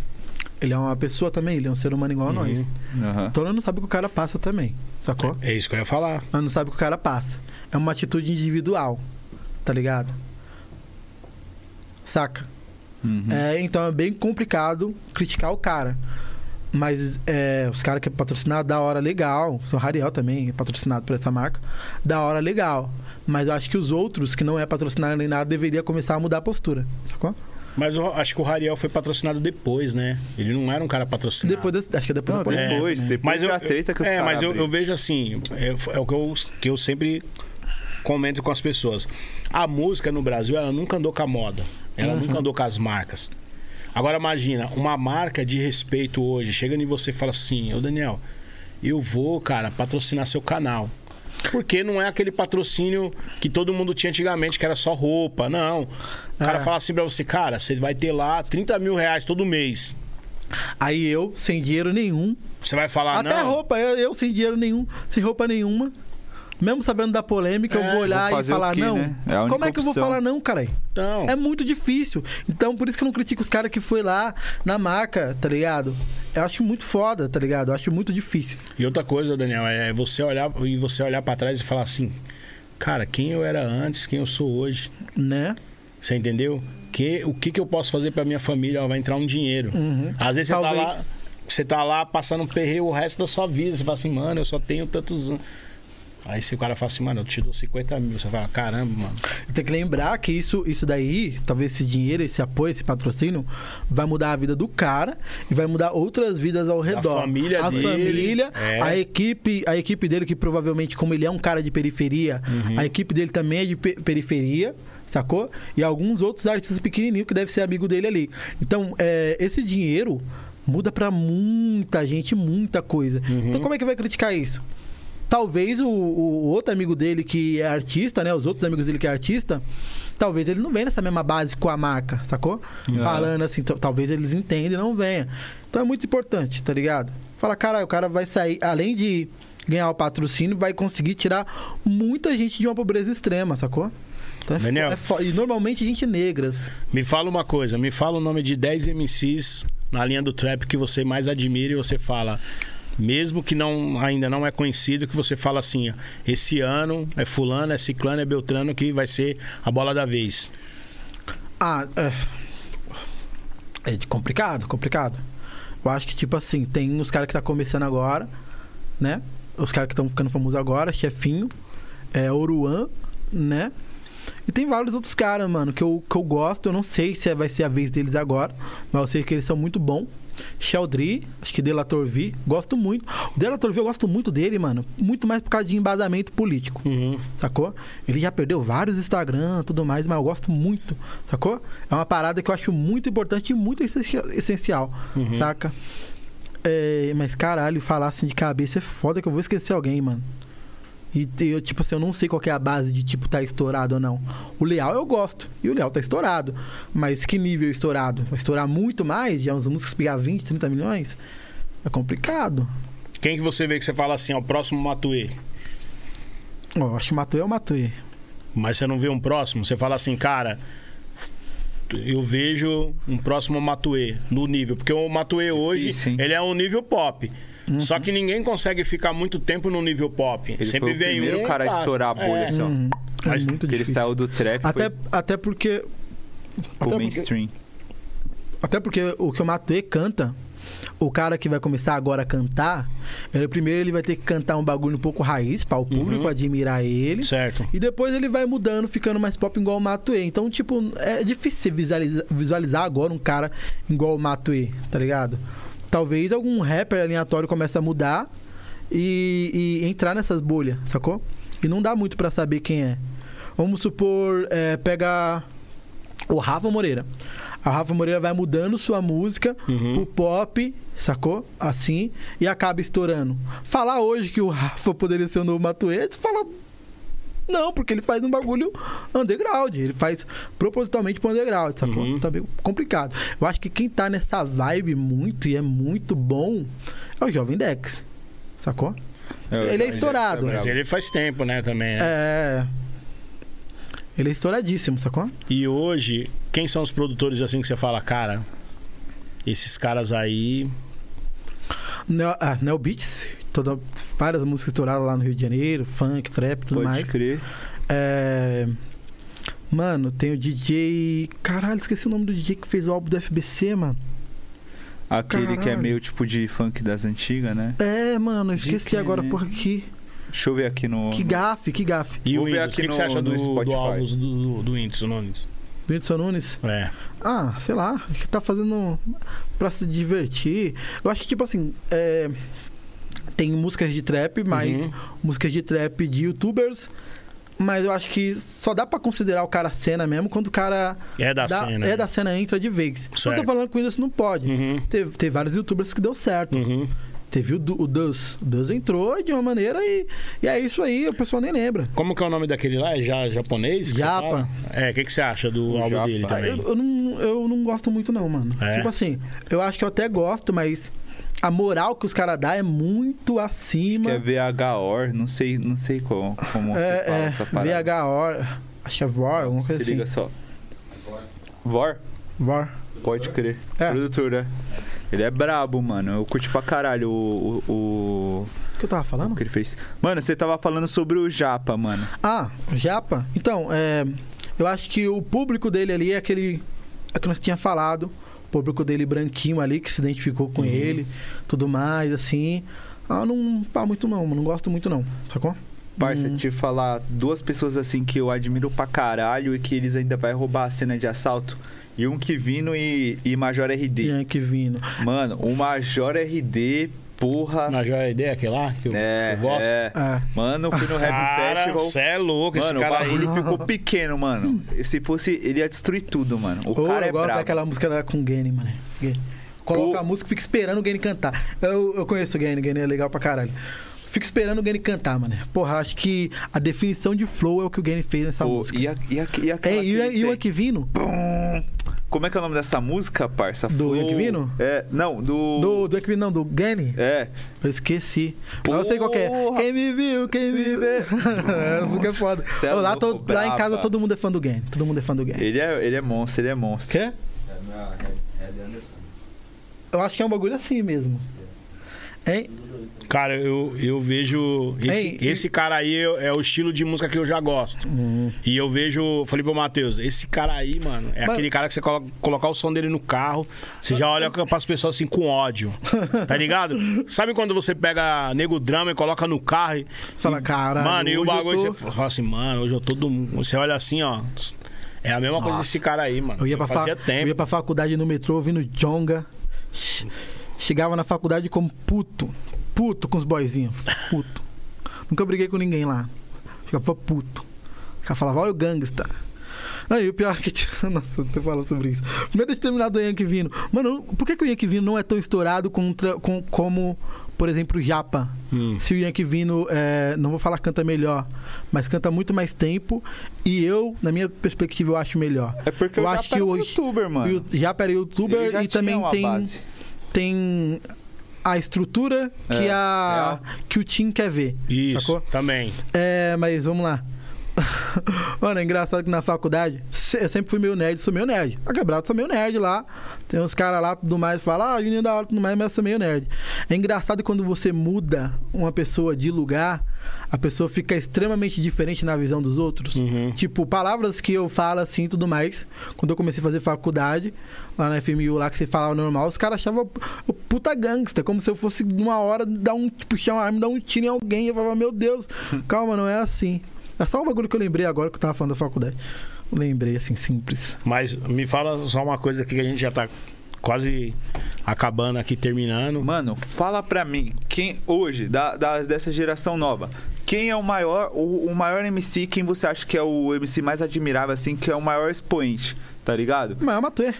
ele é uma pessoa também, ele é um ser humano igual a nós. Aham. Então ele não sabe o que o cara passa também, sacou? É isso que eu ia falar. Mas não sabe o que o cara passa. É uma atitude individual, tá ligado? Saca? Uhum. É, então é bem complicado criticar o cara. Mas é, os caras que é patrocinado, da hora legal. O Rariel também é patrocinado por essa marca. Da hora legal. Mas eu acho que os outros, que não é patrocinado nem nada, deveria começar a mudar a postura. Sacou? Mas eu acho que o Rariel foi patrocinado depois, né? Ele não era um cara patrocinado. Depois acho que é depois Não, depois, né? depois Mas eu, da treta que os é, mas eu, eu vejo assim, é, é o que eu, que eu sempre comento com as pessoas. A música no Brasil, ela nunca andou com a moda. Ela Uhum. nunca andou com as marcas. Agora imagina, uma marca de respeito hoje, chega em você e fala assim, ô Daniel, eu vou, cara, patrocinar seu canal. Porque não é aquele patrocínio que todo mundo tinha antigamente, que era só roupa. Não. O cara É. fala assim pra você, cara, você vai ter lá 30 mil reais todo mês. Aí eu, sem dinheiro nenhum, Você vai falar, até não. roupa, eu, eu sem dinheiro nenhum, sem roupa nenhuma. Mesmo sabendo da polêmica, eu É, vou olhar vou e falar, quê, não. né? É Como é que eu vou opção. falar não, caralho? Não. É muito difícil. Então, por isso que eu não critico os caras que foi lá na marca, tá ligado? Eu acho muito foda, tá ligado? Eu acho muito difícil. E outra coisa, Daniel, é você olhar e você olhar para trás e falar assim, cara, quem eu era antes, quem eu sou hoje. Né? Você entendeu? Que, o que, que eu posso fazer para minha família? Ó, vai entrar um dinheiro. Uhum. Às vezes você tá Talvez- lá, você tá lá passando um perreio o resto da sua vida. Você fala assim, mano, eu só tenho tantos anos. Aí esse cara fala assim, mano, eu te dou 50 mil. Você fala, caramba, mano. Tem que lembrar que isso, isso daí, talvez esse dinheiro, esse apoio, esse patrocínio, vai mudar a vida do cara e vai mudar outras vidas ao redor. família a dele, família, é. a equipe, a equipe dele que provavelmente, como ele é um cara de periferia, Uhum. a equipe dele também é de pe- periferia. Sacou? E alguns outros artistas pequenininhos que deve ser amigo dele ali. Então, é, esse dinheiro muda pra muita gente, muita coisa. Uhum. Então, como é que vai criticar isso? Talvez o, o outro amigo dele que é artista, né? Os outros amigos dele que é artista, talvez ele não venha nessa mesma base com a marca, sacou? Falando assim, talvez eles entendam e não venha. Então é muito importante, tá ligado? Fala, cara, o cara vai sair, além de ganhar o patrocínio, vai conseguir tirar muita gente de uma pobreza extrema, sacou? Então é, Daniel. é E normalmente gente negras. Me fala uma coisa, me fala o nome de 10 MCs na linha do trap que você mais admira e você fala, mesmo que não ainda não é conhecido, que você fala assim, ó, esse ano é fulano, é ciclano, é beltrano que vai ser a bola da vez. Ah, é. É complicado, complicado. Eu acho que, tipo assim, tem os caras que tá começando agora, né? Os caras que estão ficando famosos agora, Chefinho, é, Oruan, né? E tem vários outros caras, mano, que eu, que eu gosto. Eu não sei se vai ser a vez deles agora, mas eu sei que eles são muito bons. Sheldry, acho que Delator V, gosto muito. O Delator V eu gosto muito dele, mano. Muito mais por causa de embasamento político. Sacou? Ele já perdeu vários Instagram tudo mais, mas eu gosto muito. Sacou? É uma parada que eu acho muito importante e muito essenci- essencial. Saca? É, mas caralho, falar assim de cabeça é foda que eu vou esquecer alguém, mano. E eu, tipo assim, eu não sei qual que é a base de, tipo, tá estourado ou não. O Leal eu gosto. E o Leal tá estourado. Mas que nível estourado? Vai estourar muito mais? Já as músicas pegar 20, 30 milhões? É complicado. Quem que você vê que você fala assim, ó, o próximo Matuê? Ó, eu acho que o Matuê é o Matuê. Mas você não vê um próximo? Você fala assim, cara, eu vejo um próximo Matuê no nível. Porque o Matuê hoje, Difícil, ele é um nível pop. Só que ninguém consegue ficar muito tempo no nível pop. Ele Sempre foi o vem primeiro um cara a estourar a bolha, É. assim, ó. Uhum. É Mas muito Porque ele saiu do trap Até, foi até porque. pro Até porque, mainstream. até porque o que o Matuê canta, o cara que vai começar agora a cantar, ele, primeiro ele vai ter que cantar um bagulho um pouco raiz para o público Uhum. admirar ele. Certo. E depois ele vai mudando, ficando mais pop igual o Matuê. Então, tipo, é difícil você visualizar, visualizar agora um cara igual o Matuê, tá ligado? Talvez algum rapper aleatório comece a mudar e, e entrar nessas bolhas, sacou? E não dá muito pra saber quem é. Vamos supor, é, pega o Rafa Moreira. A Rafa Moreira vai mudando sua música Uhum. pro pop, sacou? Assim, e acaba estourando. Falar hoje que o Rafa poderia ser o novo Matuê, tu fala. Não, porque ele faz um bagulho underground. Ele faz propositalmente pro underground, sacou? Uhum. Tá meio complicado. Eu acho que quem tá nessa vibe muito e é muito bom é o Jovem Dex. Sacou? Ele é Mas estourado. é Mas ele faz tempo, né, também, né? É. Ele é estouradíssimo, sacou? E hoje, quem são os produtores assim que você fala, cara, esses caras aí. Neo, ah, Neo Beats, toda, várias músicas estouraram lá no Rio de Janeiro, funk, trap, tudo Pode mais. crer. É, Mano, tem o DJ. Caralho, esqueci o nome do DJ que fez o álbum do FBC, mano. Aquele que é Caralho. meio tipo de funk das antigas, né? É, mano, eu esqueci agora, né? porra, que. Deixa eu ver aqui no. Que gafe, que gafe. E o Vou Windows, o aqui que, que você acha do, do Spotify. álbum do, do, do Whindersson Nunes? Do Whindersson Nunes. É. Ah, sei lá, acho que tá fazendo pra se divertir. Eu acho que, tipo assim, é, tem músicas de trap, mas Uhum. músicas de trap de youtubers. Mas eu acho que só dá pra considerar o cara cena mesmo quando o cara É da dá- cena. é da cena entra de vez. Não Certo. tô falando que o Whindersson não pode. Uhum. Teve, teve vários youtubers que deu certo. Uhum. Teve o, o Duz. O Duz entrou de uma maneira e, e é isso aí, o pessoal nem lembra. Como que é o nome daquele lá? É ja, japonês? Japa. É, o que, que você acha do O álbum Japa. dele também? Eu, eu não, eu não gosto muito, não, mano. É? Tipo assim, eu acho que eu até gosto, mas a moral que os caras dão é muito Que acima. é VHOR, não sei, não sei como, como você é, fala é, essa parada. VHO, acho que é VOR, alguma Se coisa assim. liga só. VOR? VOR. Pode crer. É. Produtor, é. Ele é brabo, mano. Eu curti pra caralho o, o, o, O que eu tava o falando? que ele fez. Mano, você tava falando sobre o Japa, mano. Ah, Japa. Então, é, eu acho que o público dele ali é aquele. É que nós tinha falado. Público dele branquinho ali, que se identificou com Uhum. ele, tudo mais, assim. Ah, não pá muito não, não gosto muito não, sacou? Parça, Hum. te falar duas pessoas assim que eu admiro pra caralho e que eles ainda vai roubar a cena de assalto. E um que Vino e, e Major RD. Yankee vindo. Mano, o Major RD, porra. Na Joia Ideia, aquele lá? Que eu, É, eu gosto? é. É. Mano, eu fui no Rap Cara, Festival. você é louco, esse Mano, o cara aí. bagulho ficou pequeno, mano. E Se fosse, ele ia destruir tudo, mano. O cara eu é gosto brabo. daquela música lá com o Gane, mano. Gane. Coloca Pô. a música e fica esperando o Gane cantar. Eu, eu conheço o Gane, o Gane é legal pra caralho. Fica esperando o Gane cantar, mano. Porra, acho que a definição de flow é o que o Gane fez nessa Pô, música. e, a, e, a, e aquela É, e, o- ele e o? Aquivino? Como é que é o nome dessa música, parça? Do Flow- Yakvino? É, não, do... Do, do Aquivino, não, do Gane? É. Eu esqueci. Mas eu sei qual que é. Porra. Quem me viu, quem me vê. é, música é foda. É lá, louco, tô- lá em casa todo mundo é fã do Gane. Todo mundo é fã do Gane. Ele é, ele é monstro, ele é monstro. Quer? Eu acho que é um bagulho assim mesmo. Hein? Cara, eu, eu vejo. Esse, Ei, e- esse cara aí é é o estilo de música que eu já gosto. Hum. E eu vejo. Falei pro Matheus, esse cara aí, mano, é Mas- aquele cara que você coloca, colocar o som dele no carro, você já olha pras pessoas assim com ódio. Tá ligado? Sabe quando você pega nego drama e coloca no carro e. Fala, e- caralho, Mano, e o bagulho tô- você fala assim, mano, hoje eu tô do. Você olha assim, ó. É a mesma coisa desse cara aí, mano. Eu ia, pra fa- eu ia pra faculdade no metrô ouvindo Jonga. Che- Chegava na faculdade como puto. Puto com os boyzinhos. Puto. Nunca briguei com ninguém lá. Ficava puto. O cara falava, olha o gangsta. Aí o pior é que. Nossa, tô falando sobre isso. Primeiro de terminar do Yankee Vino. Mano, por que, que o Yankee Vino não é tão estourado contra, com, como, por exemplo, o Japa? Hum. Se o Yankee Vino, é, não vou falar canta melhor, mas canta muito mais tempo. E eu, na minha perspectiva, eu acho melhor. É porque Eu eu acho já que era um hoje- youtuber, mano. O Japa era youtuber e também tem, base. tem a estrutura que, É, a, real. que o Tim quer ver. Isso, Sacou? também. É, mas vamos lá. Mano, é engraçado que na faculdade, eu sempre fui meio nerd, sou meio nerd. A quebrada sou meio nerd lá. Tem uns caras lá tudo mais, fala, ah, Juninho da hora tudo mais, mas eu sou meio nerd. É engraçado quando você muda uma pessoa de lugar, a pessoa fica extremamente diferente na visão dos outros. Uhum. Tipo, palavras que eu falo assim e tudo mais. Quando eu comecei a fazer faculdade, lá na FMU, lá que você falava normal, os caras achavam o puta gangsta, como se eu fosse numa hora dar um, puxar uma arma, dar um tiro em alguém. Eu falava, meu Deus, calma, não é assim. É só um bagulho que eu lembrei agora que eu tava falando da faculdade. Lembrei, assim, simples. Mas me fala só uma coisa aqui que a gente já tá quase acabando aqui, terminando. Mano, fala pra mim, quem hoje, da, da- dessa geração nova, quem é o maior, o, o maior MC, quem você acha que é o MC mais admirável, assim, que é o maior expoente, tá ligado? Mas é Matuê.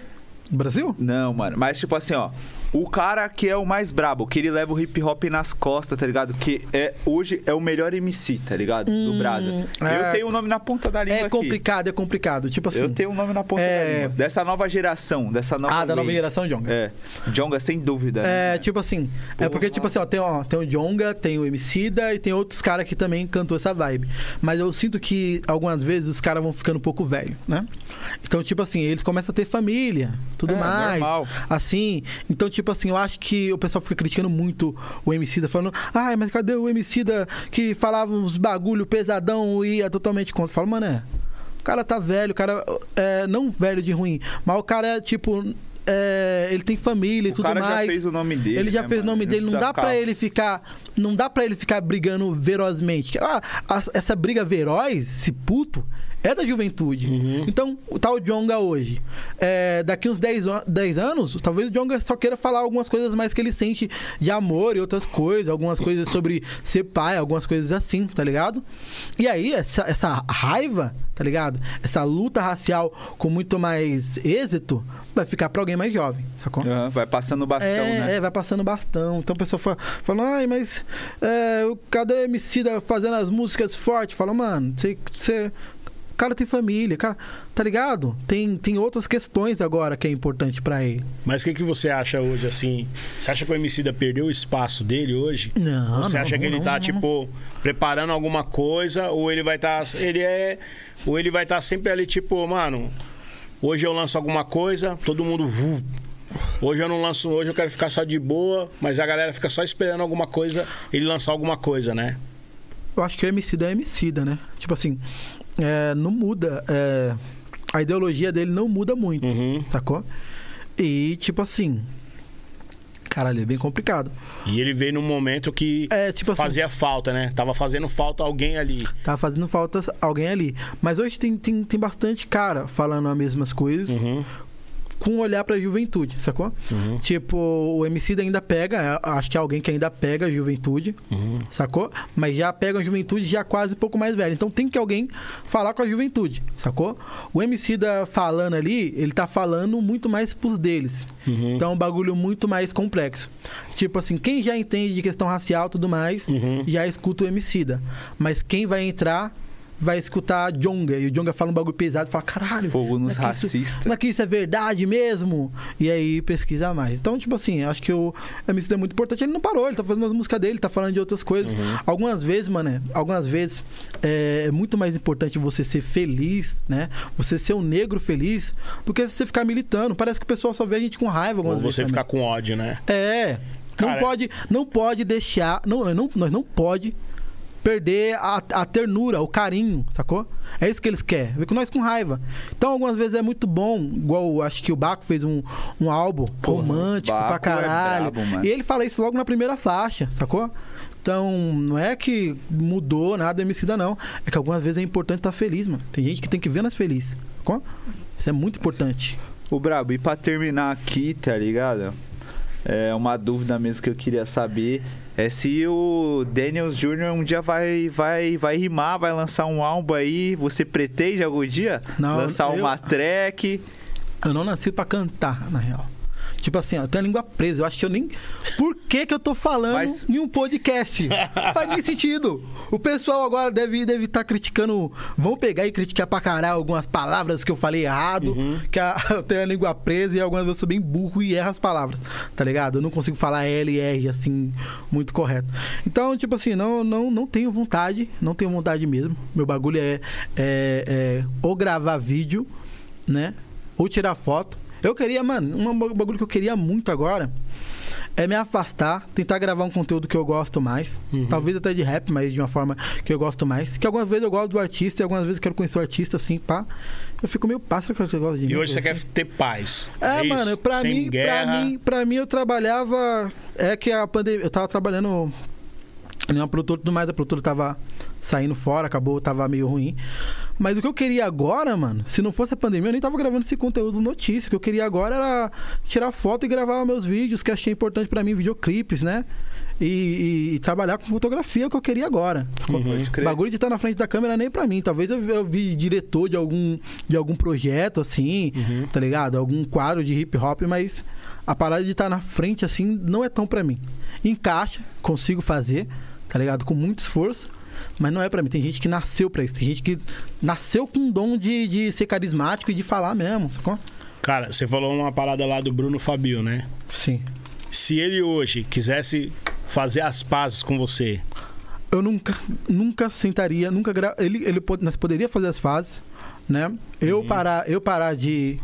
Brasil? Não, mano, mas tipo assim, ó, o cara que é o mais brabo, que ele leva o hip hop nas costas, tá ligado? Que é, hoje é o melhor MC, tá ligado? Do Brasa. é- Eu tenho o nome na ponta da língua É aqui. complicado, é complicado. Tipo assim. Eu tenho o nome na ponta É. da língua. Dessa nova geração, dessa nova Ah, da nova geração, Jonga. É. Jonga, sem dúvida. É, né? tipo assim. É porque, tipo assim, ó, tem, ó, tem o Jonga, tem o Emicida e tem outros caras que também cantou essa vibe. Mas eu sinto que algumas vezes os caras vão ficando um pouco velho, né? Então, tipo assim, eles começam a ter família, tudo É, mais. normal. Assim. Então, tipo assim, eu acho que o pessoal fica criticando muito o Emicida, falando, ai, mas cadê o Emicida que falava uns bagulho pesadão e ia totalmente contra? Fala, mano, é. O cara tá velho, o cara. É, não velho de ruim, mas o cara é tipo. é, ele tem família e o tudo cara mais. já fez o nome dele. Ele já né, fez o nome Ele dele, não precisa dá pra ficar- ele ficar. Não dá para ele ficar brigando ferozmente. Ah, essa briga veroz, esse puto, é da juventude. Então, o tal Jonga hoje, é, daqui uns 10, an- 10 anos, talvez o Jonga só queira falar algumas coisas mais que ele sente de amor e outras coisas, algumas coisas sobre ser pai, algumas coisas assim, tá ligado? E aí, essa, essa raiva, tá ligado? Essa luta racial com muito mais êxito, vai ficar pra alguém mais jovem, sacou? Aham, vai passando o bastão, é, né? é, vai passando bastão. Então a pessoa fala, fala ai, mas é, o- cadê o Emicida fazendo as músicas fortes? Fala, mano, você. Cara tem família, cara, tá ligado? Tem, tem outras questões agora que é importante pra ele. Mas o que, que você acha hoje, assim? Você acha que o Emicida perdeu o espaço dele hoje? Não, você não, acha que não, ele não, tá, tipo, preparando alguma coisa? Ou ele vai estar. ele é. Ou ele vai estar sempre ali, tipo, mano, hoje eu lanço alguma coisa, todo mundo. vu. Hoje eu não lanço, hoje eu quero ficar só de boa, mas a galera fica só esperando alguma coisa, ele lançar alguma coisa, né? Eu acho que o Emicida é Emicida, né? Tipo assim, é, não muda. é, a ideologia dele não muda muito, Uhum. sacou? E, tipo assim. Caralho, é bem complicado. E ele veio num momento que É, tipo assim- fazia falta, né? Tava fazendo falta alguém ali. Tá fazendo falta alguém ali. Mas hoje tem, tem, tem bastante cara falando as mesmas coisas Uhum. Com um olhar pra juventude, sacou? Tipo, o MC ainda pega, é, acho que é alguém que ainda pega a juventude, sacou? Mas já pega a juventude já quase um pouco mais velho. Então tem que alguém falar com a juventude, sacou? O MC da falando ali, ele tá falando muito mais pros deles. Então é um bagulho muito mais complexo. Tipo assim, quem já entende de questão racial e tudo mais, já escuta o MC da. Mas quem vai entrar vai escutar Jonga. E o Jonga fala um bagulho pesado e fala, caralho. Fogo nos não é racistas. Não é que isso é verdade mesmo? E aí pesquisa mais. Então, tipo assim, acho que o MC é muito importante. Ele não parou, ele tá fazendo as músicas dele, tá falando de outras coisas. Algumas vezes, mano, algumas vezes é, é muito mais importante você ser feliz, né? Você ser um negro feliz, do que você ficar militando. Parece que o pessoal só vê a gente com raiva Ou você ficar com ódio, né? É. Não Cara- pode, não pode deixar. Não, não, nós não pode perder a, a ternura, o carinho, sacou? É isso que eles querem. Ver com nós com raiva. Então, algumas vezes é muito bom, igual acho que o Baco fez um, um álbum romântico Baco pra é caralho. brabo, mano. e ele fala isso logo na primeira faixa, sacou? Então, não é que mudou nada Emicida, não. É que algumas vezes é importante estar feliz, mano. Tem gente que tem que ver nós felizes. Sacou? Isso é muito importante. O Brabo, e pra terminar aqui, tá ligado? É uma dúvida mesmo que eu queria saber é se o Daniels Jr. um dia vai, vai, vai rimar, vai lançar um álbum aí. Você pretende algum dia Não, lançar eu- uma track? Eu não nasci pra cantar, na real. Tipo assim, ó, eu tenho a língua presa. Eu acho que eu nem. Por que, que eu tô falando Mas- em um podcast? Faz nem sentido. O pessoal agora deve estar deve tá criticando. Vão pegar e criticar pra caralho algumas palavras que eu falei errado. Que a- eu tenho a língua presa e algumas vezes eu sou bem burro e erro as palavras. Tá ligado? Eu não consigo falar L e R assim, muito correto. Então, tipo assim, não, não, não tenho vontade. Não tenho vontade mesmo. Meu bagulho é, é, é ou gravar vídeo, né? Ou tirar foto. Eu queria, mano, um bagulho que eu queria muito agora é me afastar, tentar gravar um conteúdo que eu gosto mais. Talvez até de rap, mas de uma forma que eu gosto mais. Que algumas vezes eu gosto do artista e algumas vezes eu quero conhecer o artista, assim, pá. Eu fico meio pássaro que eu gosto de E mim, hoje você assim. quer ter paz. É, isso? mano, pra mim, pra guerra. mim, pra mim eu trabalhava. É que a pandemia. Eu tava trabalhando em uma produtora e tudo mais, a produtora tava, saindo fora, acabou, tava meio ruim. Mas o que eu queria agora, mano, se não fosse a pandemia, eu nem tava gravando esse conteúdo notícia. O que eu queria agora era tirar foto e gravar meus vídeos, que achei importante pra mim, videoclipes, né? E, e- e trabalhar com fotografia, é o que eu queria agora. Crer. bagulho de estar na frente da câmera nem pra mim. Talvez eu, eu vi diretor de algum, de algum projeto, assim, tá ligado? Algum quadro de hip hop, mas a parada de estar na frente, assim, não é tão pra mim. Encaixa, consigo fazer, tá ligado? Com muito esforço, mas não é pra mim. Tem gente que nasceu pra isso. Tem gente que nasceu com um dom de, de ser carismático e de falar mesmo, sacou? Cara, você falou uma parada lá do Bruno Fabio, né? Sim. Se ele hoje quisesse fazer as pazes com você, Eu nunca, nunca sentaria, nunca gra... ele, ele pod- nós poderia fazer as fases, né? Eu parar, eu parar de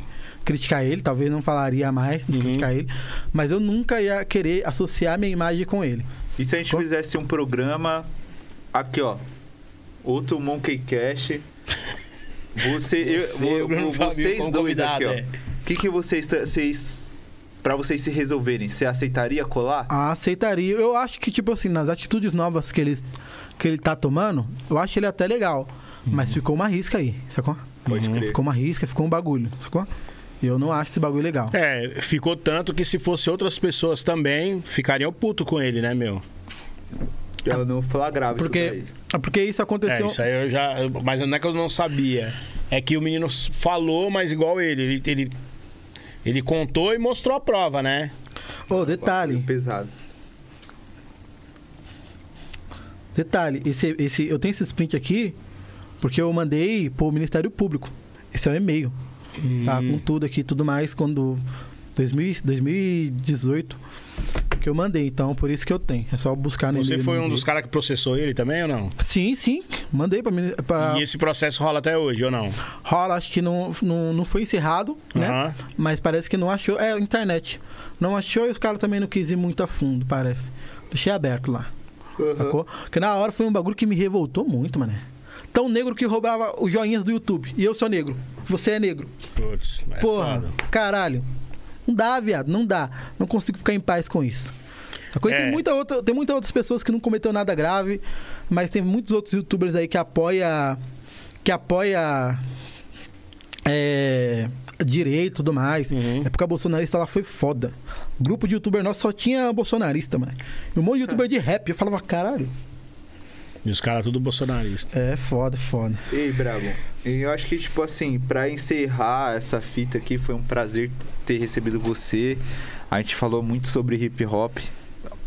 criticar ele, talvez não falaria mais de criticar ele, mas eu nunca ia querer associar minha imagem com ele. E se a gente Co- fizesse um programa aqui, ó, outro Monkey Cash. Você, eu- Você, vo- Fabio vocês dois aqui, ó. convidado, O que que vocês, vocês para vocês se resolverem, você aceitaria colar? Ah, aceitaria. Eu acho que tipo assim, nas atitudes novas que ele que ele tá tomando, eu acho ele até legal, mas ficou uma risca aí, sacou? Pode crer. Ficou uma risca, ficou um bagulho, sacou? Eu não acho esse bagulho legal. é, ficou tanto que se fosse outras pessoas também, ficariam puto com ele, né, meu? Eu não flagrava Porque, isso daí. porque isso É, aconteceu. isso aí eu já. Mas não é que eu não sabia. É que o menino falou, mas igual ele. Ele, ele, ele contou e mostrou a prova, né? Ô, detalhe, Pesado. detalhe, esse, esse, eu tenho esse sprint aqui porque eu mandei pro Ministério Público. Esse é o e-mail. Tá com tudo aqui, tudo mais, quando 2000, 2018 que eu mandei, então por isso que eu tenho. É só buscar no Você foi um dos caras que processou ele também ou não? Sim, sim, mandei pra, pra E esse processo rola até hoje ou não? rola, acho que não, não, não foi encerrado, né? Aham. Mas parece que não achou. É, internet. Não achou e os caras também não quis ir muito a fundo, parece. Deixei aberto lá. Sacou? Porque na hora foi um bagulho que me revoltou muito, mané. Tão negro que roubava os joinhas do YouTube. E eu sou negro. Você é negro. Putz, é Porra, foda. caralho. Não dá, viado. Não dá. Não consigo ficar em paz com isso. É. Tem, muita outra, tem muitas outras pessoas que não cometeu nada grave, mas tem muitos outros youtubers aí que apoia que apoia é, direito e tudo mais. Uhum. É porque a bolsonarista lá foi foda. O grupo de youtuber nosso só tinha bolsonarista, mano. E um monte de youtuber de rap. Eu falava, caralho. E os caras tudo bolsonarista. É foda, foda. Ei, Brabo, e eu acho que, tipo assim, pra encerrar essa fita aqui, foi um prazer ter recebido você. A gente falou muito sobre hip hop.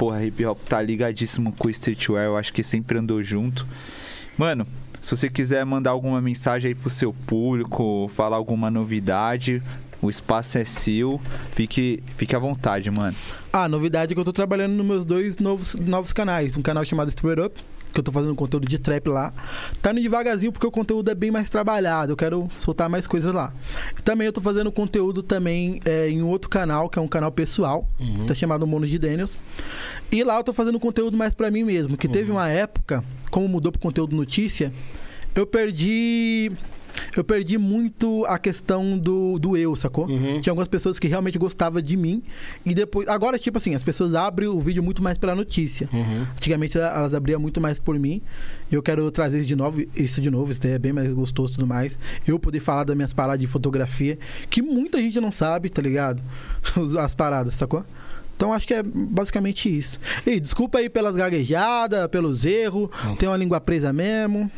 Porra, hip hop tá ligadíssimo com streetwear, eu acho que sempre andou junto. Mano, se você quiser mandar alguma mensagem aí pro seu público, falar alguma novidade, o espaço é seu. Fique, fique à vontade, mano. Ah, novidade é que eu tô trabalhando nos meus dois novos, novos canais. Um canal chamado Straight Up, que eu tô fazendo conteúdo de trap lá. Tá indo devagarzinho porque o conteúdo é bem mais trabalhado. Eu quero soltar mais coisas lá. E também eu tô fazendo conteúdo também é, em um outro canal, que é um canal pessoal, tá chamado Mono de Daniels. E lá eu tô fazendo conteúdo mais pra mim mesmo. Que teve uma época, como mudou pro conteúdo notícia, eu perdi. Eu perdi muito a questão do, do eu, sacou? Uhum. Tinha algumas pessoas que realmente gostavam de mim. E depois. Agora, tipo assim, as pessoas abrem o vídeo muito mais pela notícia. Uhum. Antigamente elas abriam muito mais por mim. E eu quero trazer isso de novo, isso de novo, isso é bem mais gostoso e tudo mais. Eu poder falar das minhas paradas de fotografia, que muita gente não sabe, tá ligado? As paradas, sacou? Então acho que é basicamente isso. E desculpa aí pelas gaguejadas, pelos erros. Tem uma língua presa mesmo.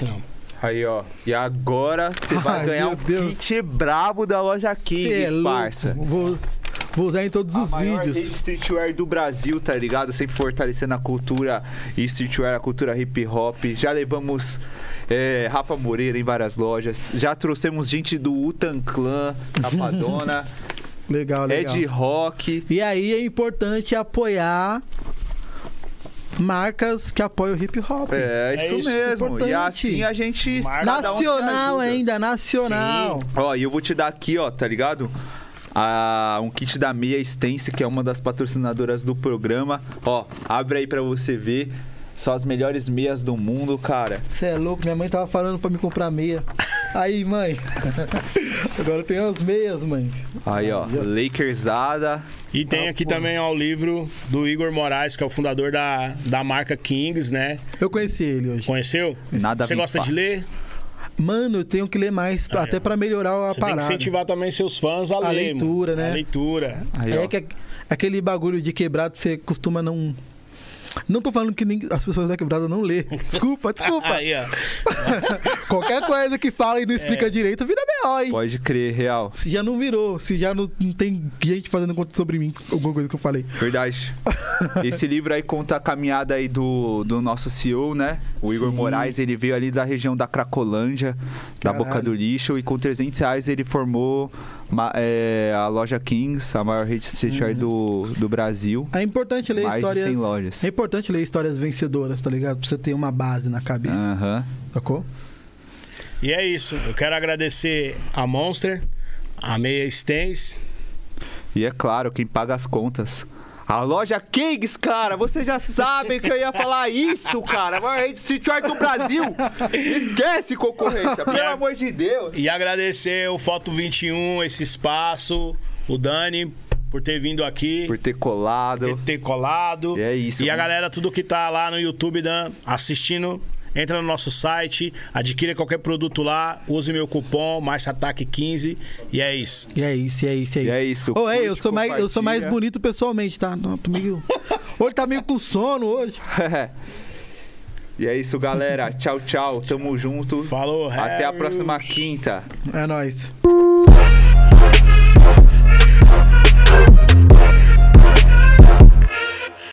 Não. Aí, ó. E agora você vai Ai, ganhar um Deus. kit brabo da loja Kings, é parça. Vou, vou usar em todos os a maior vídeos. rede streetwear do Brasil, tá ligado? Sempre fortalecendo a cultura e streetwear, a cultura hip hop. Já levamos é, Rafa Moreira em várias lojas. Já trouxemos gente do Utan Clan, Rapadona, Legal, legal. Ed Rock. E aí é importante apoiar marcas que apoiam o hip hop. É, É isso isso, mesmo. importante. E assim a gente. Marca- um nacional ajuda. ainda, nacional. Ó, e eu vou te dar aqui, ó, tá ligado? Ah, um kit da Meia Stance, que é uma das patrocinadoras do programa. Ó, abre aí pra você ver. São as melhores meias do mundo, cara. Você é louco, minha mãe tava falando pra me comprar meia. Aí, mãe. Agora tem as meias, mãe. Aí, ó, Lakersada. E tem Ah, aqui pô. também ó, o livro do Igor Moraes, que é o fundador da, da marca Kings, né? Eu conheci ele hoje. Conheceu? Nada Você gosta de fácil. ler? Mano, eu tenho que ler mais, Ah, até é. pra melhorar a Você tem que parada. incentivar também seus fãs a, A ler. leitura, mano. né? A leitura. Aí, é ó. que é- aquele bagulho de quebrado você costuma não. Não tô falando que nem- as pessoas da quebrada não lê. Desculpa, desculpa. Aí, ó. Qualquer coisa que fala e não explica É. direito vira B.O., hein? Pode crer, real. Se já não virou, se já não, não tem gente fazendo conta sobre mim, alguma coisa que eu falei. Verdade. Esse livro aí conta a caminhada aí do, do nosso CEO, né? O Igor Sim. Moraes, ele veio ali da região da Cracolândia, da Caralho. Boca do Lixo, e com 300 reais ele formou é, a loja Kings, a maior rede streetwear do, do Brasil. É importante ler Mais de histórias. 100 lojas. É importante ler histórias vencedoras, tá ligado? Pra você ter uma base na cabeça. Aham. Sacou? E é isso. Eu quero agradecer a Monster, a Meia Stens. E é claro, quem paga as contas. A loja Kings, cara, vocês já sabem que eu ia falar isso, cara. A maior rede streetwear do Brasil. Esquece concorrência, pelo E a- amor de Deus. E agradecer o Foto 21, esse espaço, o Dani por ter vindo aqui. Por ter colado. ter, ter colado. E é isso, E a mano. galera, tudo que tá lá no YouTube Dan, assistindo, entra no nosso site, adquira qualquer produto lá, use meu cupom, mais ataque 15 e é isso. E é isso, e é isso, e é E isso. é isso. Ô, ei, eu sou, mais, eu sou mais bonito pessoalmente, tá? Não, tô meio... Hoje tá meio com sono hoje. e é isso, galera. Tchau, tchau. Tamo junto. Falou, Até a Harry. próxima quinta. É nóis.